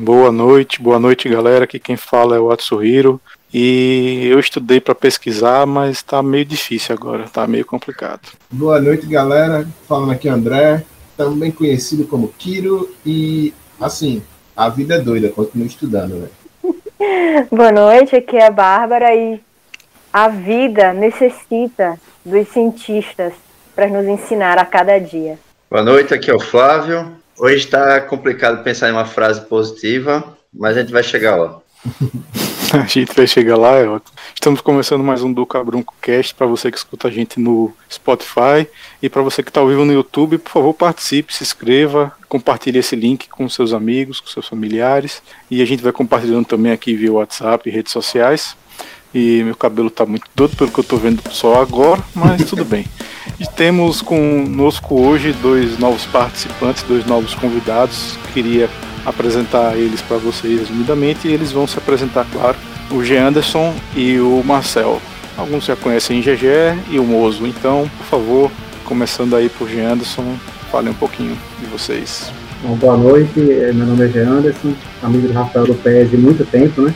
Boa noite, boa noite galera. Aqui quem fala é o Atsuhiro. E eu estudei para pesquisar, mas está meio difícil agora, está meio complicado. Boa noite galera, falando aqui André, também conhecido como Kiro. E assim, a vida é doida, continuo estudando, né? Boa noite, aqui é a Bárbara e a vida necessita dos cientistas para nos ensinar a cada dia. Boa noite, aqui é o Flávio. Hoje está complicado pensar em uma frase positiva, mas a gente vai chegar lá. a gente vai chegar lá, é ótimo. Estamos começando mais um do Cabrunco Cast para você que escuta a gente no Spotify e para você que está ao vivo no YouTube, por favor, participe, se inscreva, compartilhe esse link com seus amigos, com seus familiares e a gente vai compartilhando também aqui via WhatsApp e redes sociais. E meu cabelo está muito doido pelo que eu estou vendo só agora, mas tudo bem. E temos conosco hoje dois novos participantes, dois novos convidados. Queria apresentar eles para vocês resumidamente e eles vão se apresentar, claro, o G. Anderson e o Marcel. Alguns já conhecem GG e o Mozo, então, por favor, começando aí por G. Anderson, fale um pouquinho de vocês. Bom, boa noite, meu nome é G. Anderson, amigo do Rafael Lopes de muito tempo, né?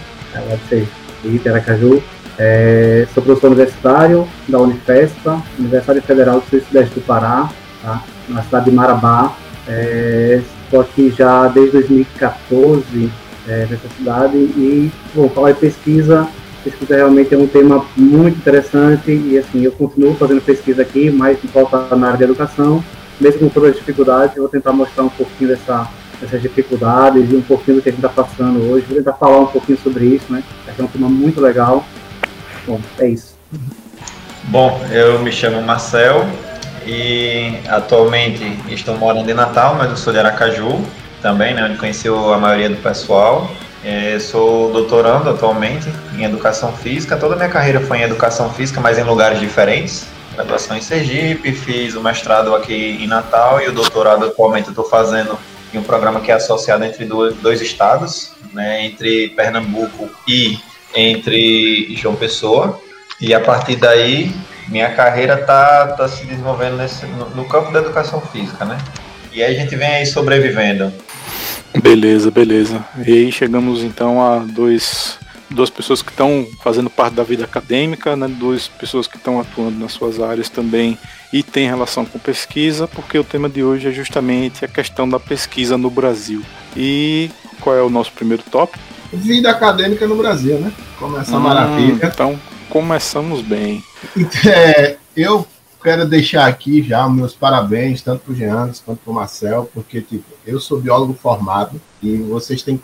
De de Aracaju. É, sou professor universitário da Unifespa, Universidade Federal do Sudeste do Pará, tá? na cidade de Marabá. Estou é, aqui já desde 2014 é, nessa cidade e, bom, falar de pesquisa, pesquisa realmente é um tema muito interessante e, assim, eu continuo fazendo pesquisa aqui, mas volta na área da educação, mesmo com todas as dificuldades, eu vou tentar mostrar um pouquinho dessa essas dificuldades e um pouquinho do que a gente está passando hoje. Vou tentar falar um pouquinho sobre isso, né? É um tema muito legal. Bom, é isso. Bom, eu me chamo Marcel e atualmente estou morando em Natal, mas eu sou de Aracaju também, né? Onde conheci a maioria do pessoal. É, sou doutorando atualmente em educação física. Toda a minha carreira foi em educação física, mas em lugares diferentes. Graduação em Sergipe, fiz o mestrado aqui em Natal e o doutorado atualmente eu estou fazendo um programa que é associado entre dois, dois estados, né, entre Pernambuco e entre João Pessoa. E a partir daí, minha carreira tá, tá se desenvolvendo nesse, no, no campo da educação física, né? E aí a gente vem aí sobrevivendo. Beleza, beleza. E aí chegamos então a dois duas pessoas que estão fazendo parte da vida acadêmica, né, duas pessoas que estão atuando nas suas áreas também e tem relação com pesquisa, porque o tema de hoje é justamente a questão da pesquisa no Brasil. E qual é o nosso primeiro tópico? Vida acadêmica no Brasil, né? Começa a hum, maravilha. Então, começamos bem. É, eu quero deixar aqui já meus parabéns, tanto para o Jean quanto para o Marcel, porque tipo, eu sou biólogo formado e vocês têm,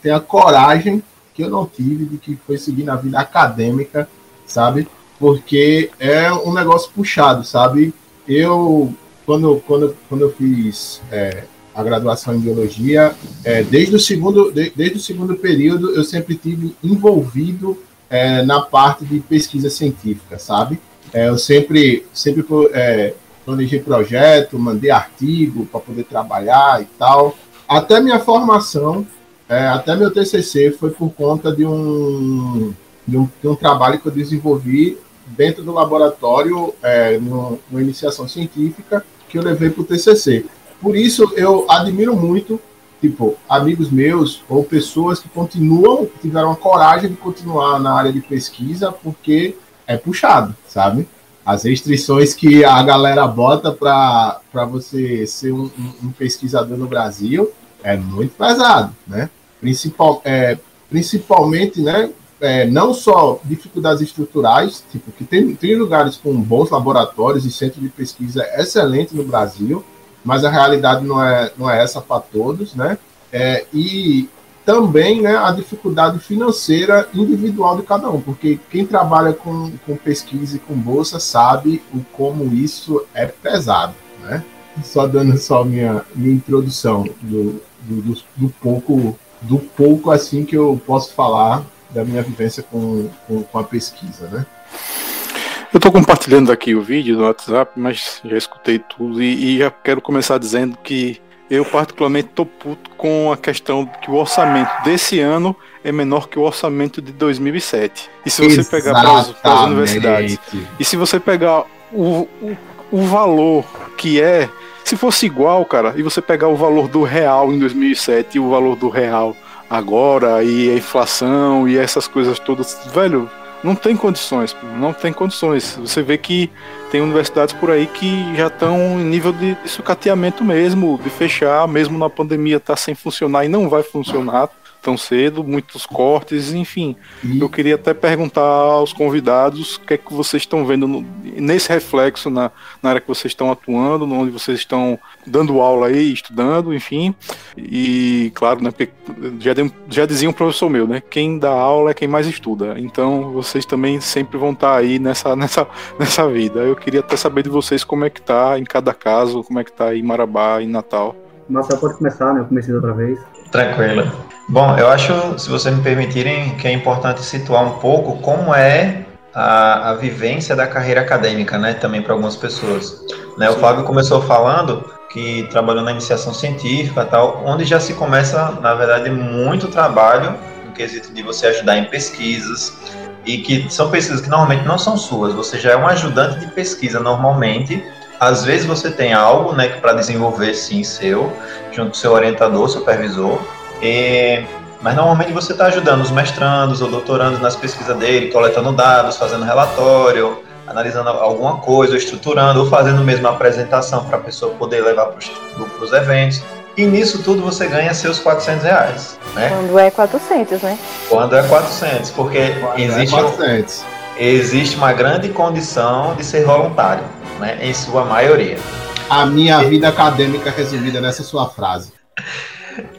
têm a coragem que eu não tive de que foi seguir na vida acadêmica, sabe? Porque é um negócio puxado, sabe? Eu, quando, quando, quando eu fiz é, a graduação em biologia, é, desde, o segundo, de, desde o segundo período, eu sempre tive envolvido é, na parte de pesquisa científica, sabe? É, eu sempre, sempre é, planejei projeto, mandei artigo para poder trabalhar e tal. Até minha formação, é, até meu TCC foi por conta de um, de um, de um trabalho que eu desenvolvi dentro do laboratório, é, numa iniciação científica, que eu levei para o TCC. Por isso, eu admiro muito, tipo, amigos meus ou pessoas que continuam, tiveram a coragem de continuar na área de pesquisa, porque é puxado, sabe? As restrições que a galera bota para você ser um, um, um pesquisador no Brasil é muito pesado, né? principal, é, principalmente, né, é, não só dificuldades estruturais, tipo, que tem, tem lugares com bons laboratórios e centros de pesquisa excelentes no Brasil, mas a realidade não é, não é essa para todos, né? É, e também né, a dificuldade financeira individual de cada um, porque quem trabalha com, com pesquisa e com bolsa sabe o como isso é pesado, né? Só dando só minha, minha introdução do, do, do, do pouco do pouco assim que eu posso falar da minha vivência com, com, com a pesquisa, né? Eu estou compartilhando aqui o vídeo no WhatsApp, mas já escutei tudo e, e já quero começar dizendo que eu particularmente estou puto com a questão que o orçamento desse ano é menor que o orçamento de 2007. E se você pegar para as universidades, e se você pegar o, o, o valor que é se fosse igual, cara, e você pegar o valor do real em 2007 e o valor do real agora, e a inflação e essas coisas todas, velho, não tem condições, não tem condições. Você vê que tem universidades por aí que já estão em nível de, sucateamento mesmo, de fechar, mesmo na pandemia tá sem funcionar e não vai funcionar tão cedo, muitos cortes, enfim. E... Eu queria até perguntar aos convidados o que é que vocês estão vendo no, nesse reflexo na, na área que vocês estão atuando, onde vocês estão dando aula aí, estudando, enfim. E, claro, né, porque já, já dizia um professor meu, né, quem dá aula é quem mais estuda. Então, vocês também sempre vão estar aí nessa, nessa, nessa vida. Eu queria até saber de vocês como é que tá em cada caso, como é que tá em Marabá, em Natal. Marcel pode começar, né? Eu comecei outra vez. Tranquilo. Bom, eu acho, se vocês me permitirem, que é importante situar um pouco como é a, a vivência da carreira acadêmica, né? Também para algumas pessoas. Né, o Fábio começou falando que trabalhou na iniciação científica tal, onde já se começa, na verdade, muito trabalho no quesito de você ajudar em pesquisas, e que são pesquisas que normalmente não são suas, você já é um ajudante de pesquisa normalmente, às vezes você tem algo, né, para desenvolver sim seu, junto com seu orientador, supervisor, e, mas normalmente você está ajudando os mestrandos ou doutorandos nas pesquisas dele, coletando dados, fazendo relatório, analisando alguma coisa, estruturando, ou fazendo mesmo a apresentação para a pessoa poder levar para os eventos. E nisso tudo você ganha seus 400 reais. Né? Quando é 400, né? Quando é 400, porque Quando é existe, é 400. existe uma grande condição de ser voluntário né, em sua maioria. A minha vida acadêmica resumida nessa sua frase.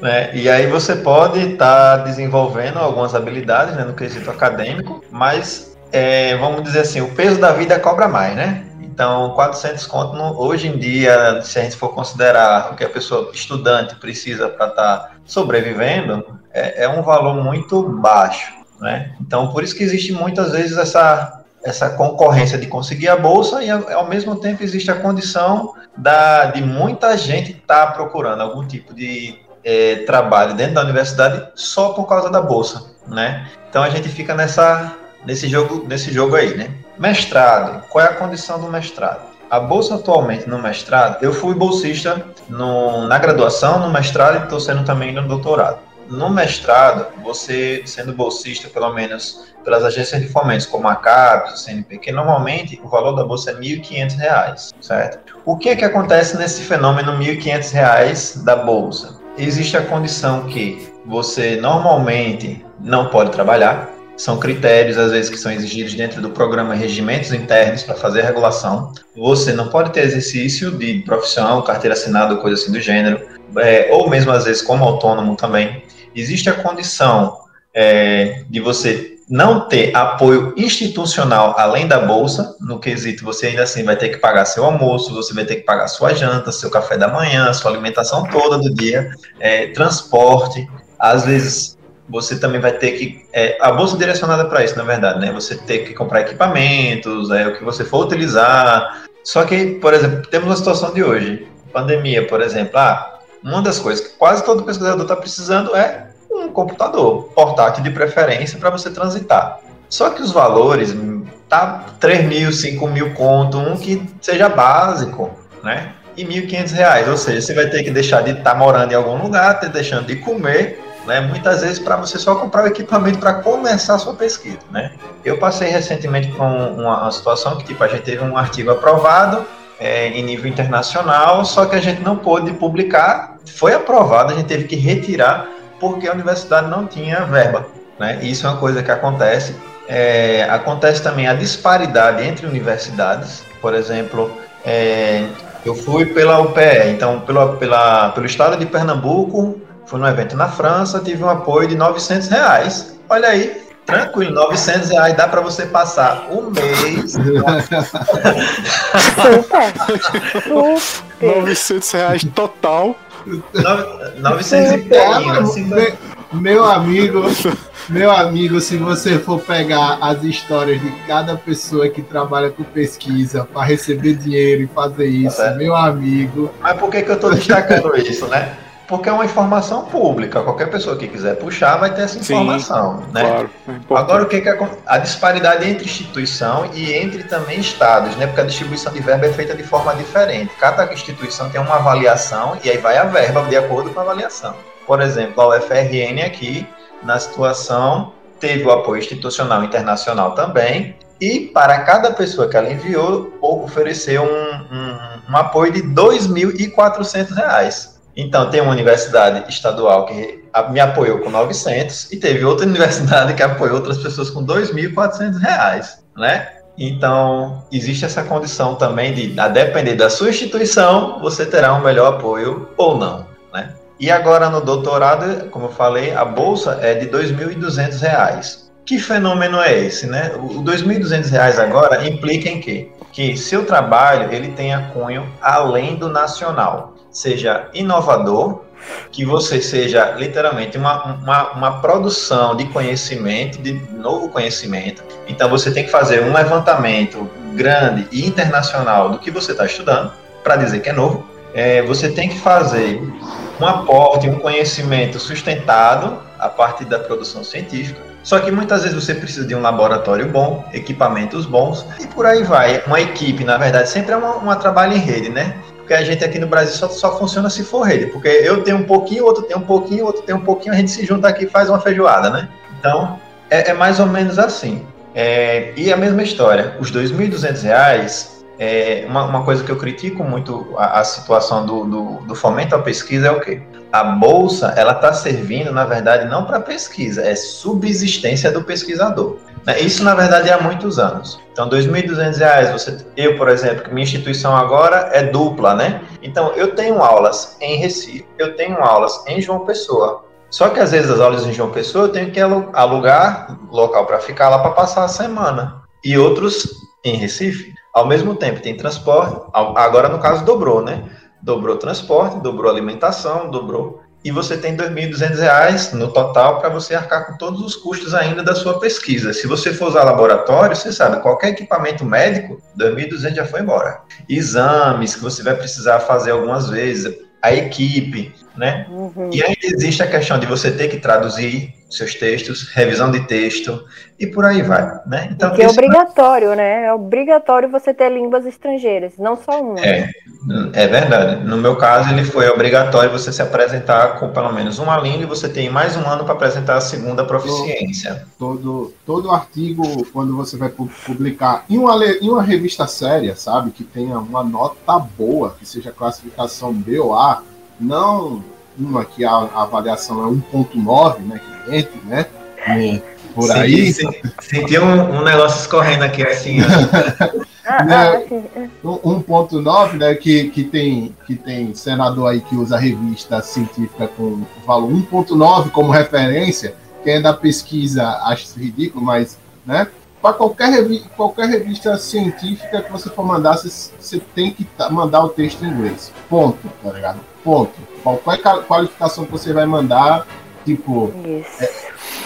É, e aí você pode estar tá desenvolvendo algumas habilidades né, no quesito acadêmico, mas é, vamos dizer assim, o peso da vida cobra mais, né? Então, 400 conto, no, hoje em dia, se a gente for considerar o que a pessoa estudante precisa para estar tá sobrevivendo, é, é um valor muito baixo, né? Então, por isso que existe muitas vezes essa essa concorrência de conseguir a bolsa e ao mesmo tempo existe a condição da, de muita gente estar tá procurando algum tipo de é, trabalho dentro da universidade só por causa da bolsa, né? Então a gente fica nessa nesse jogo nesse jogo aí, né? Mestrado, qual é a condição do mestrado? A bolsa atualmente no mestrado, eu fui bolsista no, na graduação, no mestrado e estou sendo também no doutorado no mestrado, você sendo bolsista, pelo menos pelas agências de fomentos, como a CAPES, o CNPq, normalmente o valor da bolsa é R$ 1.500, certo? O que é que acontece nesse fenômeno R$ 1.500 da bolsa? Existe a condição que você normalmente não pode trabalhar, são critérios, às vezes, que são exigidos dentro do programa regimentos internos para fazer a regulação. Você não pode ter exercício de profissão, carteira assinada, coisa assim do gênero, é, ou mesmo, às vezes, como autônomo também existe a condição é, de você não ter apoio institucional além da bolsa, no quesito você ainda assim vai ter que pagar seu almoço, você vai ter que pagar sua janta, seu café da manhã, sua alimentação toda do dia, é, transporte, às vezes você também vai ter que. É, a bolsa é direcionada para isso, na verdade, né? Você ter que comprar equipamentos, é, o que você for utilizar. Só que, por exemplo, temos a situação de hoje, pandemia, por exemplo. Ah, uma das coisas que quase todo pesquisador está precisando é um computador portátil de preferência para você transitar. Só que os valores, tá 3 mil, 5 mil conto, um que seja básico, né? E 1.500 reais, ou seja, você vai ter que deixar de estar tá morando em algum lugar, ter deixando de comer, né? Muitas vezes para você só comprar o equipamento para começar a sua pesquisa, né? Eu passei recentemente com uma, uma situação que tipo a gente teve um artigo aprovado é, em nível internacional, só que a gente não pôde publicar. Foi aprovado, a gente teve que retirar porque a universidade não tinha verba. Né? Isso é uma coisa que acontece. É, acontece também a disparidade entre universidades. Por exemplo, é, eu fui pela UPE, então pela, pela, pelo estado de Pernambuco, fui num evento na França, tive um apoio de 900 reais. Olha aí, Tranquilo, 900 reais dá para você passar um mês. Super. 900 reais total. 900 e pouquinho. Assim, meu, meu amigo, meu amigo, se você for pegar as histórias de cada pessoa que trabalha com pesquisa para receber dinheiro e fazer isso, tá meu amigo. Mas por que, que eu estou destacando isso, né? Porque é uma informação pública. Qualquer pessoa que quiser puxar vai ter essa informação, Sim, né? Claro, é Agora o que, que é a disparidade entre instituição e entre também estados, né? Porque a distribuição de verba é feita de forma diferente. Cada instituição tem uma avaliação e aí vai a verba de acordo com a avaliação. Por exemplo, a UFRN aqui, na situação, teve o apoio institucional internacional também, e para cada pessoa que ela enviou, ofereceu um, um, um apoio de R$ 2.400. Então, tem uma universidade estadual que me apoiou com 900 e teve outra universidade que apoiou outras pessoas com 2.400 reais, né? Então, existe essa condição também de, a depender da sua instituição, você terá um melhor apoio ou não, né? E agora no doutorado, como eu falei, a bolsa é de 2.200 reais. Que fenômeno é esse, né? O 2.200 reais agora implica em quê? Que seu trabalho ele tenha cunho além do nacional seja inovador, que você seja literalmente uma, uma, uma, produção de conhecimento, de novo conhecimento. Então você tem que fazer um levantamento grande e internacional do que você está estudando, para dizer que é novo. É, você tem que fazer um aporte, um conhecimento sustentado a partir da produção científica. Só que muitas vezes você precisa de um laboratório bom, equipamentos bons e por aí vai. Uma equipe, na verdade, sempre é uma trabalho em rede, né? Porque a gente aqui no Brasil só, só funciona se for rede, porque eu tenho um pouquinho, outro tem um pouquinho, outro tem um pouquinho, a gente se junta aqui e faz uma feijoada, né? Então, é, é mais ou menos assim. É, e a mesma história, os R$ 2.200, é, uma, uma, coisa que eu critico muito a, a situação do, do, do, fomento à pesquisa é o quê? A bolsa, ela está servindo, na verdade, não para pesquisa, é subsistência do pesquisador. Né? Isso, na verdade, é há muitos anos. Então, R$ 2.200, você, eu, por exemplo, minha instituição agora é dupla, né? Então, eu tenho aulas em Recife, eu tenho aulas em João Pessoa. Só que, às vezes, as aulas em João Pessoa, eu tenho que alugar local para ficar lá para passar a semana. E outros em Recife. Ao mesmo tempo, tem transporte. Agora, no caso, dobrou, né? Dobrou transporte, dobrou alimentação, dobrou e você tem R$ 2.200 no total para você arcar com todos os custos ainda da sua pesquisa. Se você for usar laboratório, você sabe, qualquer equipamento médico, R$ 2.200 já foi embora. Exames que você vai precisar fazer algumas vezes, a equipe, né? Uhum. E ainda existe a questão de você ter que traduzir seus textos, revisão de texto e por aí vai, né? Então, que é obrigatório, né? É obrigatório você ter línguas estrangeiras, não só uma. É, é verdade. No meu caso, ele foi obrigatório você se apresentar com pelo menos uma língua e você tem mais um ano para apresentar a segunda proficiência. Todo, todo artigo, quando você vai publicar em uma, em uma revista séria, sabe, que tenha uma nota boa, que seja classificação B ou A, não uma que a, a avaliação é 1.9, né, que entre, né, por sim, aí. Senti um, um, negócio escorrendo aqui assim. Ah, né, 1.9, ah, né, que, que, tem, que tem senador aí que usa revista científica com valor 1.9 como referência, quem é da pesquisa acha isso ridículo, mas, né, para qualquer, revi qualquer revista científica que você for mandar, você, tem que mandar o texto em inglês. Ponto, tá ligado? Ponto. Qualquer qualificação que você vai mandar, tipo, é,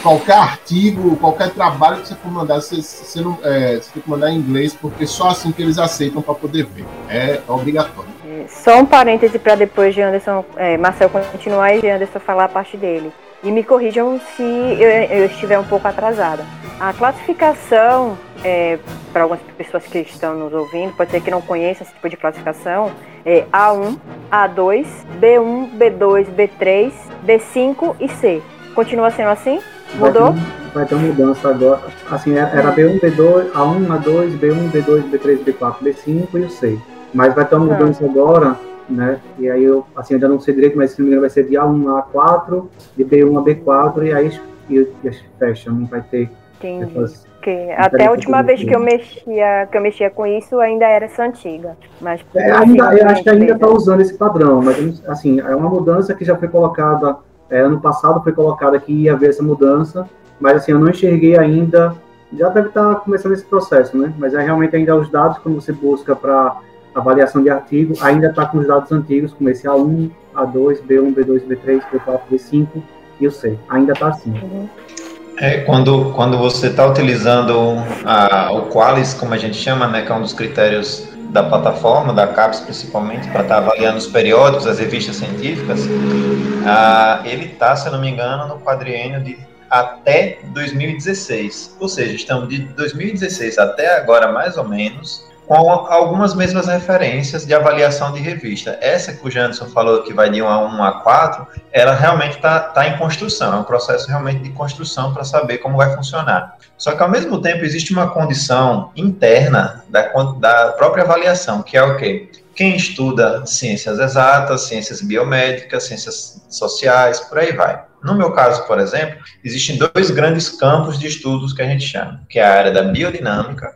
qualquer artigo, qualquer trabalho que você for mandar, você, você, não, é, você tem que mandar em inglês, porque só assim que eles aceitam para poder ver. É obrigatório. É, só um parêntese para depois de Anderson, é, Marcel continuar e de Anderson falar a parte dele. E me corrijam se eu, eu estiver um pouco atrasada. A classificação, é, para algumas pessoas que estão nos ouvindo, pode ser que não conheçam esse tipo de classificação, é A1, A2, B1, B2, B3, B5 e C. Continua sendo assim? Mudou? Vai ter, uma mudança agora. Assim, é, era B1, B2, A1, A2, B1, B2, B3, B4, B5 e o C. Mas vai ter uma tá. mudança agora, né? E aí eu, assim, ainda não sei direito, mas se não me engano vai ser de A1 a A4, de B1 a B4, e aí e, e fecha, não vai ter. Entendi. Essas, até a última vez que eu mexia, que eu mexia com isso ainda era essa antiga. Mas é, ainda, eu acho que ainda está usando esse padrão, mas assim, é uma mudança que já foi colocada é, ano passado foi colocada que ia haver essa mudança, mas assim, eu não enxerguei ainda, já deve estar tá começando esse processo, né? Mas é realmente ainda os dados, quando você busca para avaliação de artigo, ainda está com os dados antigos, como esse A1, A2, B1, B2, B3, B4, B5 e o C. Ainda está assim. Uhum. É, quando, quando você está utilizando a, o Qualis, como a gente chama, né, que é um dos critérios da plataforma, da CAPES principalmente, para estar tá avaliando os periódicos, as revistas científicas, ele está, se eu não me engano, no quadriênio de até 2016. Ou seja, estamos de 2016 até agora, mais ou menos, com algumas mesmas referências de avaliação de revista. Essa que o Janderson falou que vai de 1 a 1 a 4, ela realmente está tá em construção, é um processo realmente de construção para saber como vai funcionar. Só que, ao mesmo tempo, existe uma condição interna da, da própria avaliação, que é o quê? Quem estuda ciências exatas, ciências biomédicas, ciências sociais, por aí vai. No meu caso, por exemplo, existem dois grandes campos de estudos que a gente chama, que é a área da biodinâmica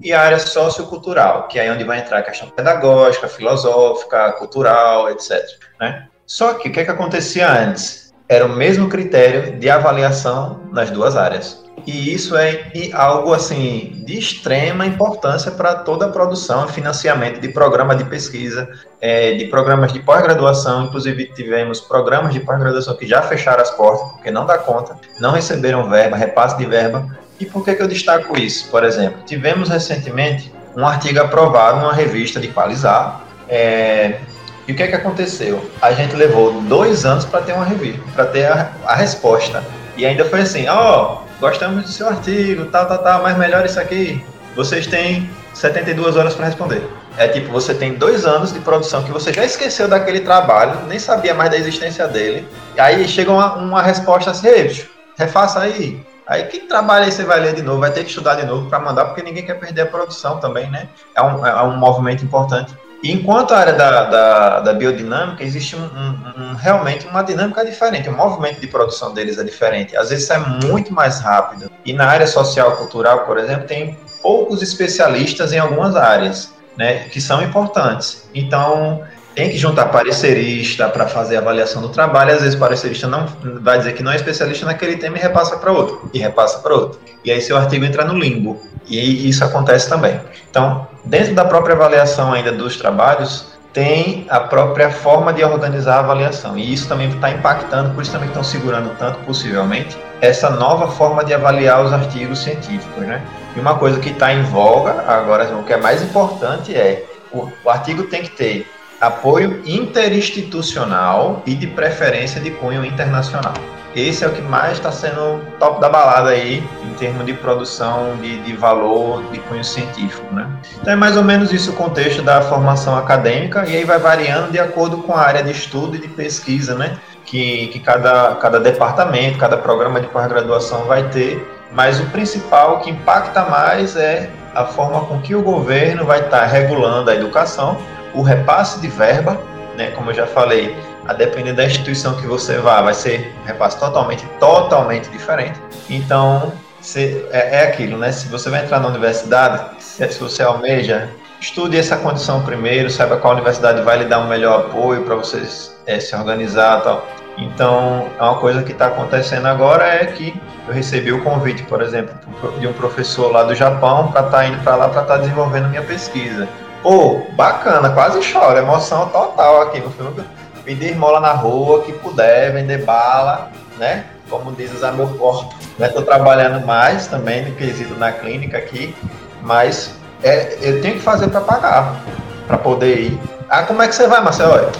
e a área sociocultural, que é onde vai entrar a questão pedagógica, filosófica, cultural, etc. Né? Só que o que, é que acontecia antes? Era o mesmo critério de avaliação nas duas áreas. E isso é algo assim de extrema importância para toda a produção e financiamento de programa de pesquisa, é, de programas de pós-graduação. Inclusive, tivemos programas de pós-graduação que já fecharam as portas porque não dá conta, não receberam verba, repasse de verba, e por que, que eu destaco isso? Por exemplo, tivemos recentemente um artigo aprovado numa revista de Qualizar. É, e o que, que aconteceu? A gente levou dois anos para ter uma revista, para ter a, a, resposta. E ainda foi assim: ó, oh, gostamos do seu artigo, tal, tal, tal, mas melhor isso aqui. Vocês têm 72 horas para responder. É tipo, você tem dois anos de produção que você já esqueceu daquele trabalho, nem sabia mais da existência dele. E aí chega uma, uma resposta assim: refaça aí, Aí quem trabalha aí você vai ler de novo, vai ter que estudar de novo para mandar, porque ninguém quer perder a produção também, né? É um, é um movimento importante. Enquanto a área da, da, da biodinâmica, existe um, um, um, realmente uma dinâmica diferente, o movimento de produção deles é diferente. Às vezes é muito mais rápido. E na área social cultural, por exemplo, tem poucos especialistas em algumas áreas, né, que são importantes. Então, tem que juntar parecerista para fazer avaliação do trabalho, às vezes o parecerista não vai dizer que não é especialista naquele tema e repassa para outro, e repassa para outro. E aí seu artigo entra no limbo. E isso acontece também. Então, dentro da própria avaliação ainda dos trabalhos, tem a própria forma de organizar a avaliação. E isso também está impactando, por isso também estão segurando tanto, possivelmente, essa nova forma de avaliar os artigos científicos. Né? E uma coisa que está em voga, agora o que é mais importante é o, o artigo tem que ter apoio interinstitucional e de preferência de cunho internacional. Esse é o que mais está sendo top da balada aí, em termos de produção de, de valor de cunho científico, né? Então é mais ou menos isso o contexto da formação acadêmica, e aí vai variando de acordo com a área de estudo e de pesquisa, né? Que, que cada, cada departamento, cada programa de pós-graduação vai ter, mas o principal que impacta mais é a forma com que o governo vai estar tá regulando a educação o repasse de verba, né, como eu já falei, a depender da instituição que você vá, vai ser um repasse totalmente, totalmente diferente. Então, se, é, é, aquilo, né? Se você vai entrar na universidade, se, você almeja, estude essa condição primeiro, saiba qual universidade vai lhe dar um melhor apoio para você é, se organizar tal. Então, é uma coisa que está acontecendo agora é que eu recebi o convite, por exemplo, de um professor lá do Japão para estar tá indo para lá para estar tá desenvolvendo minha pesquisa. Pô, bacana, quase choro, emoção total aqui no filme. Pedir esmola na rua, que puder, vender bala, né? Como diz o meu corpo. Né? Tô trabalhando mais também no quesito na clínica aqui, mas é, eu tenho que fazer para pagar, para poder ir. Ah, como é que você vai, Marcelo?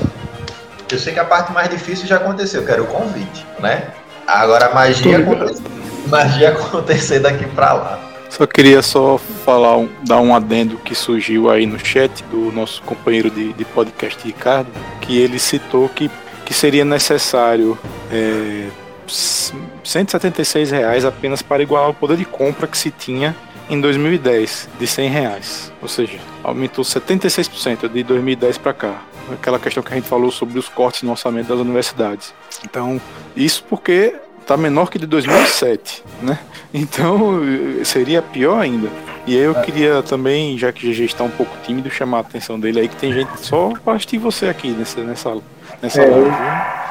Eu sei que a parte mais difícil já aconteceu, eu quero o convite, né? Agora a magia, acontecer, magia acontecer daqui para lá. Só queria só falar, dar um adendo que surgiu aí no chat do nosso companheiro de, de podcast Ricardo, que ele citou que, que seria necessário é, 176 reais apenas para igualar o poder de compra que se tinha em 2010 de 100 reais, ou seja, aumentou 76% de 2010 para cá. Aquela questão que a gente falou sobre os cortes no orçamento das universidades. Então, isso porque está menor que de 2007, né? Então seria pior ainda. E aí eu é. queria também, já que já está um pouco tímido, chamar a atenção dele aí que tem gente só para assistir você aqui nessa nessa nessa é, live.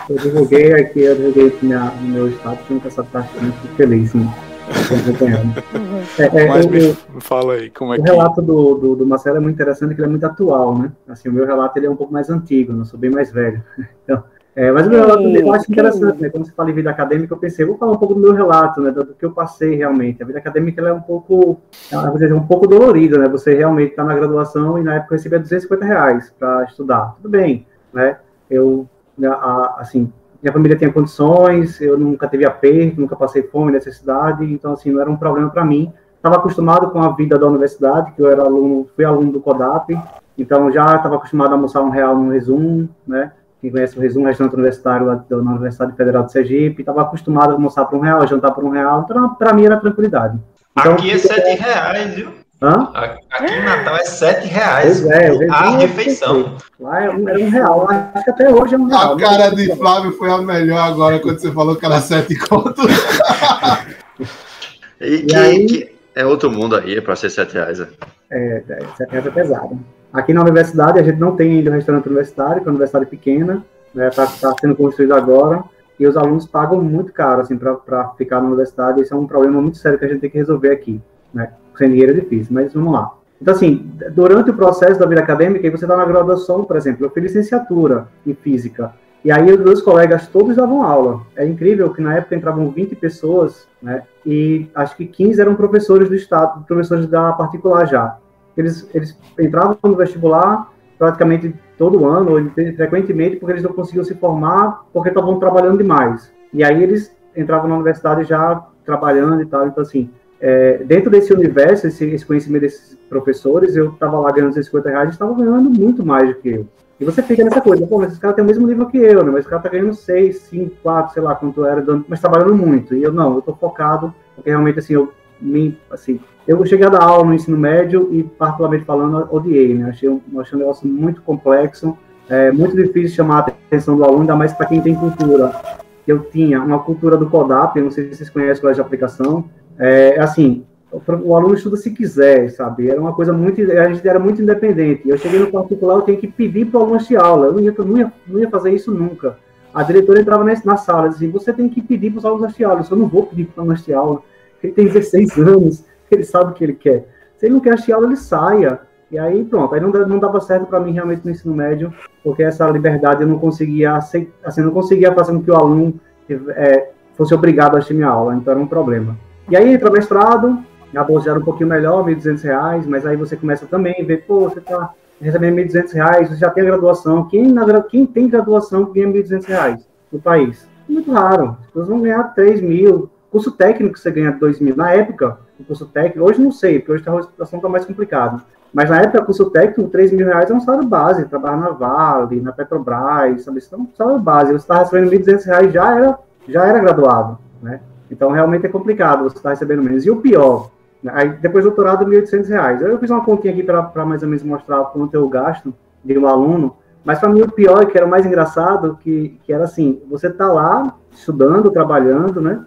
Eu, eu divulguei aqui, eu divulguei minha, no meu status, com essa parte muito feliz, né? é, é, Mas me fala aí, como é o que... O relato do, do, do, Marcelo é muito interessante, porque ele é muito atual, né? Assim, o meu relato ele é um pouco mais antigo, né? eu sou bem mais velho. Então, É, mas o meu relato eu acho interessante, né? Quando você fala em vida acadêmica, eu pensei, vou falar um pouco do meu relato, né? Do, do que eu passei realmente. A vida acadêmica ela é um pouco, é um pouco dolorida, né? Você realmente está na graduação e na época recebia 250 reais para estudar. Tudo bem, né? Eu, a, assim, minha família tinha condições, eu nunca tive aperto, nunca passei fome, necessidade, então, assim, não era um problema para mim. Estava acostumado com a vida da universidade, que eu era aluno, fui aluno do CODAP, então já estava acostumado a almoçar um real no resumo, né? Quem conhece o resumo restaurante universitário da Universidade Federal de Sergipe, estava acostumado a almoçar por um real, jantar por um real, então para mim era tranquilidade. Então, Aqui é sete reais, viu? Hã? Aqui em Natal é sete reais é, a refeição. Lá era um, era um real, acho que até hoje é um real. A cara de Flávio foi a melhor agora quando você falou que era sete contos. e, e, aí, que é outro mundo aí, é para ser sete reais. É, é, sete reais é pesado. Aqui na universidade, a gente não tem ainda um restaurante universitário, que é uma universidade pequena, está né, tá, tá sendo construído agora, e os alunos pagam muito caro assim, para ficar na universidade. Isso é um problema muito sério que a gente tem que resolver aqui. Né? Sem dinheiro é difícil, mas vamos lá. Então, assim, durante o processo da vida acadêmica, você está na graduação, por exemplo, eu fiz licenciatura em física, e aí os meus colegas todos davam aula. É incrível que na época entravam 20 pessoas, né, e acho que 15 eram professores do estado, professores da particular já eles, eles entravam no vestibular praticamente todo ano, ou frequentemente, porque eles não conseguiam se formar, porque estavam trabalhando demais. E aí eles entravam na universidade já trabalhando e tal. Então, assim, é, dentro desse universo, esse, esse, conhecimento desses professores, eu estava lá ganhando 50 reais estava ganhando muito mais do que eu. E você fica nessa coisa, pô, mas esse cara tem o mesmo nível que eu, né? Mas esse cara tá ganhando 6, 5, 4, sei lá quanto era, mas trabalhando muito. E eu não, eu tô focado, porque realmente, assim, eu me, assim, eu cheguei a dar aula no ensino médio e, particularmente falando, odiei, né? Achei um, achei um negócio muito complexo, é muito difícil chamar a atenção do aluno, ainda mais para quem tem cultura. Eu tinha uma cultura do CODAP, não sei se vocês conhecem o colégio de aplicação, é assim, o, o, aluno estuda se quiser, sabe? Era uma coisa muito, a gente era muito independente. Eu cheguei no particular, eu tinha que pedir para o aluno assistir aula, eu não ia, não, ia, não ia fazer isso nunca. A diretora entrava na, na sala e dizia, você tem que pedir para os alunos assistir aula, eu não vou pedir para o aluno assistir aula ele tem 16 anos, ele sabe o que ele quer. Se ele não quer assistir aula, ele saia. E aí, pronto, aí não, não dava certo para mim realmente no ensino médio, porque essa liberdade eu não conseguia aceitar, assim, não conseguia fazer com que o aluno é, fosse obrigado a assistir minha aula, então era um problema. E aí entra mestrado, a bolsa era um pouquinho melhor, R$ 1.200, mas aí você começa também a ver, pô, você está recebendo R$ 1.200, você já tem a graduação, quem, na, quem tem graduação ganha R$ 1.200 no país? Muito raro, as pessoas vão ganhar 3 mil, Curso técnico você ganha 2 mil. Na época, o curso técnico, hoje não sei, porque hoje a situação está mais complicada. Mas na época, curso técnico, 3 mil reais é um salário base. Trabalhar na Vale, na Petrobras, sabe? Isso é um salário base. Você está recebendo 1.200 reais, já era, já era graduado, né? Então, realmente é complicado você estar tá recebendo menos. E o pior, né? aí depois do doutorado, 1.800 reais. Eu fiz uma continha aqui para mais ou menos mostrar quanto eu gasto de um aluno. Mas para mim o pior, que era o mais engraçado, que, que era assim, você está lá estudando, trabalhando, né?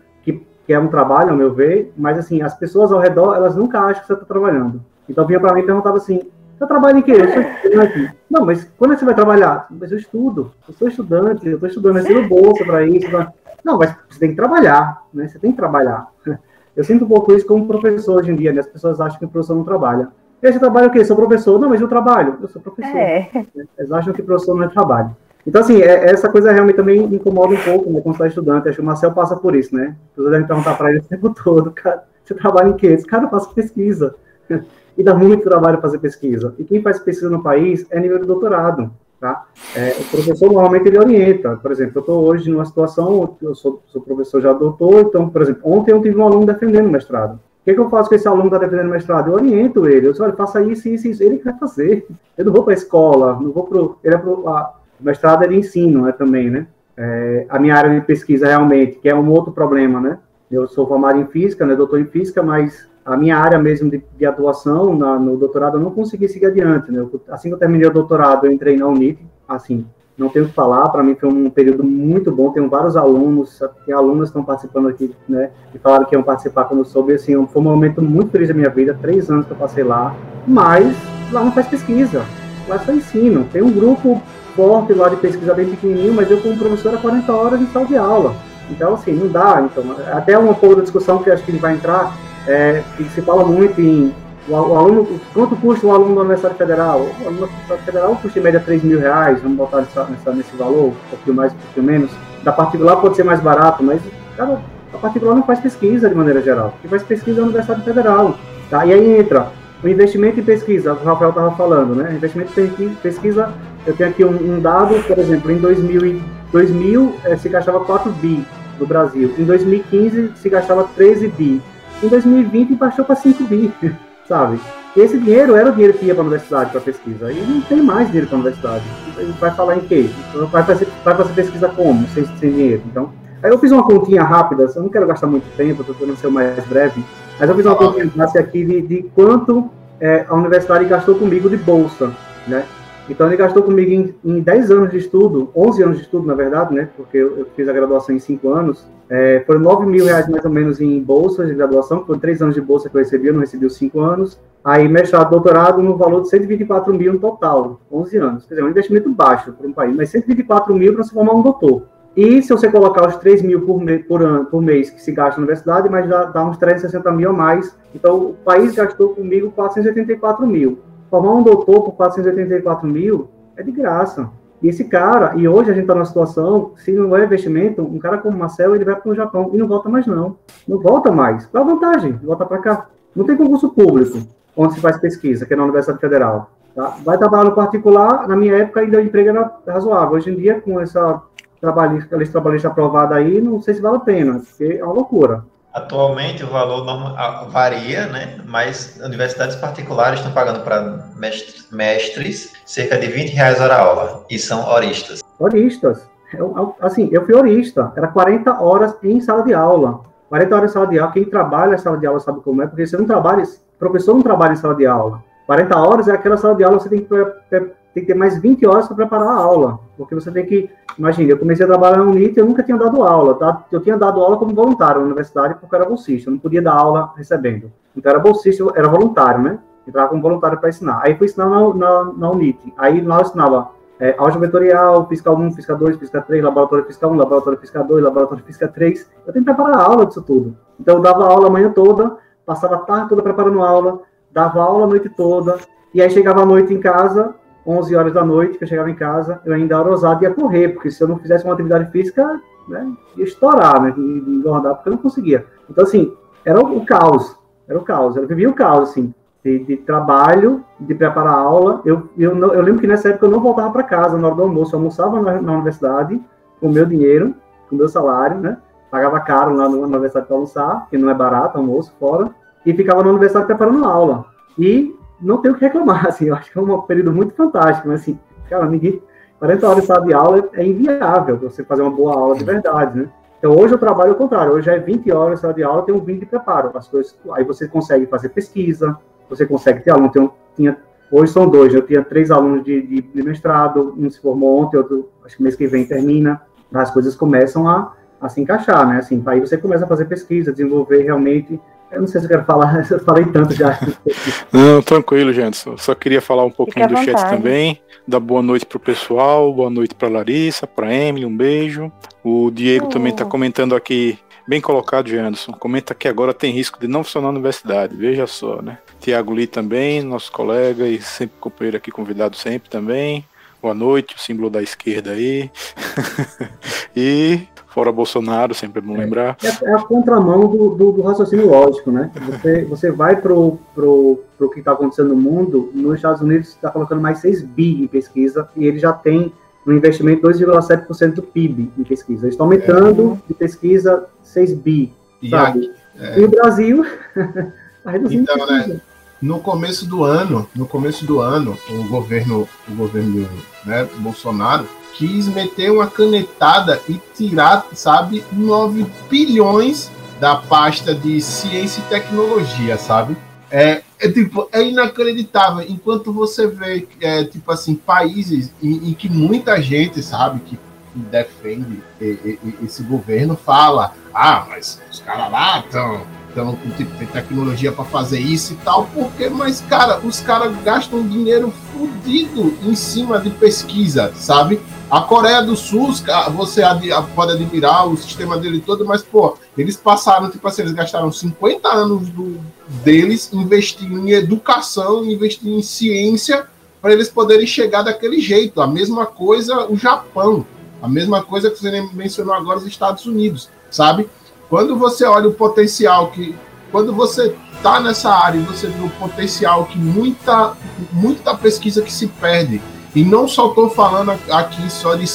Que é um trabalho, ao meu ver, mas assim, as pessoas ao redor, elas nunca acham que você está trabalhando. Então vinha para mim e perguntava assim, você trabalha em quê? Eu aqui. Não, mas quando é que você vai trabalhar? Mas eu estudo, eu sou estudante, eu estou estudando, eu tiro bolsa para isso. Pra... Não, mas você tem que trabalhar, né? Você tem que trabalhar. Eu sinto um pouco isso como professor hoje em dia, né? As pessoas acham que o professor não trabalha. E aí você trabalha o quê? Sou professor? Não, mas eu trabalho. Eu sou professor. É. Eles acham que o professor não é trabalho. Então, assim, é, essa coisa realmente também incomoda um pouco, né, quando você é estudante. Acho que o Marcel passa por isso, né? Você deve perguntar para ele o tempo todo, cara, você trabalha em quê? Esse cara faz pesquisa. e dá muito trabalho fazer pesquisa. E quem faz pesquisa no país é nível de doutorado, tá? É, o professor normalmente ele orienta. Por exemplo, eu estou hoje numa situação, eu sou, sou, professor já doutor, então, por exemplo, ontem eu tive um aluno defendendo mestrado. O que, que eu faço com esse aluno que está defendendo mestrado? Eu oriento ele. Eu disse, olha, faça isso, isso, isso. Ele quer fazer. Eu não vou para a escola, não vou para... Ele é pro, mestrado é de ensino né, também, né? É, a minha área de pesquisa realmente, que é um outro problema, né? Eu sou formado em física, né, doutor em física, mas a minha área mesmo de, de atuação na, no doutorado eu não consegui seguir adiante, né? Eu, assim que eu terminei o doutorado, eu entrei na Unip, assim, não tenho o que falar, para mim foi um período muito bom, tenho vários alunos, tem alunos que estão participando aqui, né, que falaram que iam participar quando soube, assim, foi um momento muito feliz da minha vida, três anos que eu passei lá, mas lá não faz pesquisa, lá só ensino, tem um grupo forte lá de pesquisa bem pequenininho, mas eu como professor era 40 horas em sala de aula. Então, assim, não dá. Então, até uma pouco da discussão que acho que ele vai entrar, é, que se fala muito em o, aluno, quanto custa o aluno da Universidade Federal? O aluno da Universidade Federal custa em média 3 mil reais, vamos botar nessa, nessa, nesse valor, um pouquinho mais, um pouquinho menos. Da particular pode ser mais barato, mas cara, a particular não faz pesquisa de maneira geral. Quem faz pesquisa é a Universidade Federal. Tá? E aí entra o investimento em pesquisa, o Rafael estava falando, né? Investimento em pesquisa, eu tenho aqui um, um dado, por exemplo, em 2000, 2000 eh, se gastava 4 bi no Brasil, em 2015 se gastava 13 bi, em 2020 baixou para 5 bi, sabe? Esse dinheiro era o dinheiro que ia para a universidade para pesquisa, e não tem mais dinheiro para a universidade. Vai falar em quê? Vai fazer, vai fazer pesquisa como, sem, sem dinheiro? Então, aí eu fiz uma continha rápida, eu não quero gastar muito tempo, estou tentando ser o mais breve, mas eu fiz uma pergunta aqui de, de quanto é, a universidade gastou comigo de bolsa, né? Então ele gastou comigo em, em 10 anos de estudo, 11 anos de estudo, na verdade, né? Porque eu, eu fiz a graduação em 5 anos. É, foram 9 mil reais mais ou menos em bolsas de graduação, foram 3 anos de bolsa que eu recebi, eu não recebi os 5 anos. Aí mestrado, doutorado no valor de 124 mil no total, 11 anos. Quer dizer, é um investimento baixo para um país, mas 124 mil para se formar um doutor. E se você colocar os 3 mil por, me, por, ano, por mês que se gasta na universidade, mas dá, dá uns 360 mil a mais. Então, o país gastou comigo 484 mil. Formar um doutor por 484 mil é de graça. E esse cara, e hoje a gente está numa situação, se não é investimento, um cara como o Marcel, ele vai para o Japão e não volta mais não. Não volta mais. Qual a vantagem? Volta para cá. Não tem concurso público, onde se faz pesquisa, que é na Universidade Federal. Tá? Vai trabalhar no particular, na minha época ainda o emprego era razoável. Hoje em dia, com essa trabalhista, trabalhista aprovada aí, não sei se vale a pena, porque é uma loucura. Atualmente o valor varia, né? Mas universidades particulares estão pagando para mestres, cerca de 20 reais hora aula e são horistas. Horistas. Eu, assim, eu fui horista, era 40 horas em sala de aula. 40 horas em sala de aula, quem trabalha em sala de aula sabe como é, porque você não trabalha, professor não trabalha em sala de aula. 40 horas é aquela sala de aula, você tem que tem que ter mais 20 horas para preparar a aula, porque você tem que, imagina, eu comecei a trabalhar no UNIT e eu nunca tinha dado aula, tá? Eu tinha dado aula como voluntário na universidade porque eu era bolsista, eu não podia dar aula recebendo. Então era bolsista, era voluntário, né? Entrava como voluntário para ensinar. Aí fui ensinar na, na, na UNIT, aí lá eu ensinava é, álgebra vetorial, física 1, física 2, física 3, laboratório física 1, laboratório física 2, laboratório física 3. Eu tenho que preparar a aula disso tudo. Então eu dava aula a manhã toda, passava a tarde toda preparando aula, dava aula a noite toda, e aí chegava à noite em casa, 11 horas da noite, que eu chegava em casa, eu ainda era ousado e ia correr, porque se eu não fizesse uma atividade física, né, ia estourar, né, engordar, porque eu não conseguia. Então, assim, era o, caos, era o caos, eu vivia o caos, assim, de, de trabalho, de preparar aula. Eu, eu, não, eu lembro que nessa época eu não voltava para casa na hora do almoço, eu almoçava na, na universidade com meu dinheiro, com meu salário, né, pagava caro lá na universidade para almoçar, que não é barato, almoço fora, e ficava na universidade preparando aula. E não tenho o que reclamar, assim, eu acho que é um período muito fantástico, mas assim, cara, ninguém, 40 horas de aula é inviável você fazer uma boa aula de verdade, né? Então hoje eu trabalho ao contrário, hoje é 20 horas de aula, tem um 20 de preparo, as coisas, aí você consegue fazer pesquisa, você consegue ter aluno, tem, tinha, hoje são dois, eu tinha três alunos de, de, de mestrado, um se formou ontem, outro, acho que mês que vem termina, as coisas começam a, a se encaixar, né? Assim, aí você começa a fazer pesquisa, desenvolver realmente eu não sei se eu quero falar, eu falei tanto já. Não, tranquilo, gente. Só queria falar um pouquinho do chat também. Dar boa noite pro pessoal, boa noite pra Larissa, pra Emily, um beijo. O Diego oh. também tá comentando aqui, bem colocado, Janderson. Comenta que agora tem risco de não funcionar na universidade, veja só, né? Tiago Lee também, nosso colega e sempre companheiro aqui, convidado sempre também. Boa noite, o símbolo da esquerda aí. e Fora Bolsonaro, sempre é bom lembrar. É, é a contramão do, do, do, raciocínio lógico, né? Você, você vai pro, pro, pro que está acontecendo no mundo, nos Estados Unidos está colocando mais 6 bi em pesquisa e ele já tem um investimento 2,7% do PIB em pesquisa. Eles estão aumentando é. de pesquisa 6 bi, e sabe? é. E o Brasil está reduzindo então, né? No começo do ano, no começo do ano, o governo, o governo né, Bolsonaro quis meter uma canetada e tirar, sabe, 9 bilhões da pasta de ciência e tecnologia, sabe? É, é, tipo, é inacreditável. Enquanto você vê, é, tipo assim, países em, em que muita gente, sabe, que defende esse governo fala, ah, mas os caras lá estão então, tipo, tem tecnologia para fazer isso e tal, porque, mas, cara, os caras gastam dinheiro fodido em cima de pesquisa, sabe? A Coreia do Sul, você pode admirar o sistema dele todo, mas, pô, eles passaram, tipo assim, eles gastaram 50 anos do, deles investindo em educação, investindo em ciência, para eles poderem chegar daquele jeito. A mesma coisa o Japão, a mesma coisa que você mencionou agora os Estados Unidos, sabe? Quando você olha o potencial que. Quando você está nessa área e você vê o potencial que muita, muita pesquisa que se perde e não só estou falando aqui só de,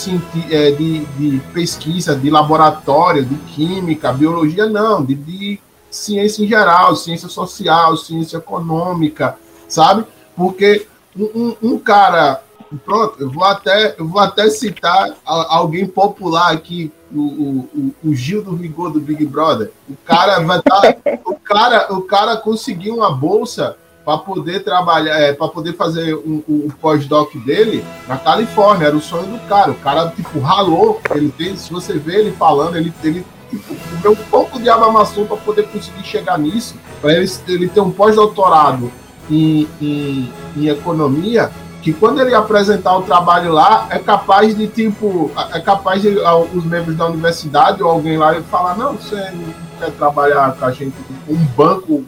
é, de, de, pesquisa, de laboratório, de química, biologia, não, de, de ciência em geral, ciência social, ciência econômica, sabe? Porque um, um, um cara, pronto, eu vou até, eu vou até citar alguém popular aqui, o, o, o Gil do Vigor do Big Brother. O cara vai estar, tá, o cara, o cara conseguiu uma bolsa para poder trabalhar, é, para poder fazer o um, um, pós-doc dele na Califórnia. Era o sonho do cara. O cara, tipo, ralou. Ele tem, se você vê ele falando, ele, ele tipo, comeu um pouco de abamaçu para poder conseguir chegar nisso. Para ele, ele ter um pós-doutorado em, em, em economia que quando ele apresentar o trabalho lá, é capaz de, tipo, é capaz de os membros da universidade ou alguém lá falar, não, você não quer trabalhar com a gente, um banco,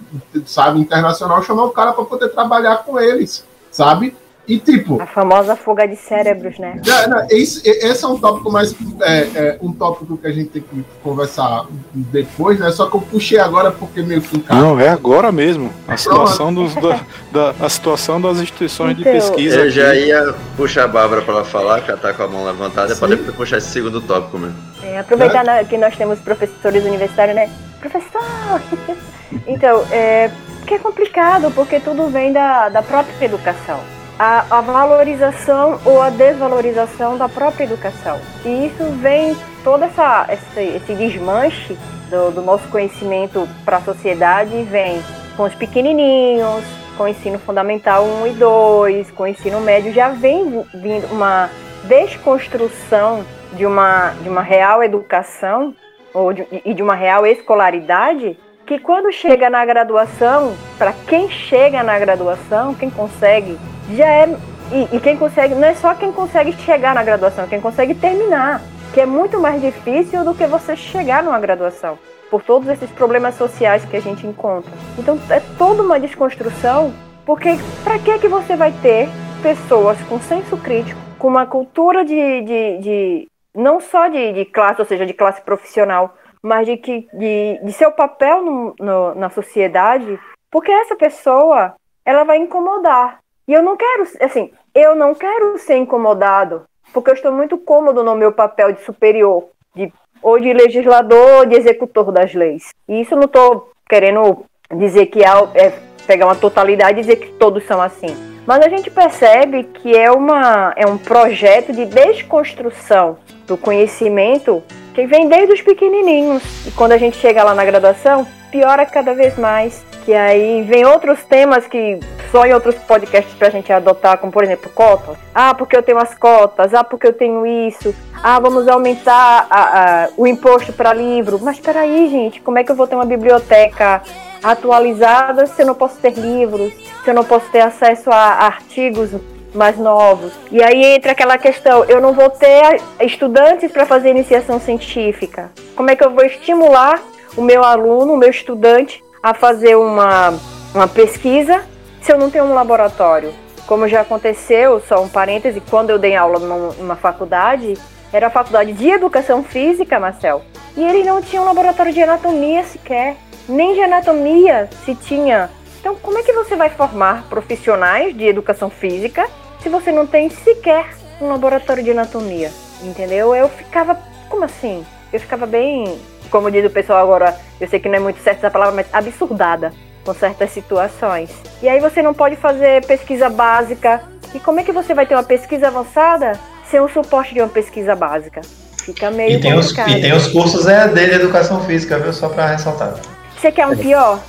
sabe, internacional, chamar o cara para poder trabalhar com eles, sabe? E tipo. A famosa fuga de cérebros, né? É, não, esse, esse, é um tópico mais. É, é, um tópico que a gente tem que conversar depois, né? Só que eu puxei agora porque meio que. Não, é agora mesmo. A situação, dos, da, da, a situação das instituições então, de pesquisa. Eu já ia puxar a Bárbara para ela falar, que ela tá com a mão levantada, para depois puxar esse segundo tópico mesmo. É, aproveitar é. que nós temos professores universitários, né? Professor! então, é. Que é complicado, porque tudo vem da, da própria educação a, a, valorização ou a desvalorização da própria educação. E isso vem todo essa, esse, esse desmanche do, do nosso conhecimento para a sociedade vem com os pequenininhos, com o ensino fundamental 1 e 2, com o ensino médio, já vem vindo uma desconstrução de uma, de uma real educação ou de, e de uma real escolaridade que quando chega na graduação, para quem chega na graduação, quem consegue já é. E, e, quem consegue, não é só quem consegue chegar na graduação, quem consegue terminar, que é muito mais difícil do que você chegar numa graduação, por todos esses problemas sociais que a gente encontra. Então é toda uma desconstrução, porque para que que você vai ter pessoas com senso crítico, com uma cultura de, de, de não só de, de, classe, ou seja, de classe profissional, mas de, que, de, de seu papel no, no, na sociedade, porque essa pessoa ela vai incomodar, e eu não quero, assim, eu não quero ser incomodado, porque eu estou muito cômodo no meu papel de superior, de, ou de legislador, ou de executor das leis. E isso eu não estou querendo dizer que é, é pegar uma totalidade e dizer que todos são assim. Mas a gente percebe que é, uma, é um projeto de desconstrução do conhecimento que vem desde os pequenininhos. E quando a gente chega lá na graduação, piora cada vez mais. Que aí vem outros temas que só em outros podcasts pra gente adotar, como por exemplo cotas. Ah, porque eu tenho as cotas. Ah, porque eu tenho isso. Ah, vamos aumentar a, a, o imposto para livro. Mas peraí, gente, como é que eu vou ter uma biblioteca atualizada se eu não posso ter livros? Se eu não posso ter acesso a artigos mais novos. E aí entra aquela questão, eu não vou ter estudantes para fazer iniciação científica. Como é que eu vou estimular o meu aluno, o meu estudante a fazer uma, uma pesquisa se eu não tenho um laboratório. Como já aconteceu, só um parêntese, quando eu dei aula numa faculdade, era a faculdade de educação física, Marcel, e ele não tinha um laboratório de anatomia sequer, nem de anatomia se tinha. Então, como é que você vai formar profissionais de educação física se você não tem sequer um laboratório de anatomia? Entendeu? Eu ficava, como assim? Eu ficava bem como diz o pessoal agora, eu sei que não é muito certa essa palavra, mas absurdada com certas situações. E aí você não pode fazer pesquisa básica. E como é que você vai ter uma pesquisa avançada sem o suporte de uma pesquisa básica? Fica meio e tem Os, e tem os cursos EAD de educação física, viu? Só para ressaltar. Você quer um pior?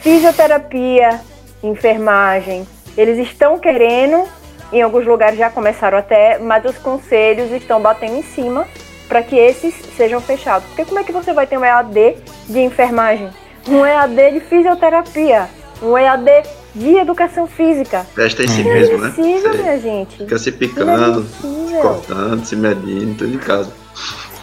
Fisioterapia, enfermagem. Eles estão querendo, em alguns lugares já começaram até, mas os conselhos estão batendo em cima para que esses sejam fechados. Porque como é que você vai ter um EAD de enfermagem? Um EAD de fisioterapia? um EAD de educação física. Testa em si mesmo, né? Você minha gente. Fica se picando, se cortando, se medindo, tudo em casa.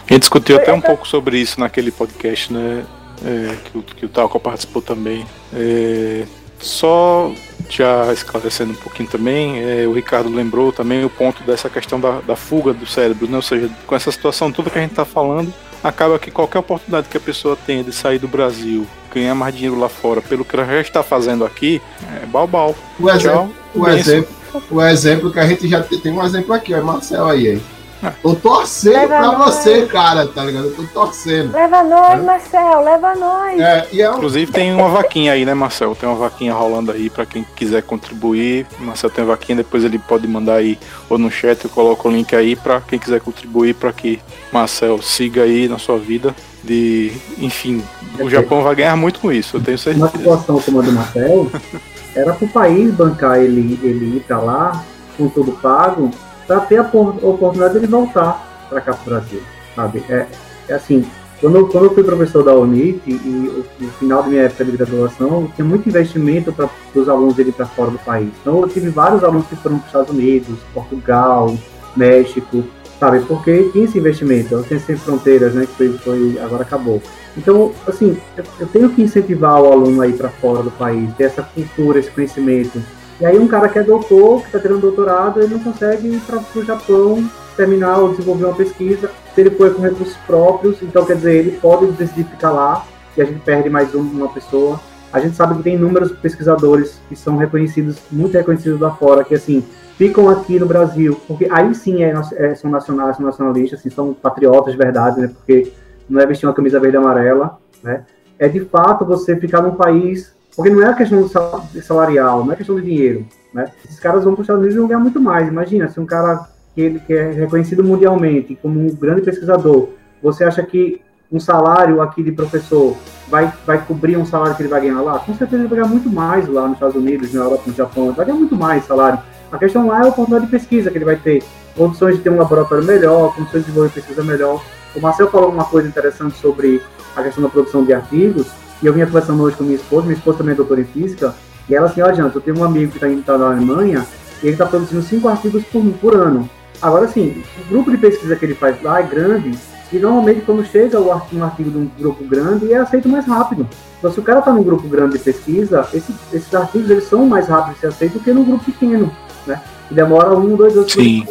A gente discutiu até um pouco sobre isso naquele podcast, né? é, que, o, que o Talco participou também. É, só já esclarecendo um pouquinho também, é, o Ricardo lembrou também o ponto dessa questão da, da fuga do cérebro, né? Ou seja, com essa situação toda que a gente está falando, acaba que qualquer oportunidade que a pessoa tenha de sair do Brasil, ganhar mais dinheiro lá fora, pelo que ela já está fazendo aqui, é balbal. O exemplo, o exemplo, o exemplo que a gente já tem, tem um exemplo aqui, ó, é Marcel aí, hein? Tô torcendo Leva pra nós. você, cara, tá ligado? Eu tô torcendo. Leva nós, Marcel, leva nós. É, e é um, Inclusive tem uma vaquinha aí, né, Marcel? Tem uma vaquinha rolando aí pra quem quiser contribuir. Marcel tem uma vaquinha, depois ele pode mandar aí ou no chat, eu coloco o link aí pra quem quiser contribuir pra que Marcel siga aí na sua vida. De, enfim, o Japão vai ganhar muito com isso, eu tenho Uma certeza. situação como a do Marcel, era pro país bancar ele, ele ir pra lá, com tudo pago, pra ter a por- oportunidade de ele voltar pra cá pro Brasil, sabe? É, é assim, quando, eu- quando eu fui professor da UNIT, e o- no final da minha época de graduação, tinha muito investimento para os alunos irem para fora do país. Então, eu tive vários alunos que foram para os Estados Unidos, Portugal, México, sabe? Porque tinha esse investimento, eu tenho sem fronteiras, né? Que foi, foi- agora acabou. Então, assim, eu, eu tenho que incentivar o aluno a ir para fora do país, ter essa cultura, esse conhecimento. E aí, um cara que é doutor, que está tendo doutorado, ele não consegue ir para o Japão terminar ou desenvolver uma pesquisa. Se ele for com recursos próprios, então quer dizer, ele pode decidir ficar lá e a gente perde mais um- uma pessoa. A gente sabe que tem inúmeros pesquisadores que são reconhecidos, muito reconhecidos lá fora, que assim, ficam aqui no Brasil, porque aí sim é, é- são nacionais, são nacionalistas, assim, são patriotas de verdade, né? Porque não é vestir uma camisa verde e amarela, né? É de fato você ficar num país, porque não é a questão salarial, não é questão de dinheiro, né? Esses caras vão para os Estados Unidos e vão ganhar muito mais. Imagina, se um cara que ele que é reconhecido mundialmente como um grande pesquisador, você acha que um salário aqui de professor vai, vai cobrir um salário que ele vai ganhar lá? Com certeza ele vai ganhar muito mais lá nos Estados Unidos, na Europa, no Japão, ele vai ganhar muito mais salário. A questão lá é a oportunidade de pesquisa que ele vai ter, condições de ter um laboratório melhor, condições de desenvolver pesquisa melhor. O Marcel falou uma coisa interessante sobre a questão da produção de artigos, e eu vinha conversando hoje com minha esposa, minha esposa também é doutora em física, e ela assim, ó, Janta, eu tenho um amigo que está tá na Alemanha, e ele está produzindo cinco artigos por, por ano. Agora, assim, o grupo de pesquisa que ele faz lá é grande, e normalmente quando chega o artigo, um artigo de um grupo grande, é aceito mais rápido. Então, se o cara está num grupo grande de pesquisa, esse- esses artigos eles são mais rápidos de ser aceitos do que num grupo pequeno, né? Que demora um, dois, dois, Sim.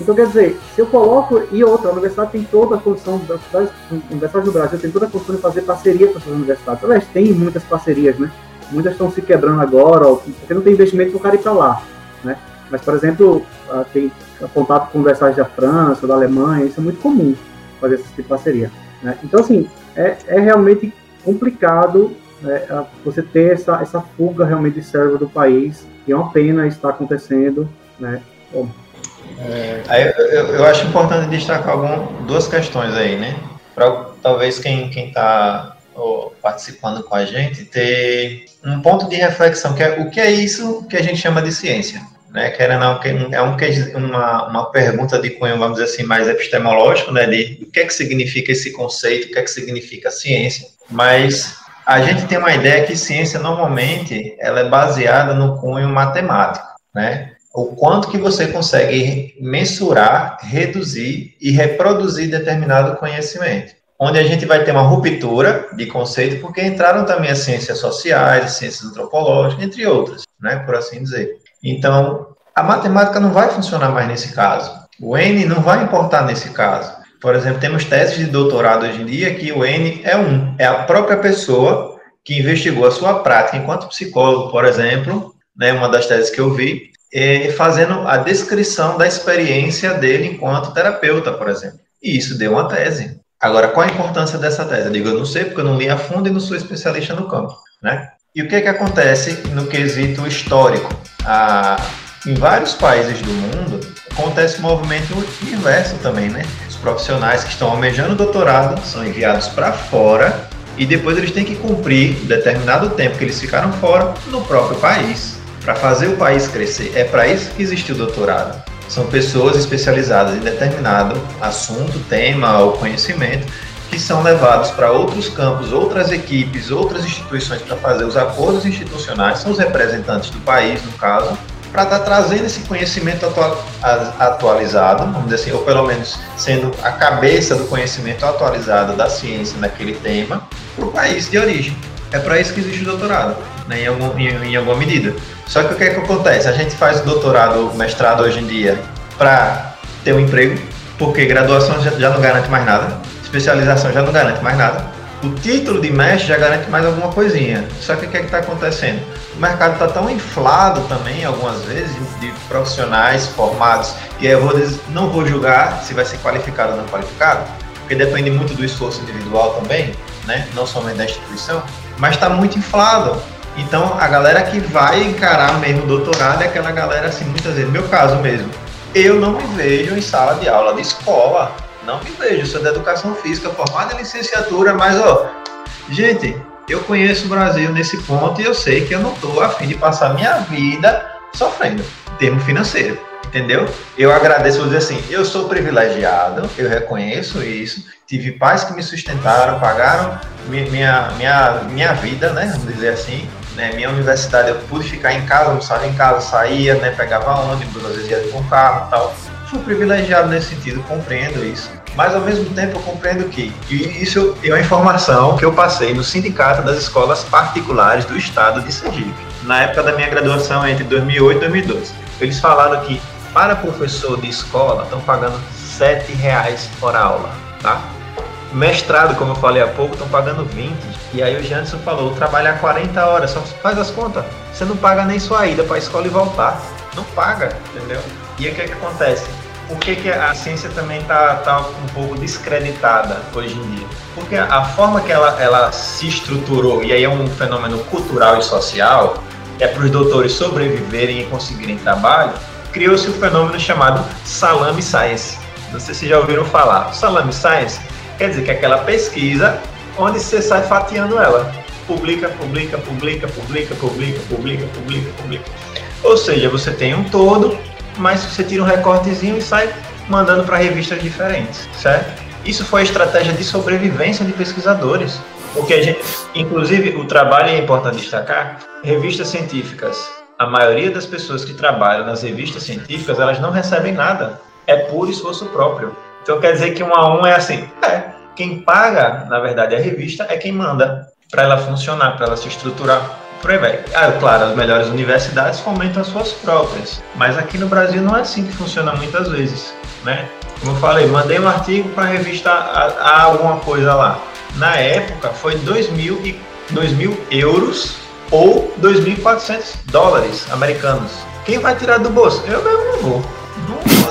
Então, quer dizer, se eu coloco, e outra, a universidade tem toda a condição, das universidades do Brasil tem toda a condição de fazer parceria com essas universidades. Elas têm muitas parcerias, né? Muitas estão se quebrando agora, ó, porque não tem investimento para o cara ir para lá, né? Mas, por exemplo, ah, tem contato com universidades da França, da Alemanha, isso é muito comum, fazer esse tipo de parceria. Né? Então, assim, é, é realmente complicado né, você ter essa, essa fuga realmente de cérebro do país, e é uma pena estar acontecendo, né? Bom, Aí eu, eu- eu acho importante destacar algum, duas questões aí, né? Para talvez quem está participando com a gente ter um ponto de reflexão, que é o que é isso que a gente chama de ciência, né? Querendo ou não, que- é um, que- uma, uma pergunta de cunho, vamos dizer assim, mais epistemológico, né? De o que é que significa esse conceito, o que é que significa ciência, mas a gente tem uma ideia que ciência normalmente ela é baseada no cunho matemático, né? O quanto que você consegue mensurar, reduzir e reproduzir determinado conhecimento. Onde a gente vai ter uma ruptura de conceito, porque entraram também as ciências sociais, as ciências antropológicas, entre outras, né, por assim dizer. Então, a matemática não vai funcionar mais nesse caso. O N não vai importar nesse caso. Por exemplo, temos teses de doutorado hoje em dia que o N é um, é a própria pessoa que investigou a sua prática enquanto psicólogo, por exemplo, né, uma das teses que eu vi, eh, fazendo a descrição da experiência dele enquanto terapeuta, por exemplo. E isso deu uma tese. Agora, qual a importância dessa tese? Eu digo, eu não sei, porque eu não li a fundo e não sou especialista no campo, né? E o que é que acontece no quesito histórico? Ah, em vários países do mundo, acontece um movimento inverso também, né? Os profissionais que estão almejando doutorado são enviados para fora e depois eles têm que cumprir determinado tempo que eles ficaram fora no próprio país para fazer o país crescer. É para isso que existe o doutorado. São pessoas especializadas em determinado assunto, tema ou conhecimento que são levados para outros campos, outras equipes, outras instituições para fazer os acordos institucionais, são os representantes do país, no caso, para estar tá trazendo esse conhecimento atualizado, vamos dizer assim, ou pelo menos sendo a cabeça do conhecimento atualizado da ciência naquele tema, para o país de origem. É para isso que existe o doutorado, né, em, algum, em, em, alguma medida. Só que o que, é que acontece? A gente faz doutorado, mestrado hoje em dia para ter um emprego, porque graduação já, já não garante mais nada, especialização já não garante mais nada. O título de mestre já garante mais alguma coisinha. Só que o que é está acontecendo? O mercado está tão inflado também, algumas vezes, de profissionais formados, e aí eu vou, não vou julgar se vai ser qualificado ou não qualificado, porque depende muito do esforço individual também, né? não somente da instituição, mas está muito inflado. Então, a galera que vai encarar mesmo o doutorado é aquela galera, assim, muitas vezes, meu caso mesmo, eu não me vejo em sala de aula de escola, não me vejo, sou da educação física, formado em licenciatura, mas, ó, gente, eu conheço o Brasil nesse ponto e eu sei que eu não estou afim de passar minha vida sofrendo, em termo financeiro, entendeu? Eu agradeço, vou dizer assim, eu sou privilegiado, eu reconheço isso, tive pais que me sustentaram, pagaram minha, minha, minha vida, né, vamos dizer assim, né, minha universidade eu pude ficar em casa, almoçava em casa, saía, né, pegava ônibus, às vezes ia com carro e tal, fui privilegiado nesse sentido, compreendo isso. Mas ao mesmo tempo eu compreendo que e isso é uma informação que eu passei no sindicato das escolas particulares do estado de Sergipe, na época da minha graduação entre 2008 e 2012. Eles falaram que para professor de escola estão pagando R$ reais por aula, tá? Mestrado, como eu falei há pouco, estão pagando 20. E aí o Janderson falou, trabalhar 40 horas, só faz as contas. Você não paga nem sua ida para a escola e voltar. Não paga, entendeu? E o que, é que acontece? Por que, que a ciência também está tá um pouco descreditada hoje em dia? Porque a forma que ela, ela se estruturou, e aí é um fenômeno cultural e social, é para os doutores sobreviverem e conseguirem trabalho, criou-se o um fenômeno chamado salame science. Não sei se já ouviram falar. salame science quer dizer que é aquela pesquisa onde você sai fatiando ela. Publica, publica, publica, publica, publica, publica, publica, publica. Ou seja, você tem um todo mas você tira um recortezinho e sai mandando para revistas diferentes, certo? Isso foi a estratégia de sobrevivência de pesquisadores, porque a gente, inclusive, o trabalho é importante destacar, revistas científicas, a maioria das pessoas que trabalham nas revistas científicas, elas não recebem nada, é puro esforço próprio. Então quer dizer que um a um é assim, é, quem paga, na verdade, a revista é quem manda para ela funcionar, para ela se estruturar. Ah, claro, as melhores universidades fomentam as suas próprias, mas aqui no Brasil não é assim que funciona muitas vezes, né? Como eu falei, mandei um artigo para a revista a, alguma coisa lá. Na época foi 2 mil, e, 2 mil euros ou 2.400 dólares americanos. Quem vai tirar do bolso? Eu mesmo não vou. Não vou.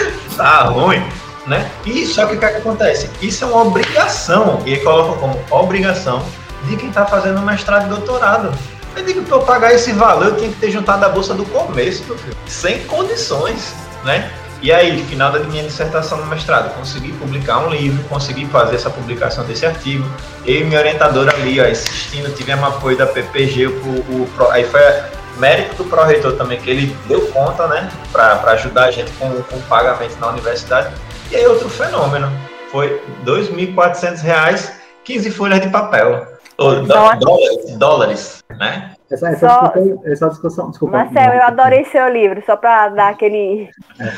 tá ruim, né? E só que o que, é que acontece? Isso é uma obrigação, e ele coloca como obrigação de quem está fazendo mestrado e doutorado. Eu digo, para pagar esse valor, eu tinha que ter juntado a bolsa do começo, meu filho, sem condições, né? E aí, final da minha dissertação no mestrado, consegui publicar um livro, consegui fazer essa publicação desse artigo. Eu e minha orientadora ali, ó, insistindo, tivemos apoio da PPG, o, o aí foi mérito do pró-reitor também, que ele deu conta, né, para ajudar a gente com, com o pagamento na universidade. E aí, outro fenômeno, foi R$ 2.400, 15 folhas de papel. Ou dólares, dólares, né? Essa, essa, só... discussão, essa discussão, desculpa. Marcel, eu adorei seu livro, só para dar aquele.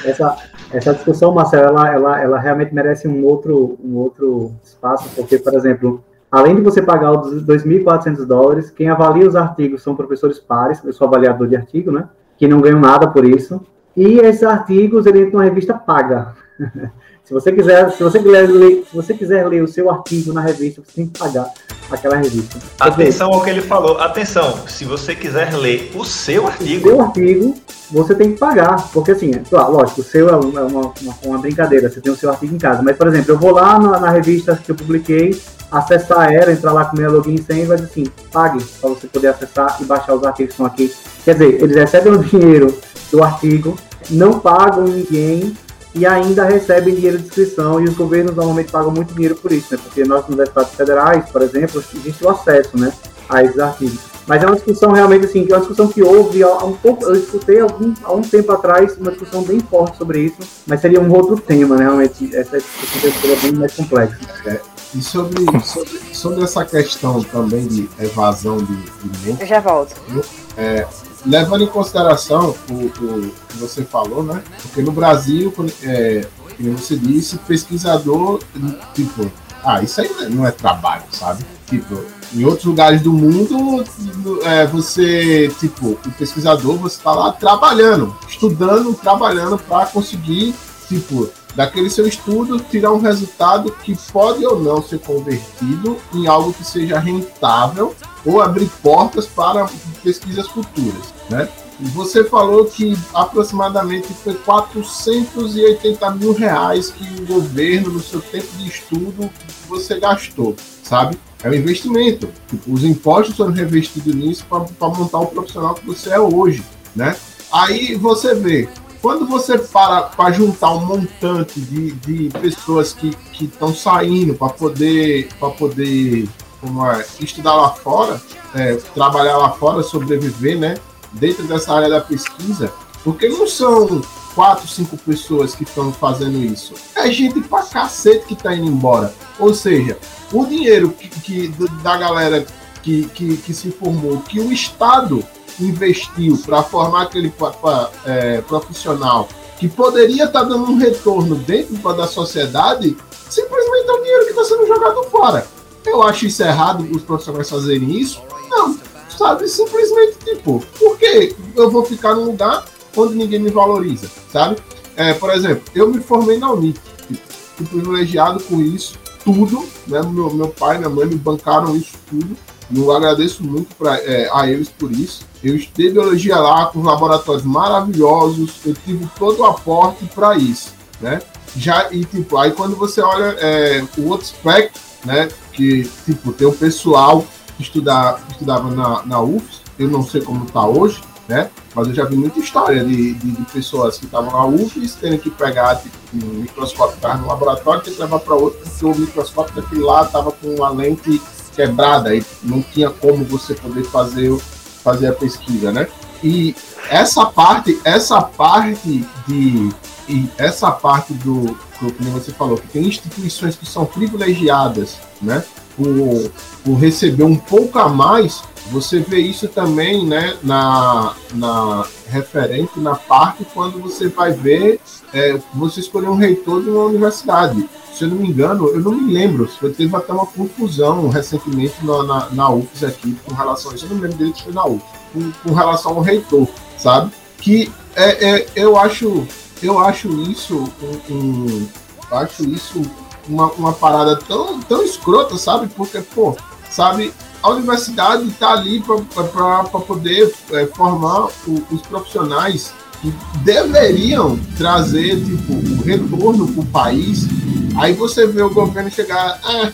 Essa, essa discussão, Marcel, ela, ela, ela realmente merece um outro, um outro espaço, porque, por exemplo, além de você pagar os 2.400 dólares, quem avalia os artigos são professores pares, eu sou avaliador de artigo, né? Que não ganham nada por isso. E esses artigos, ele entra numa revista paga. Se você quiser, se você quiser ler, se você quiser ler o seu artigo na revista, você tem que pagar aquela revista. Atenção ao que ele falou. Atenção, se você quiser ler o seu artigo. O seu artigo, você tem que pagar. Porque assim, claro, lógico, o seu é uma, é uma, uma, brincadeira, você tem o seu artigo em casa. Mas, por exemplo, eu vou lá na, na revista que eu publiquei, acessar ela, entrar lá com meu login e senha e vai dizer assim, pague para você poder acessar e baixar os artigos que estão aqui. Quer dizer, eles recebem o dinheiro do artigo, não pagam ninguém e ainda recebem dinheiro de inscrição e os governos normalmente pagam muito dinheiro por isso, né? Porque nas universidades federais, por exemplo, existe o acesso, né, a esses artigos. Mas é uma discussão realmente assim, é uma discussão que houve há um pouco, eu escutei algum, há um tempo atrás uma discussão bem forte sobre isso, mas seria um outro tema, né? Realmente, essa discussão seria bem mais complexa. É, e sobre, sobre, sobre, essa questão também de evasão de, de mente. Eu já volto. É, levando em consideração o, que você falou, né? Porque no Brasil, é, como você disse, pesquisador, tipo, ah, isso aí não é trabalho, sabe? Tipo, em outros lugares do mundo, é, você, tipo, o pesquisador, você está lá trabalhando, estudando, trabalhando para conseguir, tipo, daquele seu estudo tirar um resultado que pode ou não ser convertido em algo que seja rentável ou abrir portas para pesquisas futuras, né? Você falou que aproximadamente foi 480 mil reais que o governo, no seu tempo de estudo, você gastou, sabe? É um investimento. Tipo, os impostos foram revestidos nisso para montar o profissional que você é hoje, né? Aí você vê, quando você para para juntar um montante de, de pessoas que estão saindo para poder, poder como é, estudar lá fora, é, trabalhar lá fora, sobreviver, né? Dentro dessa área da pesquisa, porque não são quatro, cinco pessoas que estão fazendo isso. É gente pra cacete que tá indo embora. Ou seja, o dinheiro que, que da galera que, que, que se formou, que o Estado investiu para formar aquele pra, pra, é, profissional que poderia estar tá dando um retorno dentro da sociedade, simplesmente é o dinheiro que está sendo jogado fora. Eu acho isso errado os profissionais fazerem isso? Não, sabe? Simplesmente, tipo, por que eu vou ficar num lugar onde ninguém me valoriza, sabe? É, por exemplo, eu me formei na Unip, fui privilegiado com isso, tudo, né? Meu, meu pai minha mãe me bancaram isso tudo. Eu agradeço muito pra, é, a eles por isso. Eu estudei biologia lá com laboratórios maravilhosos, eu tive todo o aporte para isso, né? Já, e tipo, aí quando você olha é, o outro aspecto, né? Que, tipo, tem o pessoal que, estudar, que estudava na, na UFS, eu não sei como está hoje, né? Mas eu já vi muita história de, de, de pessoas que estavam na UFES terem que pegar tipo, um microscópio que no laboratório e que levar para outro, porque o microscópio daquele lá estava com uma lente quebrada e não tinha como você poder fazer, fazer a pesquisa, né? E essa parte, essa parte de e essa parte do, do que você falou, que tem instituições que são privilegiadas, né? Por, por receber um pouco a mais, você vê isso também né, na, na referente, na parte, quando você vai ver é, você escolher um reitor de uma universidade. Se eu não me engano, eu não me lembro, teve até uma confusão recentemente na, na, na UFES aqui com relação a isso. Eu não me lembro dele que foi na UFES, com, com relação ao reitor, sabe? Que é, é, eu acho eu acho isso um, um acho isso uma, uma parada tão, tão escrota, sabe? Porque, pô, sabe, a universidade está ali para poder é, formar o, os profissionais que deveriam trazer tipo, o retorno para o país. Aí você vê o governo chegar, ah,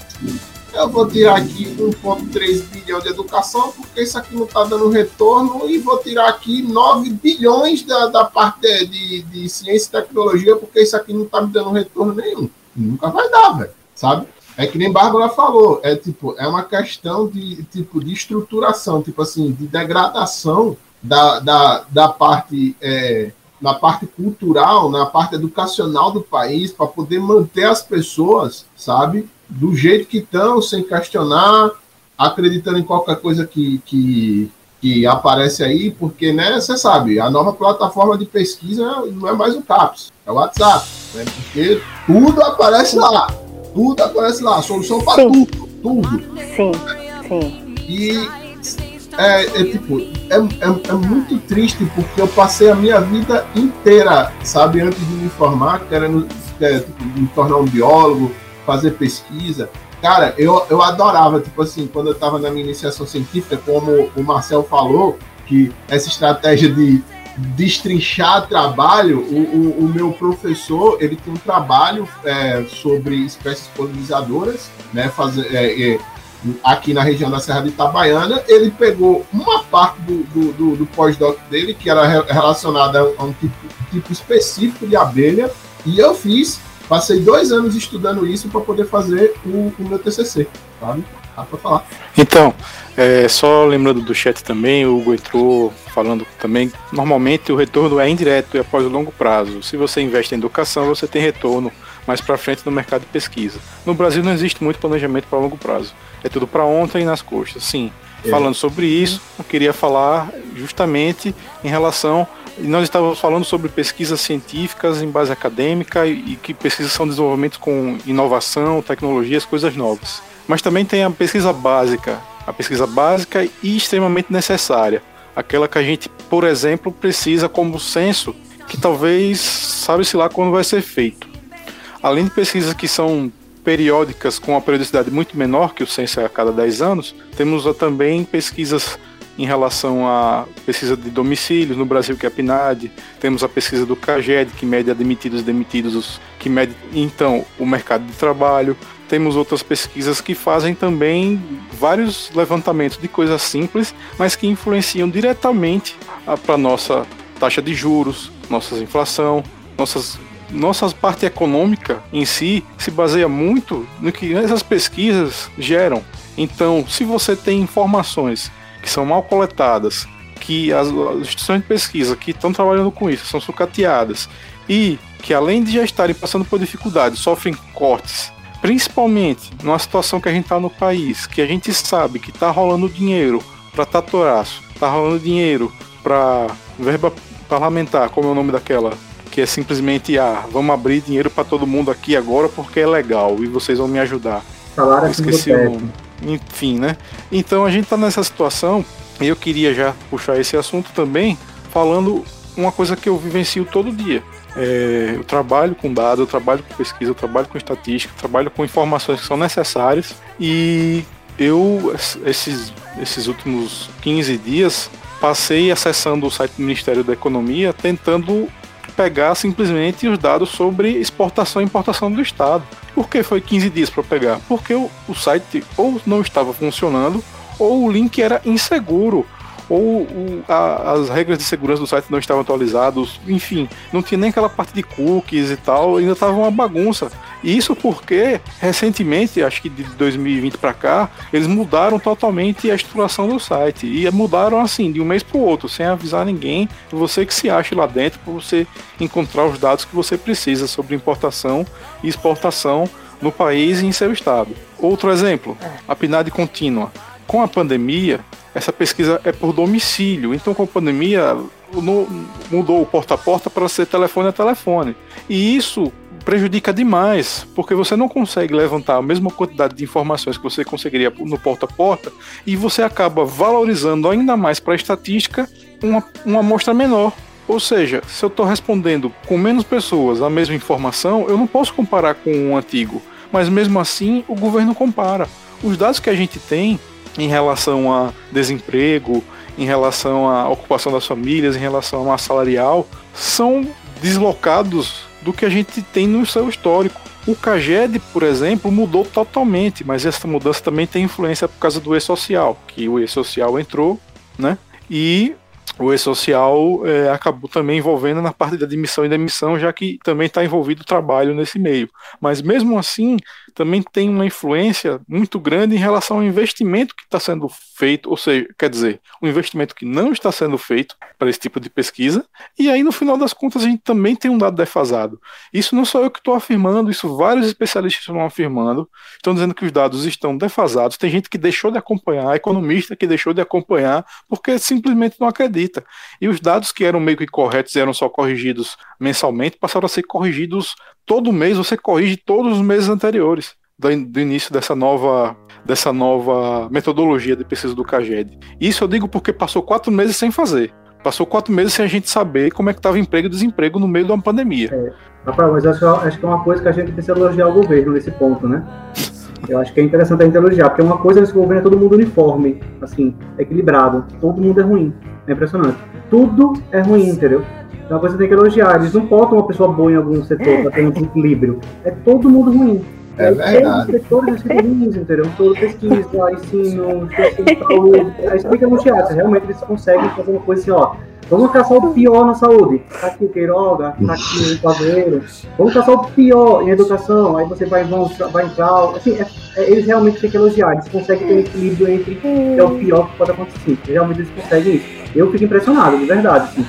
eu vou tirar aqui 1,3 bilhão de educação, porque isso aqui não está dando retorno, e vou tirar aqui 9 bilhões da, da parte de, de ciência e tecnologia, porque isso aqui não está me dando retorno nenhum. Nunca vai dar, velho, sabe? É que nem Bárbara falou, é tipo, é uma questão de tipo de estruturação, tipo assim, de degradação da, da, da parte é, na parte cultural, na parte educacional do país, para poder manter as pessoas, sabe, do jeito que estão, sem questionar, acreditando em qualquer coisa que, que, que aparece aí, porque, né, você sabe, a nova plataforma de pesquisa não é mais o CAPS, é o WhatsApp, né, porque tudo aparece lá tudo aparece lá, solução para tudo, tudo. Sim, sim. E é, é tipo, é, é, é, muito triste porque eu passei a minha vida inteira, sabe, antes de me formar, querendo é, tipo, me tornar um biólogo, fazer pesquisa. Cara, eu, eu adorava, tipo assim, quando eu estava na minha iniciação científica, como o Marcel falou, que essa estratégia de destrinchar trabalho, o, o, o, meu professor ele tem um trabalho é, sobre espécies polinizadoras, né, fazer, é, é, aqui na região da Serra de Itabaiana. Ele pegou uma parte do, do, do, do pós-doc dele, que era relacionada a um tipo, tipo específico de abelha, e eu fiz passei dois anos estudando isso para poder fazer o, o, meu TCC, sabe? Dá para falar. Então, é, só lembrando do chat também, o Hugo entrou falando também, normalmente o retorno é indireto e após o longo prazo. Se você investe em educação, você tem retorno mais para frente no mercado de pesquisa. No Brasil não existe muito planejamento para longo prazo. É tudo para ontem e nas costas. Sim, é. falando sobre isso, eu queria falar justamente em relação nós estávamos falando sobre pesquisas científicas em base acadêmica e, que pesquisas são desenvolvimento com inovação, tecnologias, coisas novas. Mas também tem a pesquisa básica, a pesquisa básica e extremamente necessária, aquela que a gente, por exemplo, precisa como senso, que talvez sabe-se lá quando vai ser feito. Além de pesquisas que são periódicas com uma periodicidade muito menor que o censo é a cada 10 anos, temos também pesquisas em relação à pesquisa de domicílios no Brasil, que é a PNAD, temos a pesquisa do CAGED, que mede admitidos e demitidos, que mede então o mercado de trabalho. Temos outras pesquisas que fazem também vários levantamentos de coisas simples, mas que influenciam diretamente para a nossa taxa de juros, nossa inflação, nossas nossa parte econômica em si se baseia muito no que essas pesquisas geram. Então, se você tem informações que são mal coletadas, que as, as instituições de pesquisa que estão trabalhando com isso são sucateadas e que além de já estarem passando por dificuldades, sofrem cortes, principalmente numa situação que a gente está no país, que a gente sabe que está rolando dinheiro para tatoraço, está rolando dinheiro para verba parlamentar, como é o nome daquela, que é simplesmente ah, vamos abrir dinheiro para todo mundo aqui agora porque é legal e vocês vão me ajudar. Salário esqueci o nome enfim, né? Então a gente está nessa situação eu queria já puxar esse assunto também, falando uma coisa que eu vivencio todo dia. É, eu trabalho com dados, eu trabalho com pesquisa, eu trabalho com estatística, eu trabalho com informações que são necessárias e eu, esses, esses últimos 15 dias, passei acessando o site do Ministério da Economia tentando pegar simplesmente os dados sobre exportação e importação do Estado. Por que foi 15 dias para pegar? Porque o, o site ou não estava funcionando ou o link era inseguro ou o, a, as regras de segurança do site não estavam atualizadas, enfim, não tinha nem aquela parte de cookies e tal, ainda estava uma bagunça. E isso porque recentemente, acho que de 2020 para cá, eles mudaram totalmente a estruturação do site e mudaram assim de um mês para o outro, sem avisar ninguém, você que se ache lá dentro para você encontrar os dados que você precisa sobre importação e exportação no país e em seu estado. Outro exemplo, a PNAD contínua. Com a pandemia, essa pesquisa é por domicílio. Então, com a pandemia, mudou o porta a porta para ser telefone a telefone. E isso prejudica demais, porque você não consegue levantar a mesma quantidade de informações que você conseguiria no porta a porta e você acaba valorizando ainda mais para a estatística uma, uma amostra menor. Ou seja, se eu estou respondendo com menos pessoas a mesma informação, eu não posso comparar com um antigo. Mas mesmo assim, o governo compara. Os dados que a gente tem em relação a desemprego, em relação à ocupação das famílias, em relação à massa salarial, são deslocados do que a gente tem no seu histórico. O CAGED, por exemplo, mudou totalmente, mas essa mudança também tem influência por causa do e-social, que o e-social entrou, né? E o e-social é, acabou também envolvendo na parte da admissão e demissão, já que também está envolvido o trabalho nesse meio. Mas mesmo assim, também tem uma influência muito grande em relação ao investimento que está sendo feito, ou seja, quer dizer, o um investimento que não está sendo feito para esse tipo de pesquisa, e aí no final das contas a gente também tem um dado defasado. Isso não sou eu que estou afirmando, isso vários especialistas estão afirmando, estão dizendo que os dados estão defasados, tem gente que deixou de acompanhar, economista que deixou de acompanhar, porque simplesmente não acredita. E os dados que eram meio que corretos eram só corrigidos mensalmente passaram a ser corrigidos todo mês você corrige todos os meses anteriores do, do, início dessa nova, dessa nova metodologia de pesquisa do CAGED. Isso eu digo porque passou quatro meses sem fazer. Passou quatro meses sem a gente saber como é que estava emprego e desemprego no meio de uma pandemia. É. Rapaz, mas acho, acho que é uma coisa que a gente precisa elogiar o governo nesse ponto, né? Eu acho que é interessante a gente elogiar, porque uma coisa nesse governo é todo mundo uniforme, assim, equilibrado. Todo mundo é ruim. É impressionante. Tudo é ruim, entendeu? Então você tem que elogiar. Eles não botam uma pessoa boa em algum setor para ter um equilíbrio. É todo mundo ruim. É verdade. Tem setores disciplinas, entendeu? Todo pesquisa, ensino, saúde. Aí explica no teatro, realmente eles conseguem fazer uma coisa assim, ó. Vamos caçar o pior na saúde. Tá aqui o Queiroga, tá aqui o Pazuello. Vamos caçar o pior em educação. Aí você vai, vão, vai entrar. Assim, é, é, eles realmente têm que elogiar. Eles conseguem ter um equilíbrio entre o que é o pior que pode acontecer. Realmente eles conseguem isso. Eu fico impressionado, de verdade. Assim.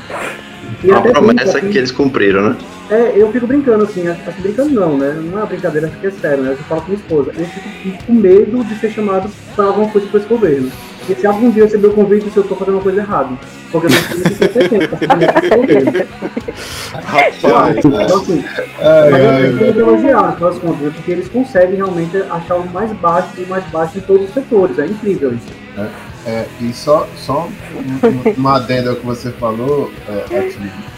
E Uma promessa brinco, que eles cumpriram, né? É, eu fico brincando, assim, assim, brincando não, né? Não é uma brincadeira, acho que é sério, né? Eu falo com minha esposa. Eu fico com medo de ser chamado para alguma coisa para esse governo. Porque se algum dia eu receber o convite, se eu tô fazendo uma coisa errada. Porque eu tenho pra governo. Rapaz, então, assim, mas eu tenho que elogiar, no final das contas, né? porque eles conseguem realmente achar o mais baixo e o mais baixo em todos os setores. É incrível isso. É. É, e só, só uma adenda ao que você falou, é,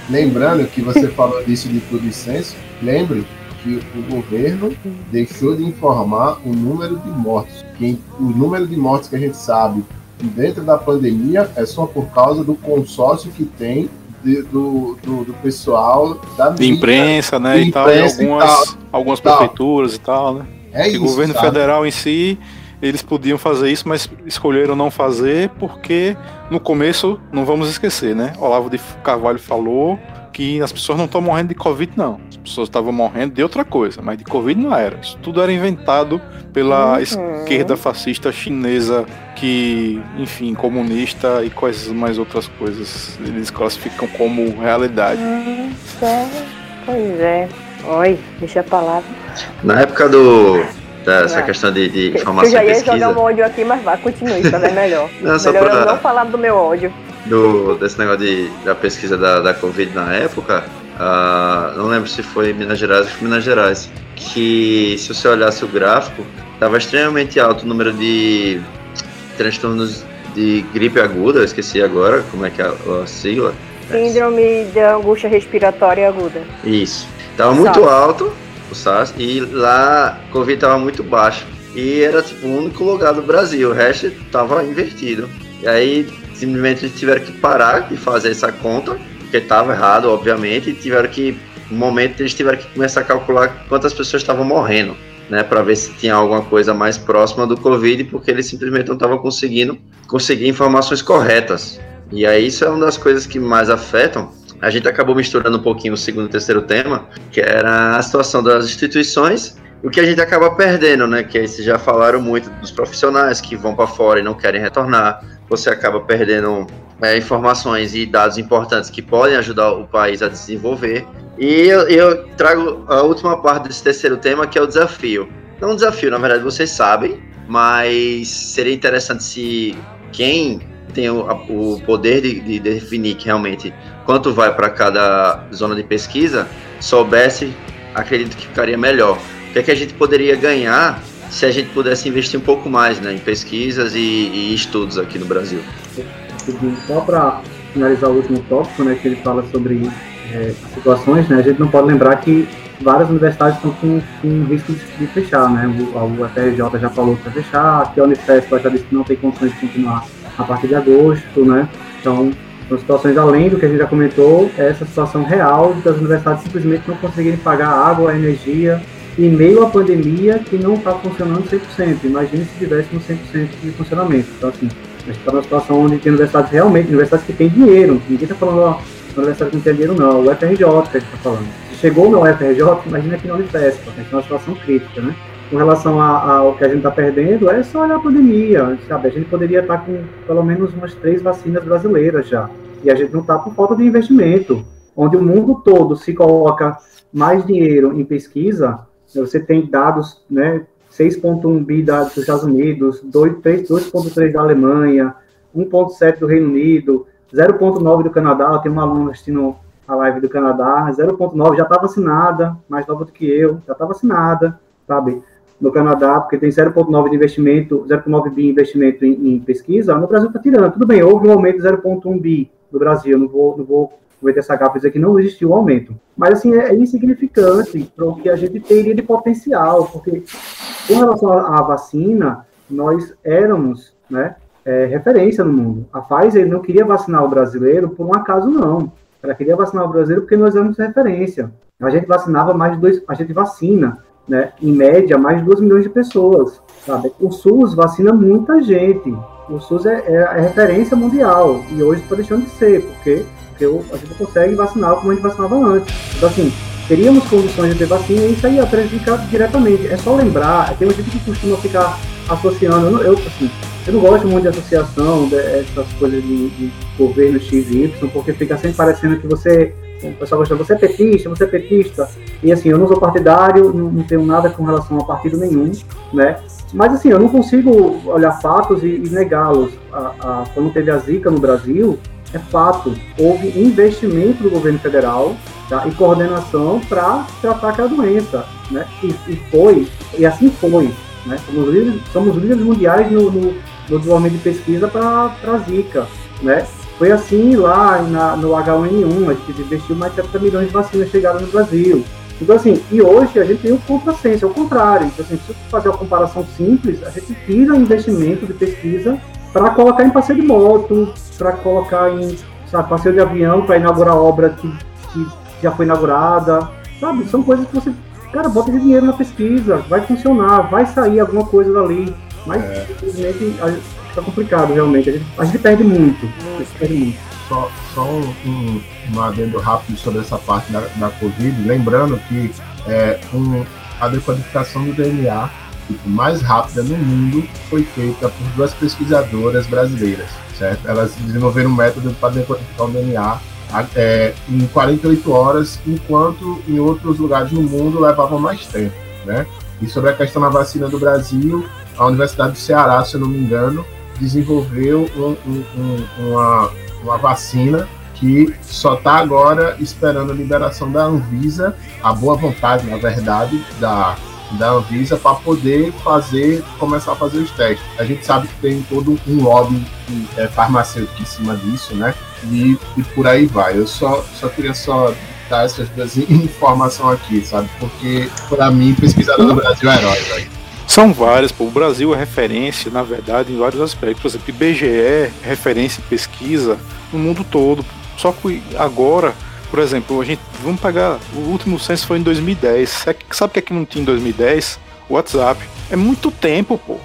lembrando que você falou disso de tudo licença, lembre que o governo deixou de informar o número de mortos. Que o número de mortos que a gente sabe dentro da pandemia é só por causa do consórcio que tem de, do, do, do, pessoal da de imprensa, né? De imprensa e tal, e algumas, e tal. algumas prefeituras e tal, né? É isso, o governo sabe? federal em si eles podiam fazer isso, mas escolheram não fazer porque no começo, não vamos esquecer, né? Olavo de Carvalho falou que as pessoas não estão morrendo de Covid, não. As pessoas estavam morrendo de outra coisa, mas de Covid não era. Isso tudo era inventado pela uhum. esquerda fascista chinesa, que, enfim, comunista e quais mais outras coisas eles classificam como realidade. Hum, pois é. Oi, deixa a palavra. Na época do essa vai. questão de, de informação Eu já ia pesquisa. jogar um ódio aqui, mas vá, continue, tá bem melhor. não, melhor pra, eu não falar do meu ódio. Do, desse negócio de, da pesquisa da, da Covid na época, uh, não lembro se foi em Minas Gerais ou Minas Gerais, que se você olhasse o gráfico, estava extremamente alto o número de transtornos de gripe aguda, eu esqueci agora como é que é a, a sigla. Síndrome de angústia respiratória aguda. Isso. Estava muito alto o SARS, e lá a Covid estava muito baixo. E era tipo o único lugar do Brasil, o resto estava invertido. E aí simplesmente eles tiveram que parar de fazer essa conta, porque estava errado, obviamente, e tiveram que, no momento, eles tiveram que começar a calcular quantas pessoas estavam morrendo, né, para ver se tinha alguma coisa mais próxima do Covid, porque eles simplesmente não estavam conseguindo conseguir informações corretas. E aí isso é uma das coisas que mais afetam a gente acabou misturando um pouquinho o segundo e terceiro tema, que era a situação das instituições o que a gente acaba perdendo, né? Que vocês já falaram muito dos profissionais que vão para fora e não querem retornar. Você acaba perdendo é, informações e dados importantes que podem ajudar o país a desenvolver. E eu, eu, trago a última parte desse terceiro tema, que é o desafio. Não um desafio, na verdade, vocês sabem, mas seria interessante se quem tem o, o poder de, de, definir que realmente quanto vai para cada zona de pesquisa, soubesse, acredito que ficaria melhor. O que, é que a gente poderia ganhar se a gente pudesse investir um pouco mais né, em pesquisas e, e estudos aqui no Brasil? Só para finalizar o último tópico, né, que ele fala sobre é, situações, né, a gente não pode lembrar que várias universidades estão com, com risco de, fechar, né? A UFRJ já falou que vai fechar, a Unifesp já disse que não tem condições de continuar a partir de agosto, né? Então, são situações além do que a gente já comentou, é essa situação real das universidades simplesmente não conseguirem pagar água, energia, em meio à pandemia que não está funcionando 100%. Imagine se tivesse no 100% de funcionamento. Então, assim, a gente está numa situação onde tem universidades realmente, universidades que têm dinheiro. Ninguém está falando, ó, universidade que não tem dinheiro, não. O FRJ que a gente está falando. Se chegou no FRJ, imagina aqui na Unifesp, a gente está numa situação crítica, né? Com relação ao que a gente está perdendo, é só olhar a pandemia, sabe? A gente poderia estar tá com pelo menos umas três vacinas brasileiras já. E a gente não está por falta de investimento. Onde o mundo todo se coloca mais dinheiro em pesquisa, você tem dados, né? 6,1 bi dos Estados Unidos, 2,3 da Alemanha, 1,7 do Reino Unido, 0,9 do Canadá. Tem uma aluna assistindo a live do Canadá, 0,9 já está vacinada, mais nova do que eu, já está vacinada, sabe? No Canadá, porque tem 0,9 de investimento, 0,9 bi investimento em, em, pesquisa, no Brasil está tirando. Tudo bem, houve um aumento de 0,1 bi no Brasil, não vou, não vou cometer essa gafa dizer que não existiu um aumento. Mas, assim, é, é insignificante para o que a gente teria de potencial, porque com relação à vacina, nós éramos, né, é, referência no mundo. A Pfizer não queria vacinar o brasileiro por um acaso, não. Ela queria vacinar o brasileiro porque nós éramos referência. A gente vacinava mais de dois, a gente vacina né? Em média, mais de 2 milhões de pessoas, sabe? O SUS vacina muita gente. O SUS é, é a referência mundial e hoje está deixando de ser, porque, porque a gente não consegue vacinar como a gente vacinava antes. Então, assim, teríamos condições de ter vacina e isso aí ia prejudicar diretamente. É só lembrar, tem gente que costuma ficar associando, eu, assim, eu não gosto muito de associação, dessas coisas de, de governo X porque fica sempre parecendo que você, o pessoal gosta, você é petista, você é petista, e assim, eu não sou partidário, não, tenho nada com relação a partido nenhum, né? Mas assim, eu não consigo olhar fatos e, e negá-los. quando teve a Zika no Brasil, é fato, houve investimento do governo federal tá, e coordenação para tratar aquela doença, né? E, e, foi, e assim foi. Né? Somos, líderes, somos líderes mundiais no, no, no desenvolvimento de pesquisa para a Zika. Né? Foi assim lá na, no H1N1, a gente investiu mais de 70 milhões de vacinas chegaram no Brasil. Então, assim, e hoje a gente tem o contrassenso, é o contrário. Então, assim, se fazer uma comparação simples, a gente tira investimento de pesquisa para colocar em passeio de moto, para colocar em sabe, passeio de avião, para inaugurar obra que, que já foi inaugurada, sabe? São coisas que você Cara, bota esse dinheiro na pesquisa, vai funcionar, vai sair alguma coisa dali. Mas, é. infelizmente, fica complicado, realmente. A gente, a gente perde muito. Gente perde muito. Só, só um, um, um adendo rápido sobre essa parte da, da Covid. Lembrando que é, um, a decodificação do DNA tipo, mais rápida no mundo foi feita por duas pesquisadoras brasileiras, certo? Elas desenvolveram um método para decodificar o DNA é, em 48 horas, enquanto em outros lugares no mundo levavam mais tempo, né? E sobre a questão da vacina do Brasil, a Universidade do Ceará, se eu não me engano, desenvolveu um, um, um, uma, uma vacina que só está agora esperando a liberação da Anvisa, a boa vontade, na verdade, da, da Anvisa para poder fazer, começar a fazer os testes. A gente sabe que tem todo um lobby é, farmacêutico em cima disso, né? E, e por aí vai. Eu só, só queria só dar essas duas informações aqui, sabe? Porque, para mim, pesquisador do Brasil é herói, velho. São várias, pô. O Brasil é referência, na verdade, em vários aspectos. Por exemplo, IBGE é referência em pesquisa no mundo todo. Só que agora, por exemplo, a gente. Vamos pegar. O último censo foi em 2010. Sabe o que é que não tinha em 2010? WhatsApp. É muito tempo, pô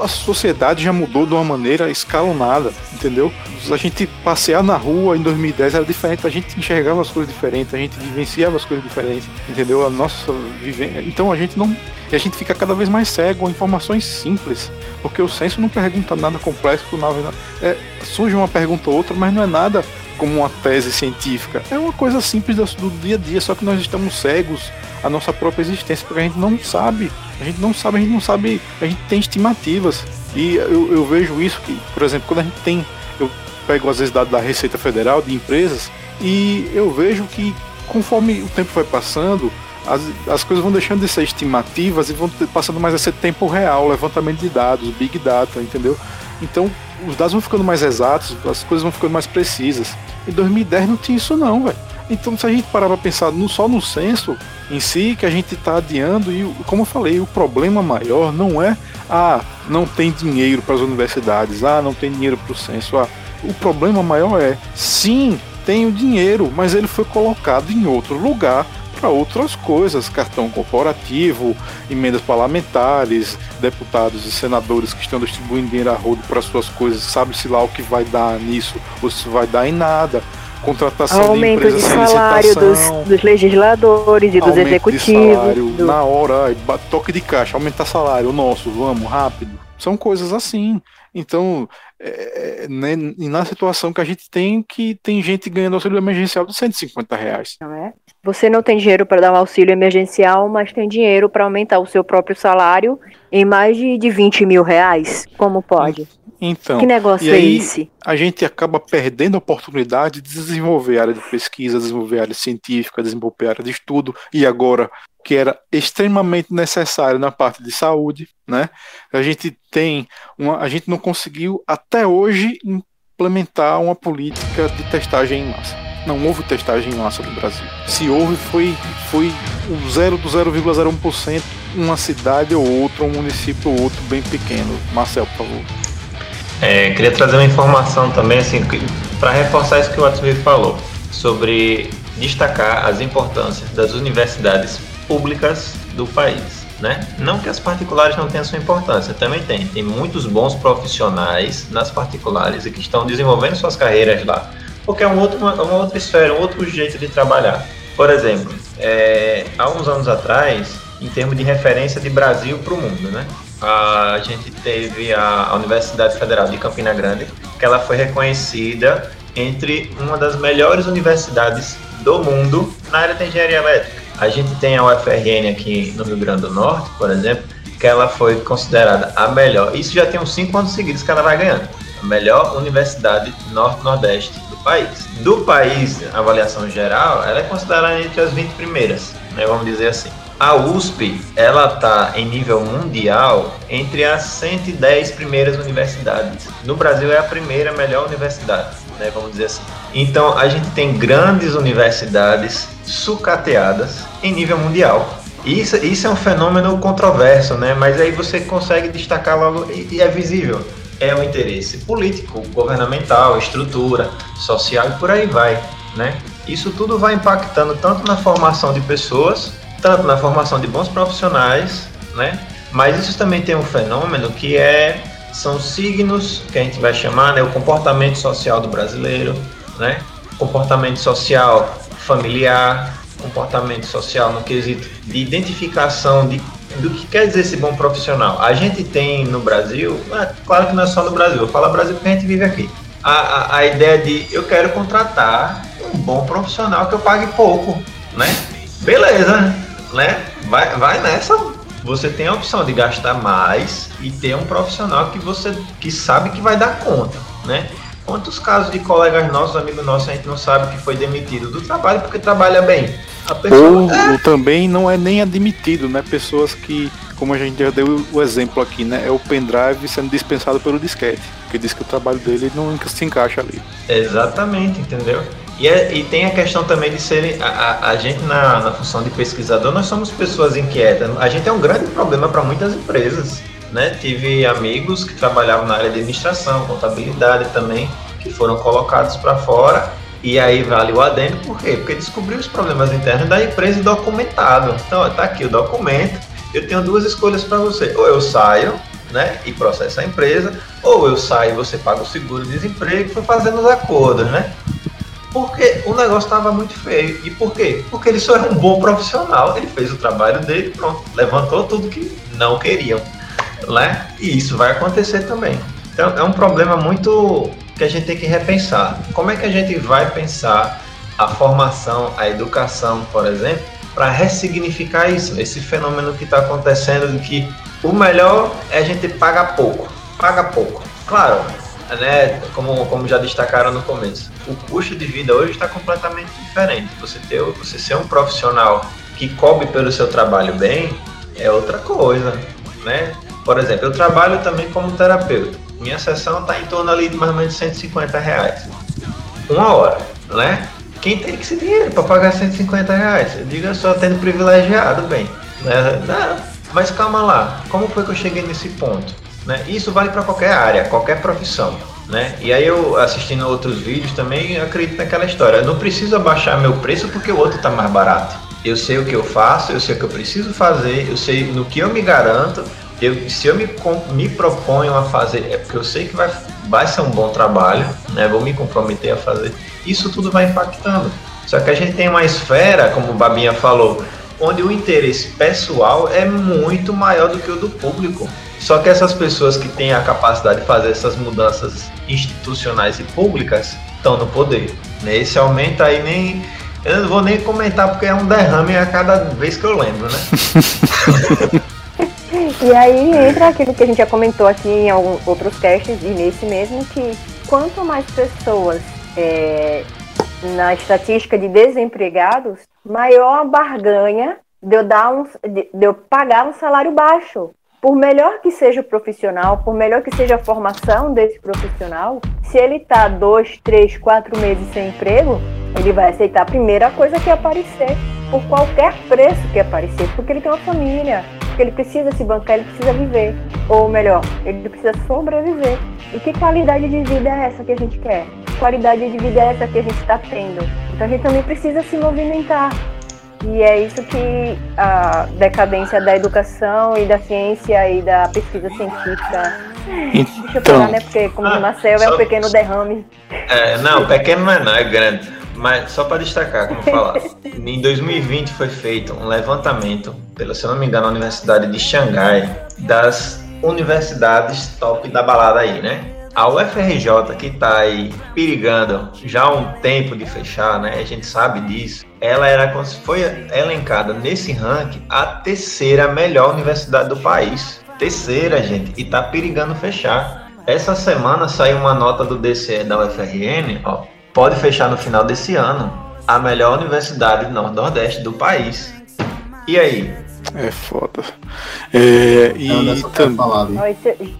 a sociedade já mudou de uma maneira escalonada, entendeu? A gente passear na rua em 2010 era diferente, a gente enxergava as coisas diferentes, a gente vivenciava as coisas diferentes, entendeu? A nossa vivência. Então a gente não. E a gente fica cada vez mais cego a informações simples, porque o censo não pergunta nada complexo, nada. É, surge uma pergunta ou outra, mas não é nada como uma tese científica. É uma coisa simples do dia a dia, só que nós estamos cegos à nossa própria existência, porque a gente não sabe a gente não sabe, a gente não sabe, a gente tem estimativas. E eu, eu vejo isso que, por exemplo, quando a gente tem, eu pego às vezes dados da Receita Federal, de empresas, e eu vejo que conforme o tempo vai passando, as, as coisas vão deixando de ser estimativas e vão passando mais a ser tempo real, levantamento de dados, big data, entendeu? Então os dados vão ficando mais exatos, as coisas vão ficando mais precisas. Em 2010 não tinha isso não, velho. Então se a gente parar para pensar no, só no censo, em si que a gente está adiando e, como eu falei, o problema maior não é ah, não tem dinheiro para as universidades, ah, não tem dinheiro para o censo. Ah, o problema maior é sim, tem o dinheiro, mas ele foi colocado em outro lugar para outras coisas, cartão corporativo, emendas parlamentares, deputados e senadores que estão distribuindo dinheiro a rodo para suas coisas, sabe-se lá o que vai dar nisso, ou se vai dar em nada contratação aumento de, de salário dos, dos, legisladores e dos executivos. Salário, do... Na hora, toque de caixa, aumentar salário, nosso, vamos, rápido. São coisas assim. Então, é, é né, na situação que a gente tem, que tem gente ganhando auxílio emergencial de 150 reais. Não é? Você não tem dinheiro para dar um auxílio emergencial, mas tem dinheiro para aumentar o seu próprio salário em mais de, de 20 mil reais. Como pode? Então, que negócio é esse? A gente acaba perdendo a oportunidade de desenvolver área de pesquisa, desenvolver área científica, desenvolver área de estudo, e agora que era extremamente necessário na parte de saúde, né? A gente tem uma, a gente não conseguiu até hoje implementar uma política de testagem em massa. Não houve testagem em massa no Brasil. Se houve, foi, foi o zero do 0,01%, uma cidade ou outra, um município ou outro bem pequeno. Marcel, por favor. É, queria trazer uma informação também, assim, para reforçar isso que o Watson falou, sobre destacar as importâncias das universidades públicas do país. né? Não que as particulares não tenham sua importância, também tem. Tem muitos bons profissionais nas particulares e que estão desenvolvendo suas carreiras lá, porque é um outro, uma, uma outra esfera, um outro jeito de trabalhar. Por exemplo, é, há uns anos atrás, em termos de referência de Brasil para o mundo, né? A gente teve a Universidade Federal de Campina Grande, que ela foi reconhecida entre uma das melhores universidades do mundo na área de engenharia elétrica. A gente tem a UFRN aqui no Rio Grande do Norte, por exemplo, que ela foi considerada a melhor. Isso já tem uns cinco anos seguidos que ela vai ganhando. A melhor universidade norte-nordeste país. Do país, a avaliação geral, ela é considerada entre as 20 primeiras, né, vamos dizer assim. A USP, ela está em nível mundial entre as 110 primeiras universidades. No Brasil é a primeira melhor universidade, né, vamos dizer assim. Então a gente tem grandes universidades sucateadas em nível mundial. Isso, isso é um fenômeno controverso, né? Mas aí você consegue destacar logo e, e é visível. É o interesse político, governamental, estrutura, social e por aí vai, né? Isso tudo vai impactando tanto na formação de pessoas, tanto na formação de bons profissionais, né? Mas isso também tem um fenômeno que é são signos que a gente vai chamar, né, o comportamento social do brasileiro, né? Comportamento social familiar, comportamento social no quesito de identificação de, do que quer dizer esse bom profissional. A gente tem no Brasil, é, claro que não é só no Brasil, eu falo Brasil porque a gente vive aqui, a, a, a ideia de eu quero contratar um bom profissional que eu pague pouco, né? Beleza, né? Vai, vai nessa. Você tem a opção de gastar mais e ter um profissional que você que sabe que vai dar conta, né? Quantos casos de colegas nossos, amigos nossos, a gente não sabe que foi demitido do trabalho porque trabalha bem? Pessoa... Ou, é... ou, também não é nem admitido, né? Pessoas que, como a gente já deu o exemplo aqui, né? É o pendrive sendo dispensado pelo disquete, que diz que o trabalho dele não se encaixa ali. Exatamente, entendeu? E, é, e tem a questão também de ser a, a, a, gente na, na função de pesquisador, nós somos pessoas inquietas. A gente é um grande problema para muitas empresas né? Tive amigos que trabalhavam na área de administração, contabilidade também, que foram colocados para fora. E aí vale o adendo, por quê? Porque descobriu os problemas internos da empresa e documentado. Então, está aqui o documento. Eu tenho duas escolhas para você. Ou eu saio, né, e processo a empresa, ou eu saio e você paga o seguro-desemprego e foi fazendo os acordos, né? Porque o negócio estava muito feio. E por quê? Porque ele só era um bom profissional. Ele fez o trabalho dele, pronto, levantou tudo que não queriam né? E isso vai acontecer também. Então é um problema muito que a gente tem que repensar. Como é que a gente vai pensar a formação, a educação, por exemplo, para ressignificar isso, esse fenômeno que está acontecendo de que o melhor é a gente pagar pouco, paga pouco. Claro, né, como, como já destacaram no começo, o custo de vida hoje está completamente diferente. Você ter, você ser um profissional que cobre pelo seu trabalho bem é outra coisa, né? Por exemplo, eu trabalho também como terapeuta. Minha sessão está em torno ali de mais ou menos 150 reais. Uma hora, né? Quem tem esse dinheiro para pagar 150 reais? Eu digo, eu sou tendo privilegiado, bem. Né? Mas calma lá, como foi que eu cheguei nesse ponto? Né? Isso vale para qualquer área, qualquer profissão. Né? E aí eu assistindo outros vídeos também acredito naquela história. Eu não preciso abaixar meu preço porque o outro está mais barato. Eu sei o que eu faço, eu sei o que eu preciso fazer, eu sei no que eu me garanto eu, se eu me, me proponho a fazer, é porque eu sei que vai, vai ser um bom trabalho, né? Vou me comprometer a fazer. Isso tudo vai impactando. Só que a gente tem uma esfera, como o Babinha falou, onde o interesse pessoal é muito maior do que o do público. Só que essas pessoas que têm a capacidade de fazer essas mudanças institucionais e públicas estão no poder. Né? Esse aumento aí nem. Eu não vou nem comentar porque é um derrame a cada vez que eu lembro, né? E aí entra aquilo que a gente já comentou aqui em alguns outros casts e nesse mesmo, que quanto mais pessoas é, na estatística de desempregados, maior a barganha de eu, dar um, de, eu pagar um salário baixo. Por melhor que seja o profissional, por melhor que seja a formação desse profissional, se ele está dois, três, quatro meses sem emprego, ele vai aceitar a primeira coisa que aparecer, por qualquer preço que aparecer, porque ele tem uma família, porque ele precisa se bancar, ele precisa viver. Ou melhor, ele precisa sobreviver. E que qualidade de vida é essa que a gente quer? Que qualidade de vida é essa que a gente está tendo? Então a gente também precisa se movimentar. E é isso que a decadência da educação e da ciência e da pesquisa científica. Então, Deixa eu falar, né? Porque como Ah, o Marcel é só- um pequeno derrame. É, não, pequeno não é não, é grande. Mas só para destacar, como falar, em 2020 foi feito um levantamento, pelo se eu não me engano, na Universidade de Xangai, das universidades top da balada aí, né? A UFRJ, que está aí perigando já há um tempo de fechar, né? A gente sabe disso. Ela era como se foi elencada nesse ranking a terceira melhor universidade do país. Terceira, gente, e tá perigando fechar. Essa semana saiu uma nota do DCE da UFRN, ó, pode fechar no final desse ano a melhor universidade nordeste do país. E aí? É foda. É, e Anderson quer falar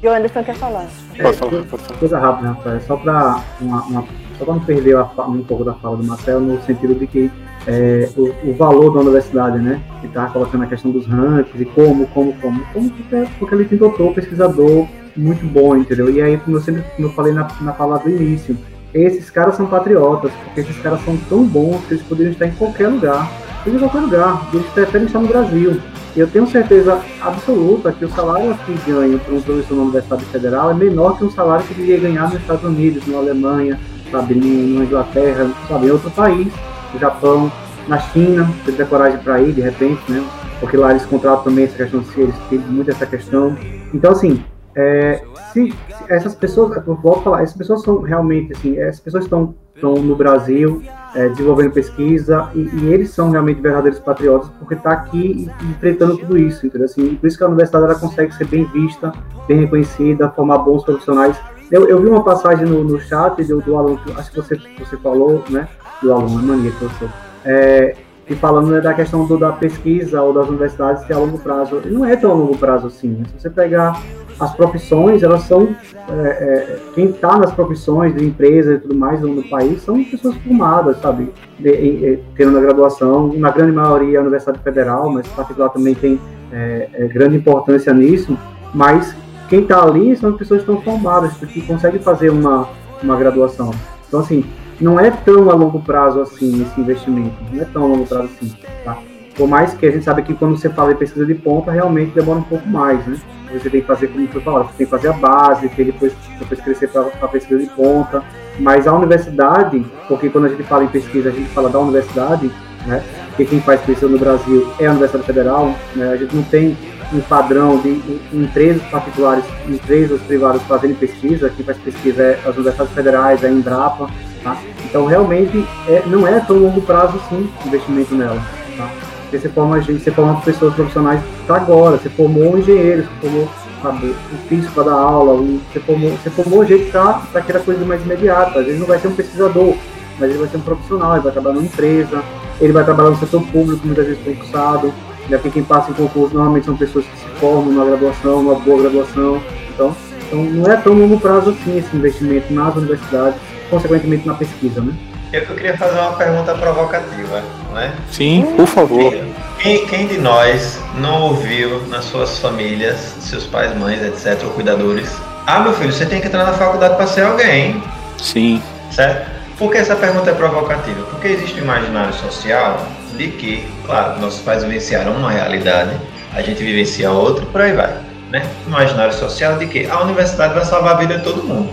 João Anderson quer falar. Pode falar, pode falar. Coisa rápida, Rafael, só para uma, uma, só pra não perder a fa- um pouco da fala do Marcel, no sentido de que é, o, o valor da universidade, né? Que está colocando a questão dos rankings e como, como, como, como porque, porque ele tem doutor, pesquisador muito bom, entendeu? E aí, como eu sempre como eu falei na, na fala do início, esses caras são patriotas, porque esses caras são tão bons que eles poderiam estar em qualquer lugar, em qualquer lugar, eles preferem estar no Brasil. E eu tenho certeza absoluta que o salário que ganha para um professor na Universidade Federal é menor que um salário que ele iria ganhar nos Estados Unidos, na Alemanha, sabe, na Inglaterra, sabe, em outro país, no Japão, na China, se coragem para ir, de repente, né? Porque lá eles contratam também essa questão, eles têm muito essa questão. Então, assim, é, se, se essas pessoas, eu vou falar, essas pessoas são realmente, assim, essas pessoas estão, estão no Brasil é, desenvolvendo pesquisa e, e eles são realmente verdadeiros patriotas porque está aqui enfrentando tudo isso, entendeu? Assim, por isso que a universidade ela consegue ser bem vista, bem reconhecida, formar bons profissionais. Eu, eu vi uma passagem no, no chat do, do aluno, acho que você, você falou, né? Do aluno, é que eu sou. É, e falando né, da questão do, da pesquisa ou das universidades que é a longo prazo. Não é tão a longo prazo assim. né? Se você pegar as profissões, elas são. é, é, quem está nas profissões de empresa e tudo mais no, país são pessoas formadas, sabe? De, em- em- tendo a graduação, na grande maioria a Universidade Federal, mas particular também tem é, é, grande importância nisso. Mas quem está ali são as pessoas que estão formadas, que conseguem fazer uma, uma graduação. Então, assim, não é tão a longo prazo assim esse investimento, não é tão a longo prazo assim, tá? Por mais que a gente sabe que quando você fala em pesquisa de ponta, realmente demora um pouco mais, né? Você tem que fazer, como foi falado, você tem que fazer a base, tem depois, depois crescer para a pesquisa de ponta. Mas a universidade, porque quando a gente fala em pesquisa, a gente fala da universidade, né? Porque quem faz pesquisa no Brasil é a Universidade Federal, né? A gente não tem um padrão de em- empresas particulares, empresas privadas fazendo pesquisa, quem faz pesquisa é as universidades federais, é a Embrapa, tá? Então, realmente, é, não é tão longo prazo, sim, investimento nela, tá? Porque você forma, você forma pessoas profissionais para agora, você formou um engenheiro, você formou, sabe, um físico para dar aula, um- você, formou, você formou gente para aquela coisa mais imediata, às vezes não vai ser um pesquisador, mas ele vai ser um profissional, ele vai trabalhar numa empresa, ele vai trabalhar no setor público, muitas vezes concursado, né, porque quem passa em concurso normalmente são pessoas que se formam numa graduação, uma boa graduação, então, então não é tão longo prazo assim esse investimento nas universidades, consequentemente na pesquisa, né? Eu que queria fazer uma pergunta provocativa, né? Sim, por favor. Quem, quem de nós não ouviu nas suas famílias, seus pais, mães, etc., ou cuidadores, ah, meu filho, você tem que entrar na faculdade para ser alguém, Sim. certo? Por que essa pergunta é provocativa? Porque existe um imaginário social de que, claro, nossos pais vivenciaram uma realidade, a gente vivencia outra, por aí vai, né? Imaginário social de que a universidade vai salvar a vida de todo mundo.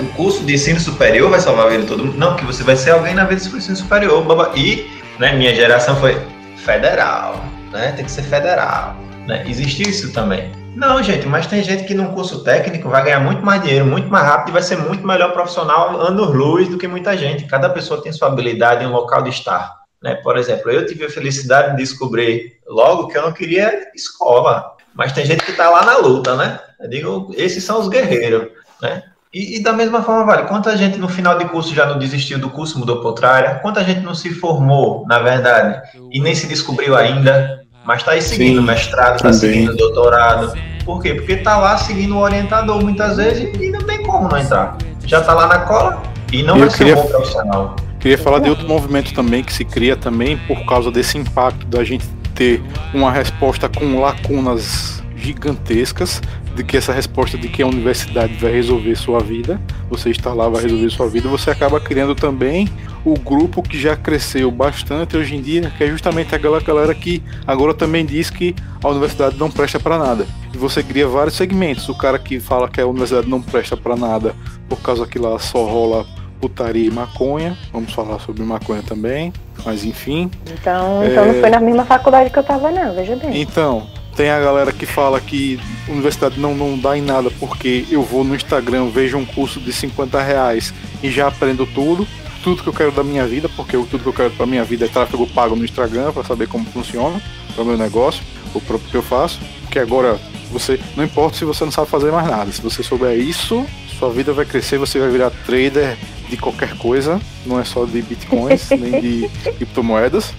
O curso de ensino superior vai salvar a vida de todo mundo. Não, que você vai ser alguém na vida do ensino superior. E, né, minha geração foi federal, né? Tem que ser federal, né? Existe isso também. Não, gente, mas tem gente que num curso técnico vai ganhar muito mais dinheiro, muito mais rápido e vai ser muito melhor profissional anos-luz do que muita gente. Cada pessoa tem sua habilidade em um local de estar. Né? Por exemplo, eu tive a felicidade de descobrir logo que eu não queria escola, mas tem gente que está lá na luta, né? Eu digo, esses são os guerreiros, né? E, e da mesma forma, vale, quanta gente no final de curso já não desistiu do curso, mudou para outra área? Quanta gente não se formou, na verdade, e nem se descobriu ainda, mas está aí seguindo Sim, mestrado, está seguindo doutorado. Por quê? Porque está lá seguindo o orientador muitas vezes e não tem como não entrar. Já está lá na cola e não Eu vai ser queria- um bom profissional. Queria falar de outro movimento também que se cria também por causa desse impacto da gente ter uma resposta com lacunas gigantescas de que essa resposta de que a universidade vai resolver sua vida, você está lá vai resolver sua vida, você acaba criando também o grupo que já cresceu bastante hoje em dia, que é justamente aquela galera que agora também diz que a universidade não presta para nada. E você cria vários segmentos. O cara que fala que a universidade não presta para nada por causa que lá só rola putaria e maconha. Vamos falar sobre maconha também, mas enfim. Então, então é... não foi na mesma faculdade que eu tava, não, veja bem. Então, tem a galera que fala que universidade não, não dá em nada porque eu vou no Instagram, vejo um curso de 50 reais e já aprendo tudo. Tudo que eu quero da minha vida, porque tudo que eu quero pra minha vida é tráfego pago no Instagram para saber como funciona o meu negócio, o próprio que eu faço. Que agora você não importa se você não sabe fazer mais nada, se você souber isso, sua vida vai crescer, você vai virar trader de qualquer coisa, não é só de bitcoins nem de criptomoedas.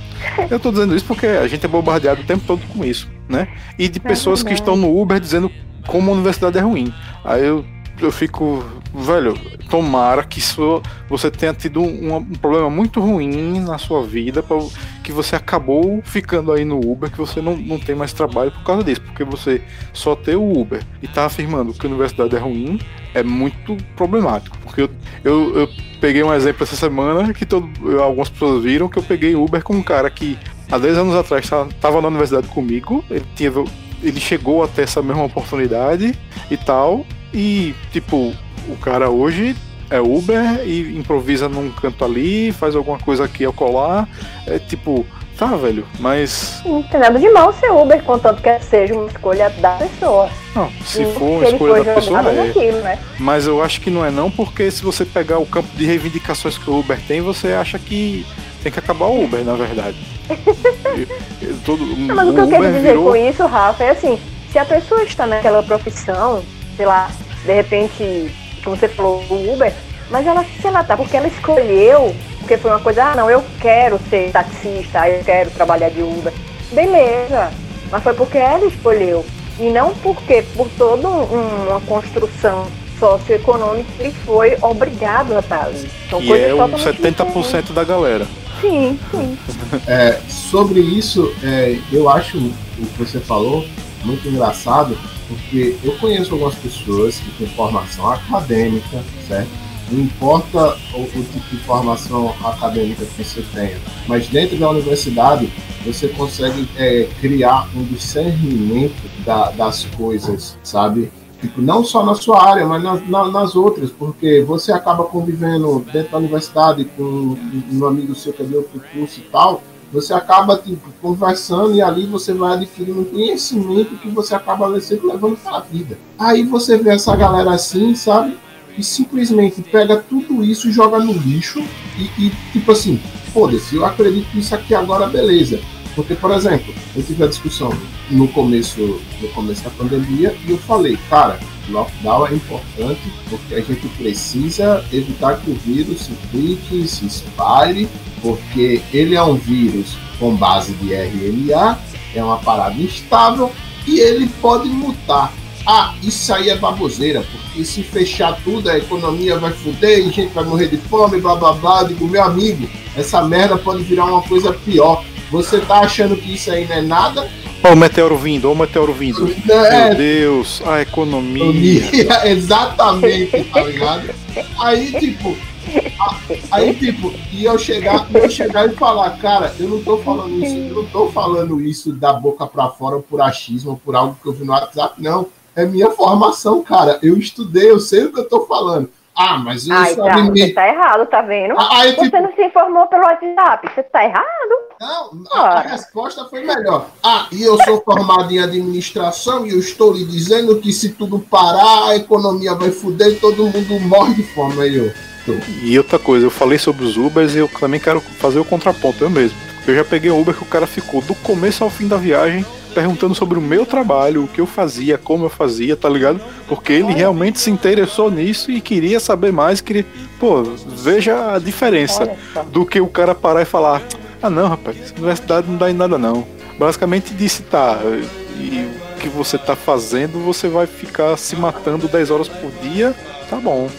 Eu tô dizendo isso porque a gente é bombardeado o tempo todo com isso, né? E de é pessoas que estão no Uber dizendo como a universidade é ruim. Aí eu, eu fico, velho, tomara que você tenha tido um, um problema muito ruim na sua vida, pra, que você acabou ficando aí no Uber, que você não, não tem mais trabalho por causa disso, porque você só ter o Uber e tá afirmando que a universidade é ruim é muito problemático. Porque eu, eu, eu peguei um exemplo essa semana que todo, algumas pessoas viram que eu peguei Uber com um cara que há 10 anos atrás estava na universidade comigo, ele tinha ele chegou até essa mesma oportunidade e tal, e tipo, o cara hoje é Uber e improvisa num canto ali, faz alguma coisa aqui ao colar. É tipo, tá, velho, mas. Não tem nada de mal ser Uber, contanto que seja uma escolha da pessoa. Não, se e for uma escolha da pessoa, é. Naquilo, né? Mas eu acho que não é não, porque se você pegar o campo de reivindicações que o Uber tem, você acha que tem que acabar o Uber, na verdade. todo, não, mas o que eu quero dizer virou... com isso, Rafa, é assim, se a pessoa está naquela profissão, sei lá, de repente como você falou, o Uber, mas ela, sei lá, tá, porque ela escolheu, porque foi uma coisa, ah, não, eu quero ser taxista, eu quero trabalhar de Uber. Beleza, mas foi porque ela escolheu. E não porque, por toda um, uma construção socioeconômica, ele foi obrigado a estar ali. São e é um 70% diferentes. da galera. Sim, sim. É, sobre isso, é, eu acho o que você falou muito engraçado, porque eu conheço algumas pessoas que têm formação acadêmica, certo? Não importa o, o, tipo de formação acadêmica que você tenha, mas dentro da universidade você consegue é, criar um discernimento da, das coisas, sabe? Tipo, não só na sua área, mas na, na, nas outras, porque você acaba convivendo dentro da universidade com um, amigo seu que é de outro curso e tal, você acaba tipo, conversando e ali você vai adquirindo conhecimento que você acaba sempre levando para a vida. Aí você vê essa galera assim, sabe? Simplesmente pega tudo isso e joga no lixo e, e tipo assim, foda-se, eu acredito nisso aqui agora, beleza. Porque, por exemplo, eu tive a discussão no começo, no começo da pandemia e eu falei, cara, lockdown é importante porque a gente precisa evitar que o vírus se fique, se espalhe porque ele é um vírus com base de RNA, é uma parada instável e ele pode mutar. Ah, isso aí é baboseira, porque se fechar tudo, a economia vai foder, a gente vai morrer de fome, blá blá blá. Eu digo, meu amigo, essa merda pode virar uma coisa pior. Você tá achando que isso aí não é nada? Ó, o meteoro vindo, ó, o meteoro vindo. É, Meu Deus, a economia. Exatamente, tá ligado? Aí, tipo, Aí, tipo, e eu chegar, eu chegar e falar, cara, eu não tô falando isso, eu não tô falando isso da boca para fora por achismo, por algo que eu vi no WhatsApp, não. É minha formação, cara. Eu estudei, eu sei o que eu tô falando. Ah, mas eu Ai, tá, você tá errado, tá vendo? Aí, você tipo... não se informou pelo WhatsApp, você tá errado. Não, a, a, resposta foi melhor. Ah, e eu sou formado em administração e eu estou lhe dizendo que se tudo parar, a economia vai fuder e todo mundo morre de fome. Aí eu. E outra coisa, eu falei sobre os Ubers e eu também quero fazer o contraponto, eu mesmo. Eu já peguei um Uber que o cara ficou do começo ao fim da viagem perguntando sobre o meu trabalho, o que eu fazia, como eu fazia, tá ligado? Porque ele realmente se interessou nisso e queria saber mais, queria. Pô, veja a diferença do que o cara parar e falar: ah, não, rapaz, universidade não dá em nada não. Basicamente disse: tá, e o que você tá fazendo, você vai ficar se matando 10 horas por dia, tá bom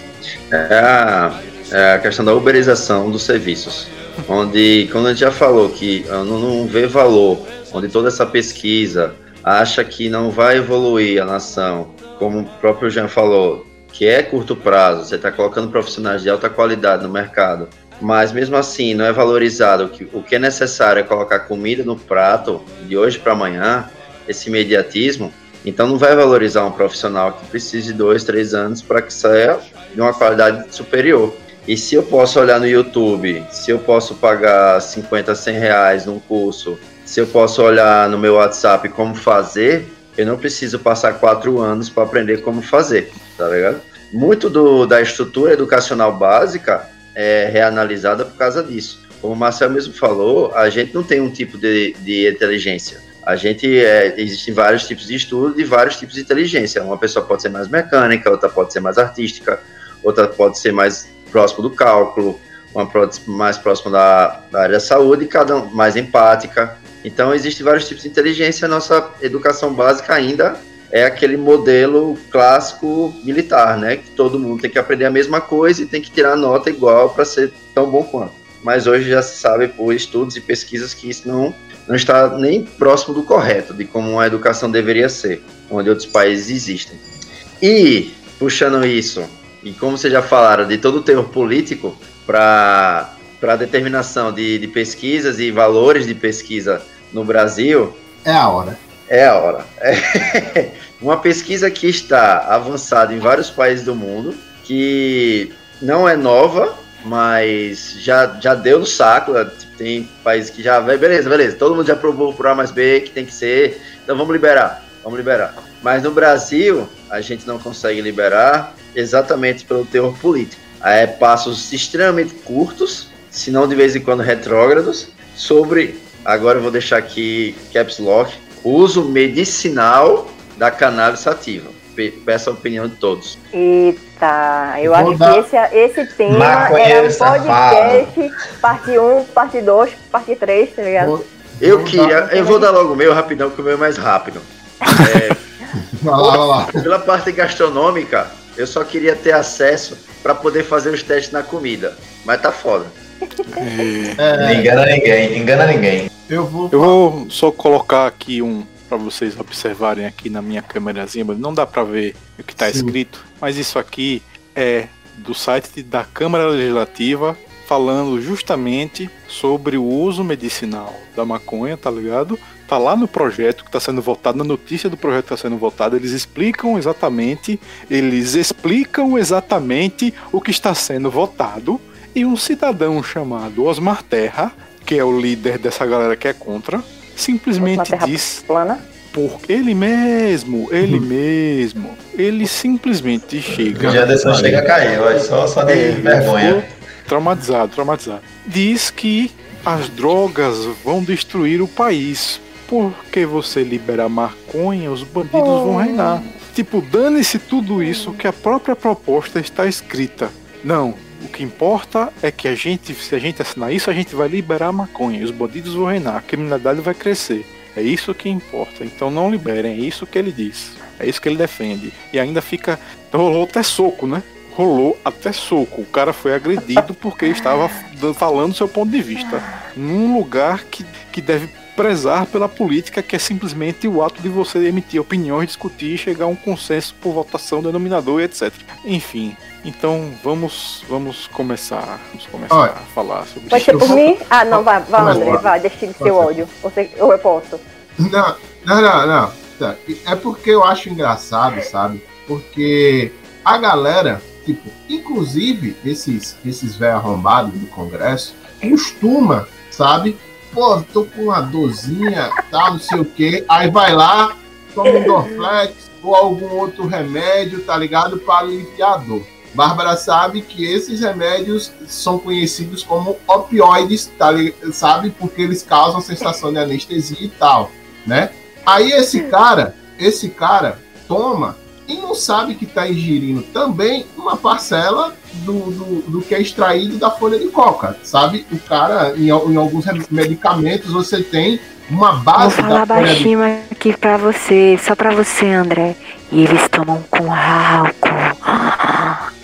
é a, é a questão da uberização dos serviços. Onde, quando a gente já falou que não, não vê valor, onde toda essa pesquisa acha que não vai evoluir a nação, como o próprio Jean falou, que é curto prazo, você está colocando profissionais de alta qualidade no mercado mas mesmo assim não é valorizado. O que, é necessário é colocar comida no prato de hoje para amanhã, esse imediatismo, então não vai valorizar um profissional que precisa de dois, três anos para que saia de uma qualidade superior. E se eu posso olhar no YouTube, se eu posso pagar 50, 100 reais num curso, se eu posso olhar no meu WhatsApp como fazer, eu não preciso passar quatro anos para aprender como fazer, tá ligado? Muito do, da estrutura educacional básica é reanalisada por causa disso. Como o Marcel mesmo falou, a gente não tem um tipo de, de inteligência. A gente é, existem vários tipos de estudo e vários tipos de inteligência. Uma pessoa pode ser mais mecânica, outra pode ser mais artística, outra pode ser mais próximo do cálculo, uma mais próxima da, da área da saúde, cada um mais empática. Então, existem vários tipos de inteligência. A nossa educação básica ainda é aquele modelo clássico militar, né? Que todo mundo tem que aprender a mesma coisa e tem que tirar nota igual para ser tão bom quanto. Mas hoje já se sabe por estudos e pesquisas que isso não, não está nem próximo do correto, de como a educação deveria ser, onde outros países existem. E, puxando isso e como vocês já falaram, de todo o terror político para a determinação de, de pesquisas e valores de pesquisa no Brasil. É a hora. É a hora. É uma pesquisa que está avançada em vários países do mundo, que não é nova, mas já, já deu no saco. Tem países que já. Beleza, beleza. Todo mundo já provou por A mais B que tem que ser. Então vamos liberar. Vamos liberar. Mas no Brasil, a gente não consegue liberar exatamente pelo teor político. É passos extremamente curtos, se não de vez em quando retrógrados, sobre, agora eu vou deixar aqui caps lock, uso medicinal da cannabis sativa. Peço a opinião de todos. Eita, eu vou acho dar... que esse, esse tema Maconheiro era um podcast, parte 1, parte 2, parte 3, tá ligado? Vou, eu vou queria, dar... eu vou dar logo o meu rapidão, porque o meu é mais rápido. É, vai lá, vai lá. Pela parte gastronômica, eu só queria ter acesso para poder fazer os testes na comida. Mas tá foda. É... Não engana ninguém, engana ninguém. Eu vou, eu vou só colocar aqui um para vocês observarem aqui na minha câmerazinha, mas não dá para ver o que está escrito, mas isso aqui é do site da Câmara Legislativa falando justamente sobre o uso medicinal da maconha, tá ligado? Tá lá no projeto que está sendo votado, na notícia do projeto que está sendo votado, eles explicam exatamente, eles explicam exatamente o que está sendo votado e um cidadão chamado Osmar Terra, que é o líder dessa galera que é contra, simplesmente diz plana? por ele mesmo, ele uhum. mesmo, ele simplesmente chega. Já Anderson chega a cair, só, só de é, vergonha traumatizado, traumatizado. Diz que as drogas vão destruir o país. Porque você liberar maconha, os bandidos oh. vão reinar. Tipo, dane-se tudo isso que a própria proposta está escrita. Não, o que importa é que a gente, se a gente assinar isso, a gente vai liberar maconha, e os bandidos vão reinar, a criminalidade vai crescer. É isso que importa. Então não liberem, é isso que ele diz. É isso que ele defende. E ainda fica. Rolou até soco, né? rolou até soco. O cara foi agredido porque estava falando seu ponto de vista. Num lugar que, que deve prezar pela política, que é simplesmente o ato de você emitir opiniões, discutir, chegar a um consenso por votação, denominador e etc. Enfim, então vamos vamos começar, vamos começar Olha, a falar sobre Pode ser por mim? Ah, não, vai, vai André, vai, destile seu ódio. Você, ou eu posso? Não, não, não, não. É porque eu acho engraçado, sabe? Porque a galera Tipo, inclusive, esses, esses velhos arrombados do Congresso costuma, sabe? Pô, tô com uma dorzinha, tá, não sei o quê. Aí vai lá, toma um Dorflex ou algum outro remédio, tá ligado? Para aliviar a dor. Bárbara sabe que esses remédios são conhecidos como opioides, tá, sabe? Porque eles causam sensação de anestesia e tal, né? Aí esse cara, esse cara toma e não sabe que está ingerindo também uma parcela do, do, do, que é extraído da folha de coca, sabe? O cara, em, em alguns medicamentos, você tem uma base Vou falar baixinho de... aqui para você, só para você, André. E eles tomam com álcool.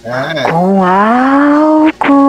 É. Com álcool.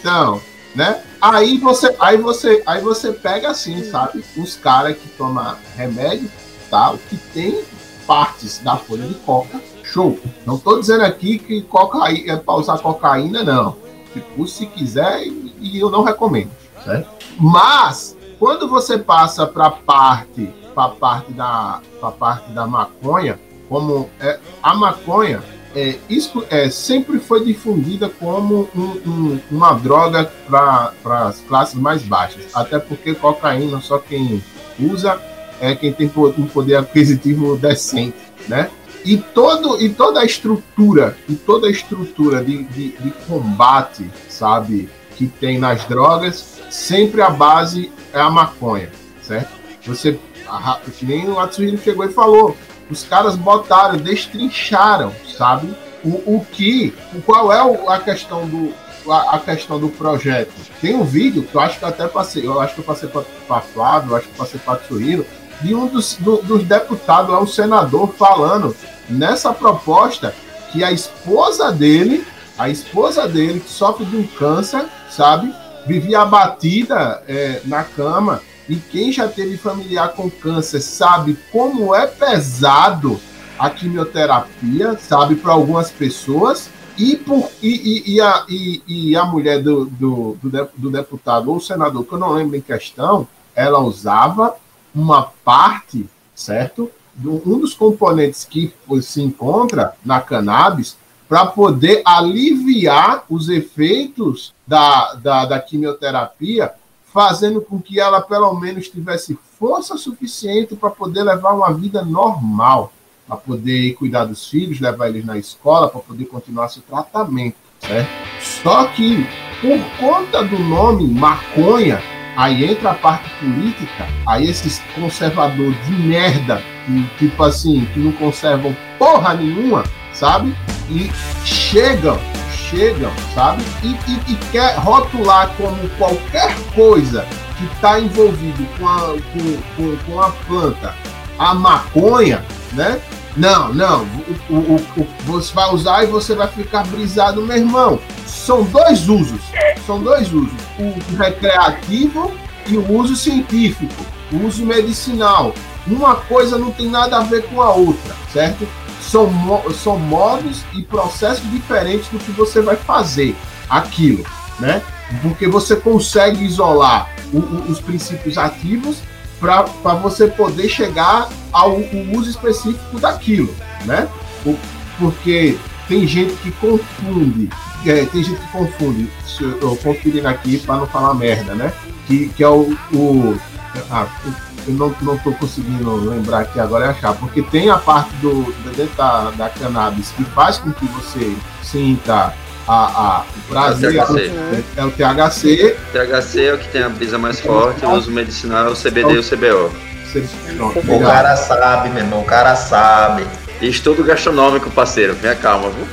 Então, né? Aí você, aí você, aí você pega assim, sabe? Os caras que tomam remédio, tal, que tem partes da folha de coca, show. Não estou dizendo aqui que cocaína, é para usar cocaína, não. Tipo, se quiser, e eu não recomendo, certo? Mas, quando você passa para parte, pra parte, da, parte da maconha, como é, a maconha é, isso é, sempre foi difundida como um, um, uma droga para as classes mais baixas. Até porque cocaína só quem usa é quem tem um poder aquisitivo decente, né? E, todo, e toda a estrutura, e toda a estrutura de, de, de combate, sabe, que tem nas drogas, sempre a base é a maconha, certo? Você, a, que nem o Atsuhiro chegou e falou, os caras botaram, destrincharam, sabe? O, o que, qual é a questão do a, questão do projeto. Tem um vídeo que eu acho que eu até passei, eu acho que eu passei para Flávio, eu acho que eu passei para Tsuhiro, de um dos, do, dos deputados, é um senador, falando nessa proposta que a esposa dele, a esposa dele, que sofre de um câncer, sabe, vivia abatida é, na cama. E quem já teve familiar com câncer sabe como é pesado a quimioterapia, sabe, para algumas pessoas. E, por, e, e, e, a, e, e a mulher do, do, do, deputado ou senador, que eu não lembro em questão, ela usava uma parte, certo? Um dos componentes que se encontra na cannabis para poder aliviar os efeitos da, da, da quimioterapia, fazendo com que ela pelo menos tivesse força suficiente para poder levar uma vida normal, para poder cuidar dos filhos, levar eles na escola, para poder continuar seu tratamento, certo? Só que por conta do nome maconha, Aí entra a parte política, aí esses conservadores de merda, que, tipo assim, que não conservam porra nenhuma, sabe? E chegam, chegam, sabe? E, e, e quer rotular como qualquer coisa que está envolvido com a, com, com, com, a planta, a maconha, né? Não, não, o, o, o, você vai usar e você vai ficar brisado, meu irmão são dois usos. São dois usos. O recreativo e o uso científico, o uso medicinal. Uma coisa não tem nada a ver com a outra, certo? São, são modos e processos diferentes do que você vai fazer aquilo, né? Porque você consegue isolar o, o, os princípios ativos para você poder chegar ao uso específico daquilo, né? Porque tem gente que confunde é, tem gente que confunde, eu conferindo aqui para não falar merda, né? Que, que é o. o ah, eu não, não tô conseguindo lembrar aqui agora é achar, porque tem a parte do, da, da cannabis que faz com que você sinta a, a, o prazer, é o, THC. é o THC. THC é o que tem a brisa mais forte, o uso medicinal é o CBD e o CBO. Pronto, o cara sabe, meu irmão, o cara sabe. Estudo gastronômico, parceiro, tenha calma, viu?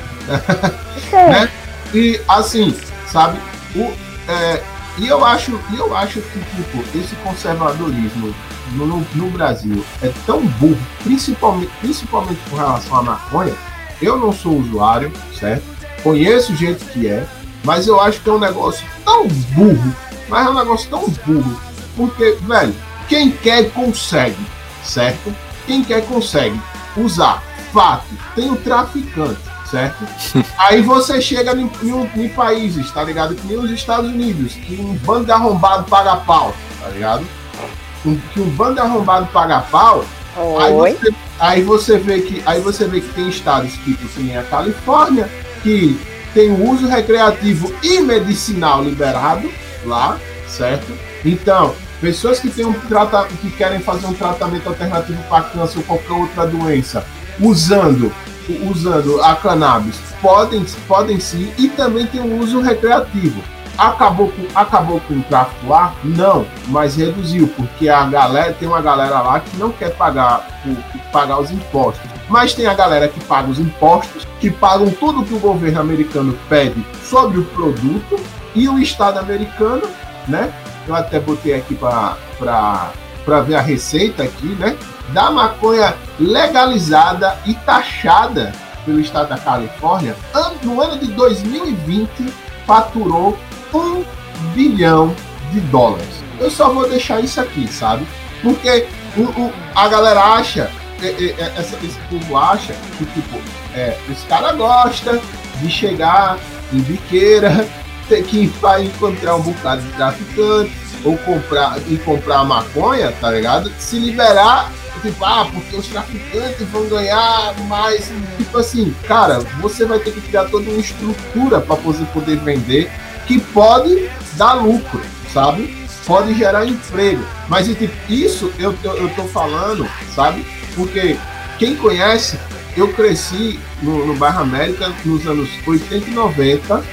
né? E assim, sabe? O, é, e eu acho, eu acho que tipo, esse conservadorismo no, no, Brasil é tão burro, principalmente, principalmente com relação à maconha. Eu não sou usuário, certo? Conheço gente que é, mas eu acho que é um negócio tão burro, mas é um negócio tão burro, porque, velho, quem quer consegue, certo? Quem quer consegue usar. Fato, tem o traficante certo? Aí você chega em, em, em, países, tá ligado? Que nem os Estados Unidos, que um bando de arrombado paga pau, tá ligado? Um, que um bando de arrombado paga pau. Aí você, aí você, vê que aí você vê que tem estados tipo assim, a Califórnia que tem o uso recreativo e medicinal liberado lá, certo? Então, pessoas que têm um trata que querem fazer um tratamento alternativo para câncer ou qualquer outra doença, usando usando a cannabis podem, podem sim, e também tem o uso recreativo. Acabou com, acabou com o tráfico lá? Não, mas reduziu, porque a galera tem uma galera lá que não quer pagar, pagar os impostos. Mas tem a galera que paga os impostos, que pagam tudo que o governo americano pede sobre o produto, e o Estado americano, né? Eu até botei aqui para ver a receita aqui, né? Da maconha legalizada e taxada pelo estado da Califórnia, no ano de 2020 faturou um bilhão de dólares. Eu só vou deixar isso aqui, sabe? Porque o, o, a galera acha, essa, esse povo acha que, tipo, é, os caras gostam de chegar em biqueira, ter que vai encontrar um bocado de traficante, ou comprar e comprar maconha, tá ligado? Se liberar, tipo, ah, porque os traficantes vão ganhar mais. Tipo assim, cara, você vai ter que criar toda uma estrutura para você poder vender que pode dar lucro, sabe? Pode gerar emprego. Mas tipo, isso eu, eu, eu tô falando, sabe? Porque quem conhece, eu cresci no, no bairro América nos anos 80 e 90,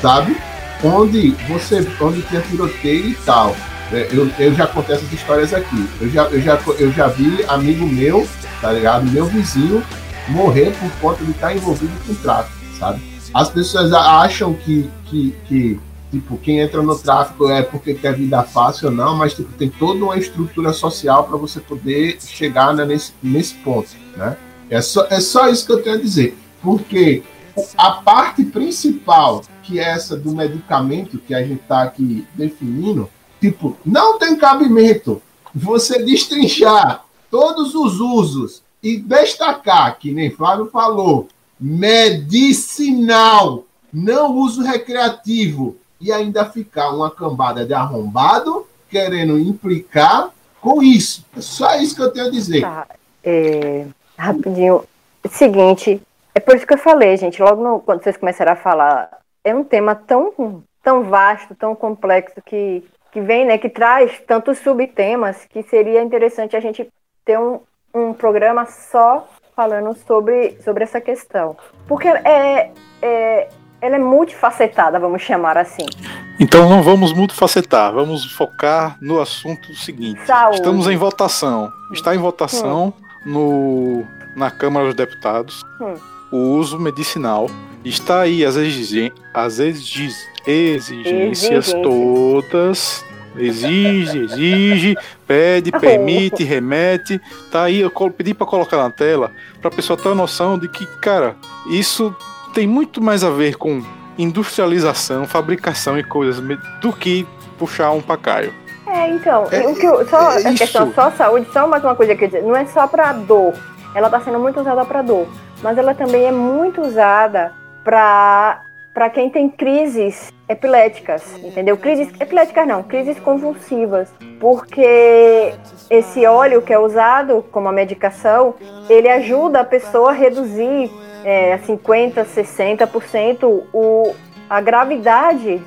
sabe? onde você onde tinha tiroteio e tal. É, eu, eu já contei essas histórias aqui. Eu já, eu, já, eu já vi amigo meu, tá ligado? Meu vizinho morrer por conta de estar envolvido com tráfico, sabe? As pessoas acham que, que, que tipo, quem entra no tráfico é porque quer vida fácil ou não, mas tipo, tem toda uma estrutura social para você poder chegar né, nesse, nesse ponto, né? É só, é só isso que eu tenho a dizer. Porque a parte principal que é essa do medicamento que a gente está aqui definindo, tipo, não tem cabimento você destrinchar todos os usos e destacar, que nem Flávio falou, medicinal, não uso recreativo, e ainda ficar uma cambada de arrombado querendo implicar com isso. É só isso que eu tenho a dizer. Tá, é, rapidinho. Seguinte, é por isso que eu falei, gente, logo no, quando vocês começaram a falar é um tema tão, tão vasto, tão complexo que, que vem, né, que traz tantos subtemas que seria interessante a gente ter um, um programa só falando sobre, sobre essa questão. Porque é, é, ela é multifacetada, vamos chamar assim. Então não vamos multifacetar, vamos focar no assunto seguinte. Saúde. Estamos em votação. Está em votação hum. no, na Câmara dos Deputados hum. o uso medicinal está aí as, exig as exig exigências todas. Exige, exige, pede, permite, remete. Tá aí, eu pedi para colocar na tela para a pessoa ter a noção de que, cara, isso tem muito mais a ver com industrialização, fabricação e coisas do que puxar um pacaio. É, então, é, o que eu, só é a questão só saúde, só mais uma coisa que eu dizer, não é só para dor. Ela está sendo muito usada para dor, mas ela também é muito usada para quem tem crises epiléticas, entendeu? Crises epiléticas não, crises convulsivas, porque esse óleo que é usado como a medicação, ele ajuda a pessoa a reduzir é, 50%, 60% o, a gravidade.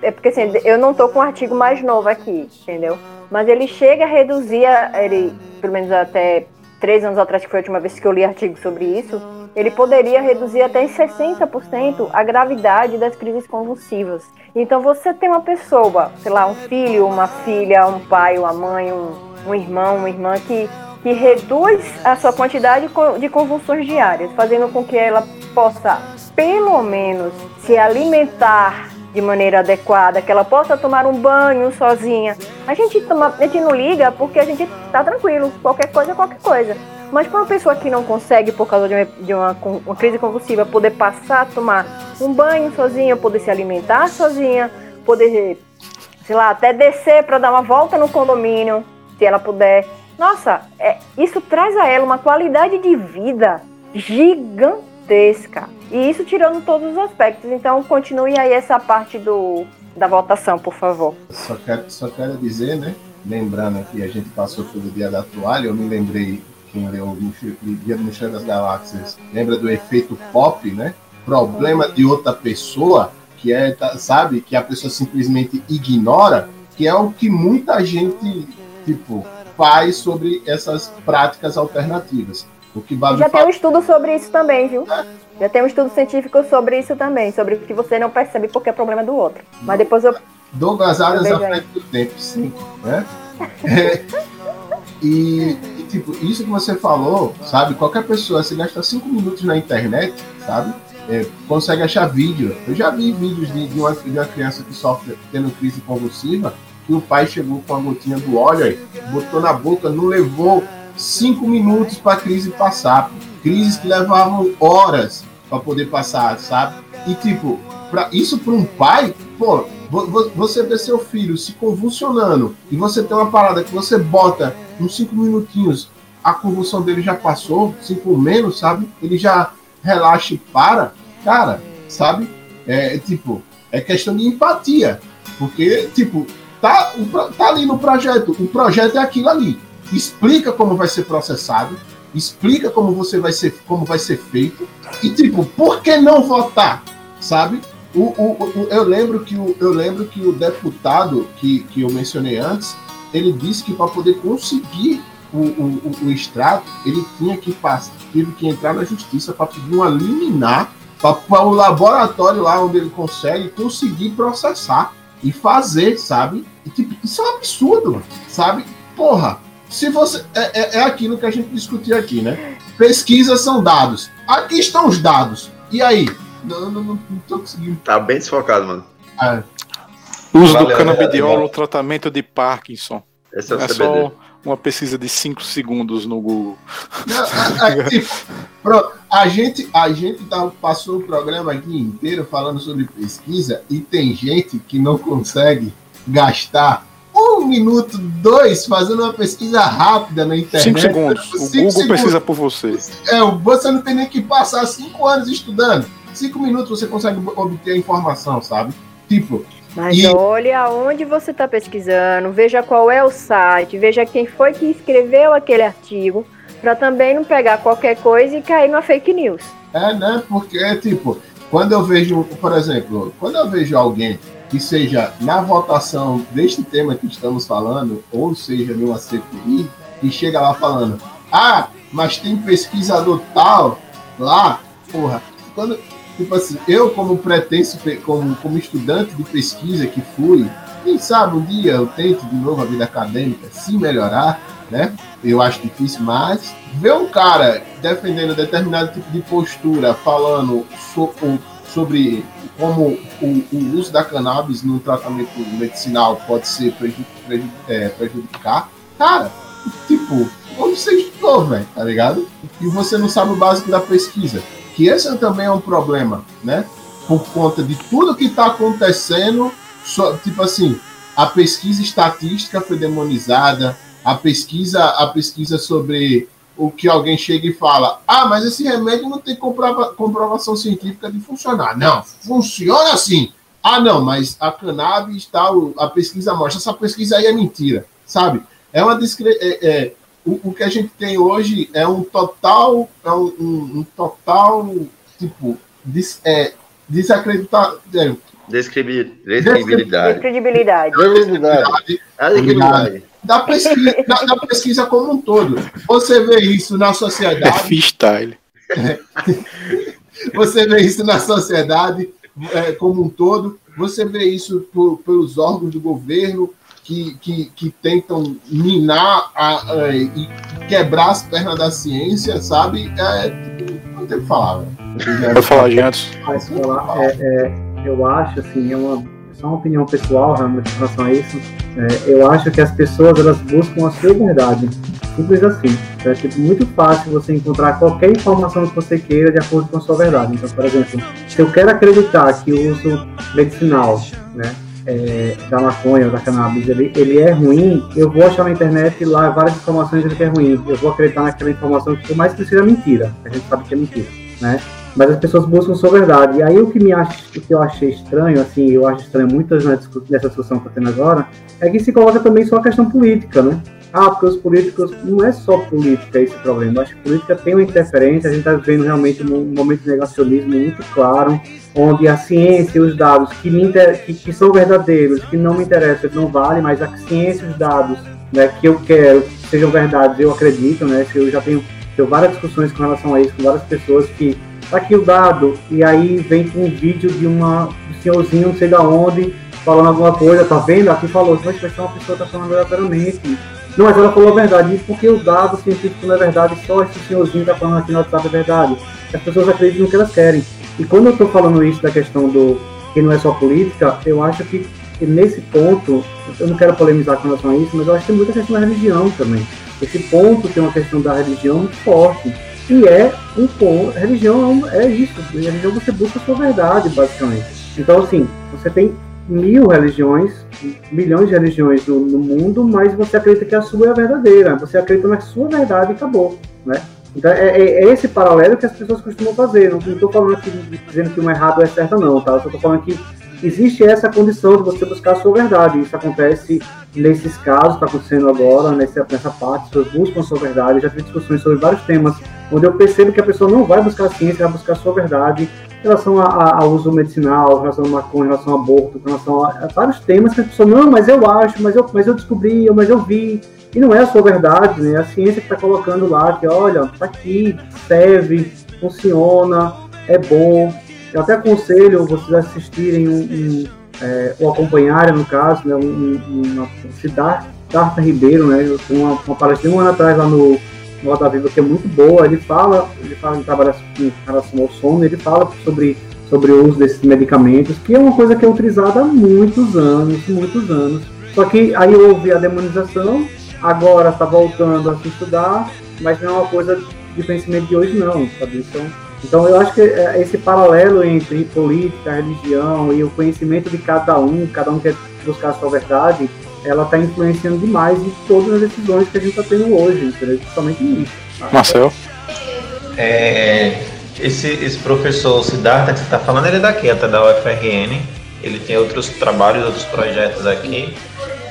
É porque assim, eu não estou com um artigo mais novo aqui, entendeu? Mas ele chega a reduzir, ele, pelo menos até três anos atrás, que foi a última vez que eu li artigo sobre isso, ele poderia reduzir até em 60% a gravidade das crises convulsivas. Então você tem uma pessoa, sei lá, um filho, uma filha, um pai, uma mãe, um, um irmão, uma irmã que, que reduz a sua quantidade de convulsões diárias, fazendo com que ela possa, pelo menos, se alimentar de maneira adequada, que ela possa tomar um banho sozinha. A gente, toma, a gente não liga porque a gente tá tranquilo, qualquer coisa, qualquer coisa. Mas para uma pessoa que não consegue, por causa de uma, de uma, uma crise convulsiva, poder passar tomar um banho sozinha, poder se alimentar sozinha, poder, sei lá, até descer para dar uma volta no condomínio, se ela puder. Nossa, é, isso traz a ela uma qualidade de vida gigantesca. E isso tirando todos os aspectos. Então, continue aí essa parte do, da votação, por favor. Só quero, só quero dizer, né? Lembrando que a gente passou pelo dia da toalha, eu me lembrei quem leu o Dia do Mistério das Galáxias lembra do efeito pop, né? Problema de outra pessoa, que é, tá, sabe, que a pessoa simplesmente ignora, que é o que muita gente, tipo, faz sobre essas práticas alternativas. O que Babi Já fala... tem um estudo sobre isso também, viu? É. Já tem um estudo científico sobre isso também, sobre o que você não percebe porque é problema do outro. Mas depois eu. Douglas Arias à frente do tempo, sim. Né? É. E, e, tipo, isso que você falou, sabe? Qualquer pessoa, se gasta cinco minutos na internet, sabe? É, consegue achar vídeo. Eu já vi vídeos de, de, uma, de uma criança que sofre tendo crise convulsiva, que o pai chegou com a gotinha do óleo aí, botou na boca, não levou cinco minutos para a crise passar. Crises que levavam horas para poder passar, sabe? E tipo, para isso para um pai, pô, você vê seu filho se convulsionando e você tem uma parada que você bota uns cinco minutinhos, a convulsão dele já passou, cinco menos, sabe? Ele já relaxa e para, cara, sabe? É tipo, É questão de empatia. Porque, tipo, tá, tá ali no projeto. O projeto é aquilo ali. Explica como vai ser processado, explica como você vai ser, como vai ser feito. E, tipo, por que não votar? Sabe? O, o, o, eu, lembro que o, eu lembro que o deputado que, que eu mencionei antes, ele disse que para poder conseguir o, o, o, extrato, ele tinha que passar, teve que entrar na justiça para pedir uma liminar para o laboratório lá onde ele consegue conseguir processar e fazer, sabe? E, tipo, isso é um absurdo, sabe? Porra, se você. É, é, é, aquilo que a gente discutiu aqui, né? Pesquisas são dados. Aqui estão os dados. E aí? Não, não, não, não tô conseguindo. Tá bem desfocado, mano. É. Uso Valeu, do canabidiol no tratamento de Parkinson. Esse é, o é só uma pesquisa de 5 segundos no Google. Não, a, a, tipo, a, gente, a gente tá, passou o programa aqui inteiro falando sobre pesquisa e tem gente que não consegue gastar um minuto, dois, fazendo uma pesquisa rápida na internet. Cinco segundos. O Google segundos. pesquisa por você. É, você não tem nem que passar cinco anos estudando cinco minutos você consegue obter a informação, sabe? Tipo. Mas e... olhe aonde você está pesquisando, veja qual é o site, veja quem foi que escreveu aquele artigo, para também não pegar qualquer coisa e cair numa fake news. É, né? Porque, tipo, quando eu vejo, por exemplo, quando eu vejo alguém que seja na votação deste tema que estamos falando, ou seja, numa CPI, e chega lá falando, ah, mas tem pesquisador tal lá, porra, quando, tipo assim, eu como pretenso, como, como estudante de pesquisa que fui, quem sabe um dia eu tento de novo a vida acadêmica, se melhorar, né? Eu acho difícil, mas ver um cara defendendo determinado tipo de postura, falando so, sobre como o, o, uso da cannabis no tratamento medicinal pode ser é, prejudicar, cara, tipo, onde você estudou, velho, tá ligado? E você não sabe o básico da pesquisa que esse também é um problema, né? Por conta de tudo que está acontecendo, só, tipo assim, a pesquisa estatística foi demonizada, a pesquisa, a pesquisa sobre o que alguém chega e fala, ah, mas esse remédio não tem comprova comprovação científica de funcionar. Não, funciona assim. Ah, não, mas a cannabis tal, a pesquisa mostra, essa pesquisa aí é mentira, sabe? É uma discre é, é, o, o que a gente tem hoje é um total, é um, um, um total, tipo, des, é, desacreditar. É, Descredibilidade. Descredibilidade. Descredibilidade. Da pesquisa, da, da, pesquisa como um todo. Você vê isso na sociedade. É freestyle. Você vê isso na sociedade é, como um todo. Você vê isso por, pelos órgãos do governo, que, que, que tentam minar a, a, e quebrar as pernas da ciência, sabe? É, não tem o que falar. Né? Pode falar, gente. É, é, eu acho, assim, é uma, só uma opinião pessoal realmente em relação a isso. É, eu acho que as pessoas elas buscam a sua verdade. Simples assim. É tipo, muito fácil você encontrar qualquer informação que você queira de acordo com a sua verdade. Então, por exemplo, se eu quero acreditar que o uso medicinal, né? É, da maconha da cannabis ele, ele é ruim, eu vou achar na internet lá várias informações dizendo que é ruim. Eu vou acreditar naquela informação que por mais que seja mentira, a gente sabe que é mentira, né? Mas as pessoas buscam sua verdade. E aí o que me acha, o que eu achei estranho, assim, eu acho estranho muitas nessa discussão que está tendo agora, é que se coloca também só a questão política, né? Ah, porque os políticos, não é só política esse problema. Acho que política tem uma interferência, a gente está vivendo realmente um momento de negacionismo muito claro, onde a ciência e os dados que, me inter... que, que, são verdadeiros, que não me interessam, não valem, mas a ciência e os dados né, que eu quero que sejam verdades, eu acredito, né? Eu já tenho, tenho várias discussões com relação a isso, com várias pessoas que tá aqui o dado, e aí vem com um vídeo de uma um senhorzinho, não sei da onde, falando alguma coisa, tá vendo? Aqui falou, mas vai ser uma pessoa que tá falando aleatoriamente não, mas ela falou a verdade. E porque o dado científico não é verdade, só esse senhorzinho está falando aqui no WhatsApp é verdade. As pessoas acreditam no que elas querem. E quando eu estou falando isso da questão do que não é só política, eu acho que, nesse ponto, eu não quero polemizar com relação a isso, mas eu acho que tem muita questão da religião também. Esse ponto tem uma questão da religião muito forte. E é um ponto. Religião é isso. Religião você busca a sua verdade, basicamente. Então, assim, você tem mil religiões, milhões de religiões no, no, mundo, mas você acredita que a sua é a verdadeira, você acredita na sua verdade e acabou, né? Então é, é, é esse paralelo que as pessoas costumam fazer. Não estou falando aqui dizendo que um errado é certo não, tá? Eu estou falando que existe essa condição de você buscar a sua verdade. Isso acontece nesses casos, está acontecendo agora, nessa, nessa parte, as pessoas buscam a sua verdade. Eu já tive discussões sobre vários temas, onde eu percebo que a pessoa não vai buscar a ciência, vai buscar a sua verdade em relação ao uso medicinal, em relação ao maconha, em relação ao aborto, em relação a, a, vários temas que a pessoa, não, mas eu acho, mas eu, mas eu descobri, mas eu vi. E não é a sua verdade, né? A ciência que está colocando lá, que olha, está aqui, serve, funciona, é bom. Eu até aconselho vocês assistirem um, um é, ou acompanharem, no caso, né, um, uma cidade, Darta Ribeiro, né, uma, uma palestra de um ano atrás lá no, no Roda Viva que é muito boa. Ele fala, ele fala em relação ao sono, ele fala sobre sobre o uso desses medicamentos, que é uma coisa que é utilizada há muitos anos, muitos anos. Só que aí houve a demonização, agora está voltando a se estudar, mas não é uma coisa de conhecimento de hoje não, sabe? Então, então eu acho que é, esse paralelo entre política, religião e o conhecimento de cada um, cada um quer buscar a sua verdade, ela está influenciando demais em todas as decisões que a gente está tendo hoje, entendeu? principalmente nisso. Marcel? É, esse, esse professor Siddhartha que você está falando, ele é daqui, até da UFRN. Ele tem outros trabalhos, outros projetos aqui.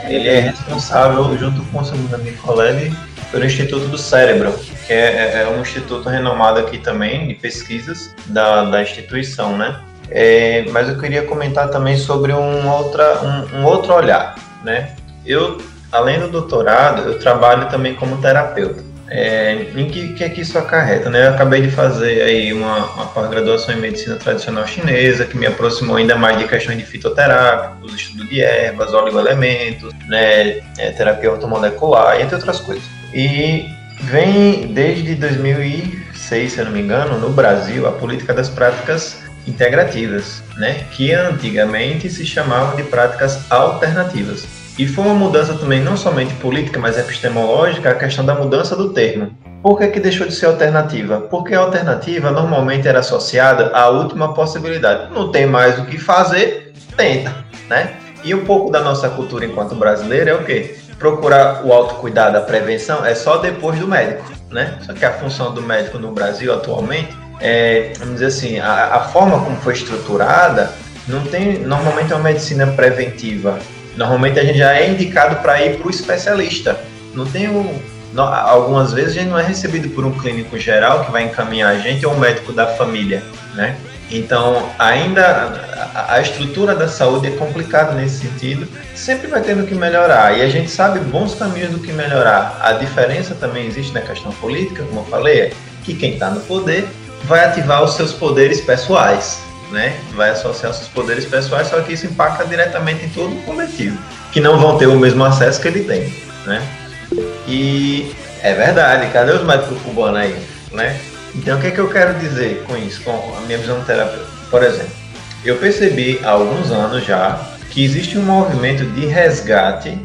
Ele é responsável, junto com o seu amigo Colelli, pelo Instituto do Cérebro, que é, é, é, um instituto renomado aqui também de pesquisas da, da instituição, né? É, mas eu queria comentar também sobre um, outra, um, um outro olhar, né? Eu, além do doutorado, eu trabalho também como terapeuta. É, em que, que é que isso acarreta, né? Eu acabei de fazer aí uma, uma pós-graduação em medicina tradicional chinesa, que me aproximou ainda mais de questões de fitoterápicos, estudo de ervas, oligoelementos, né, é, terapia ortomolecular, entre outras coisas. E vem desde 2006, se eu não me engano, no Brasil, a política das práticas integrativas, né, que antigamente se chamavam de práticas alternativas. E foi uma mudança também não somente política, mas epistemológica, a questão da mudança do termo. Por que, que deixou de ser alternativa? Porque a alternativa normalmente era associada à última possibilidade. Não tem mais o que fazer, tenta, né? E um pouco da nossa cultura enquanto brasileiro é o quê? procurar o autocuidado, a prevenção, é só depois do médico, né? Só que a função do médico no Brasil atualmente é, vamos dizer assim, a, a forma como foi estruturada não tem, normalmente é uma medicina preventiva. Normalmente a gente já é indicado para ir para o especialista. Não tem um, não, algumas vezes a gente não é recebido por um clínico geral que vai encaminhar a gente ou um médico da família, né? Então, ainda a, a, estrutura da saúde é complicada nesse sentido, sempre vai tendo que melhorar. E a gente sabe bons caminhos do que melhorar. A diferença também existe na questão política, como eu falei, é que quem está no poder vai ativar os seus poderes pessoais, né? Vai associar seus poderes pessoais, só que isso impacta diretamente em todo o coletivo, que não vão ter o mesmo acesso que ele tem, né? E é verdade, cadê os médicos cubanos aí, né? Então, o que, é que eu quero dizer com isso, com a minha visão terapêutica? Por exemplo, eu percebi há alguns anos já que existe um movimento de resgate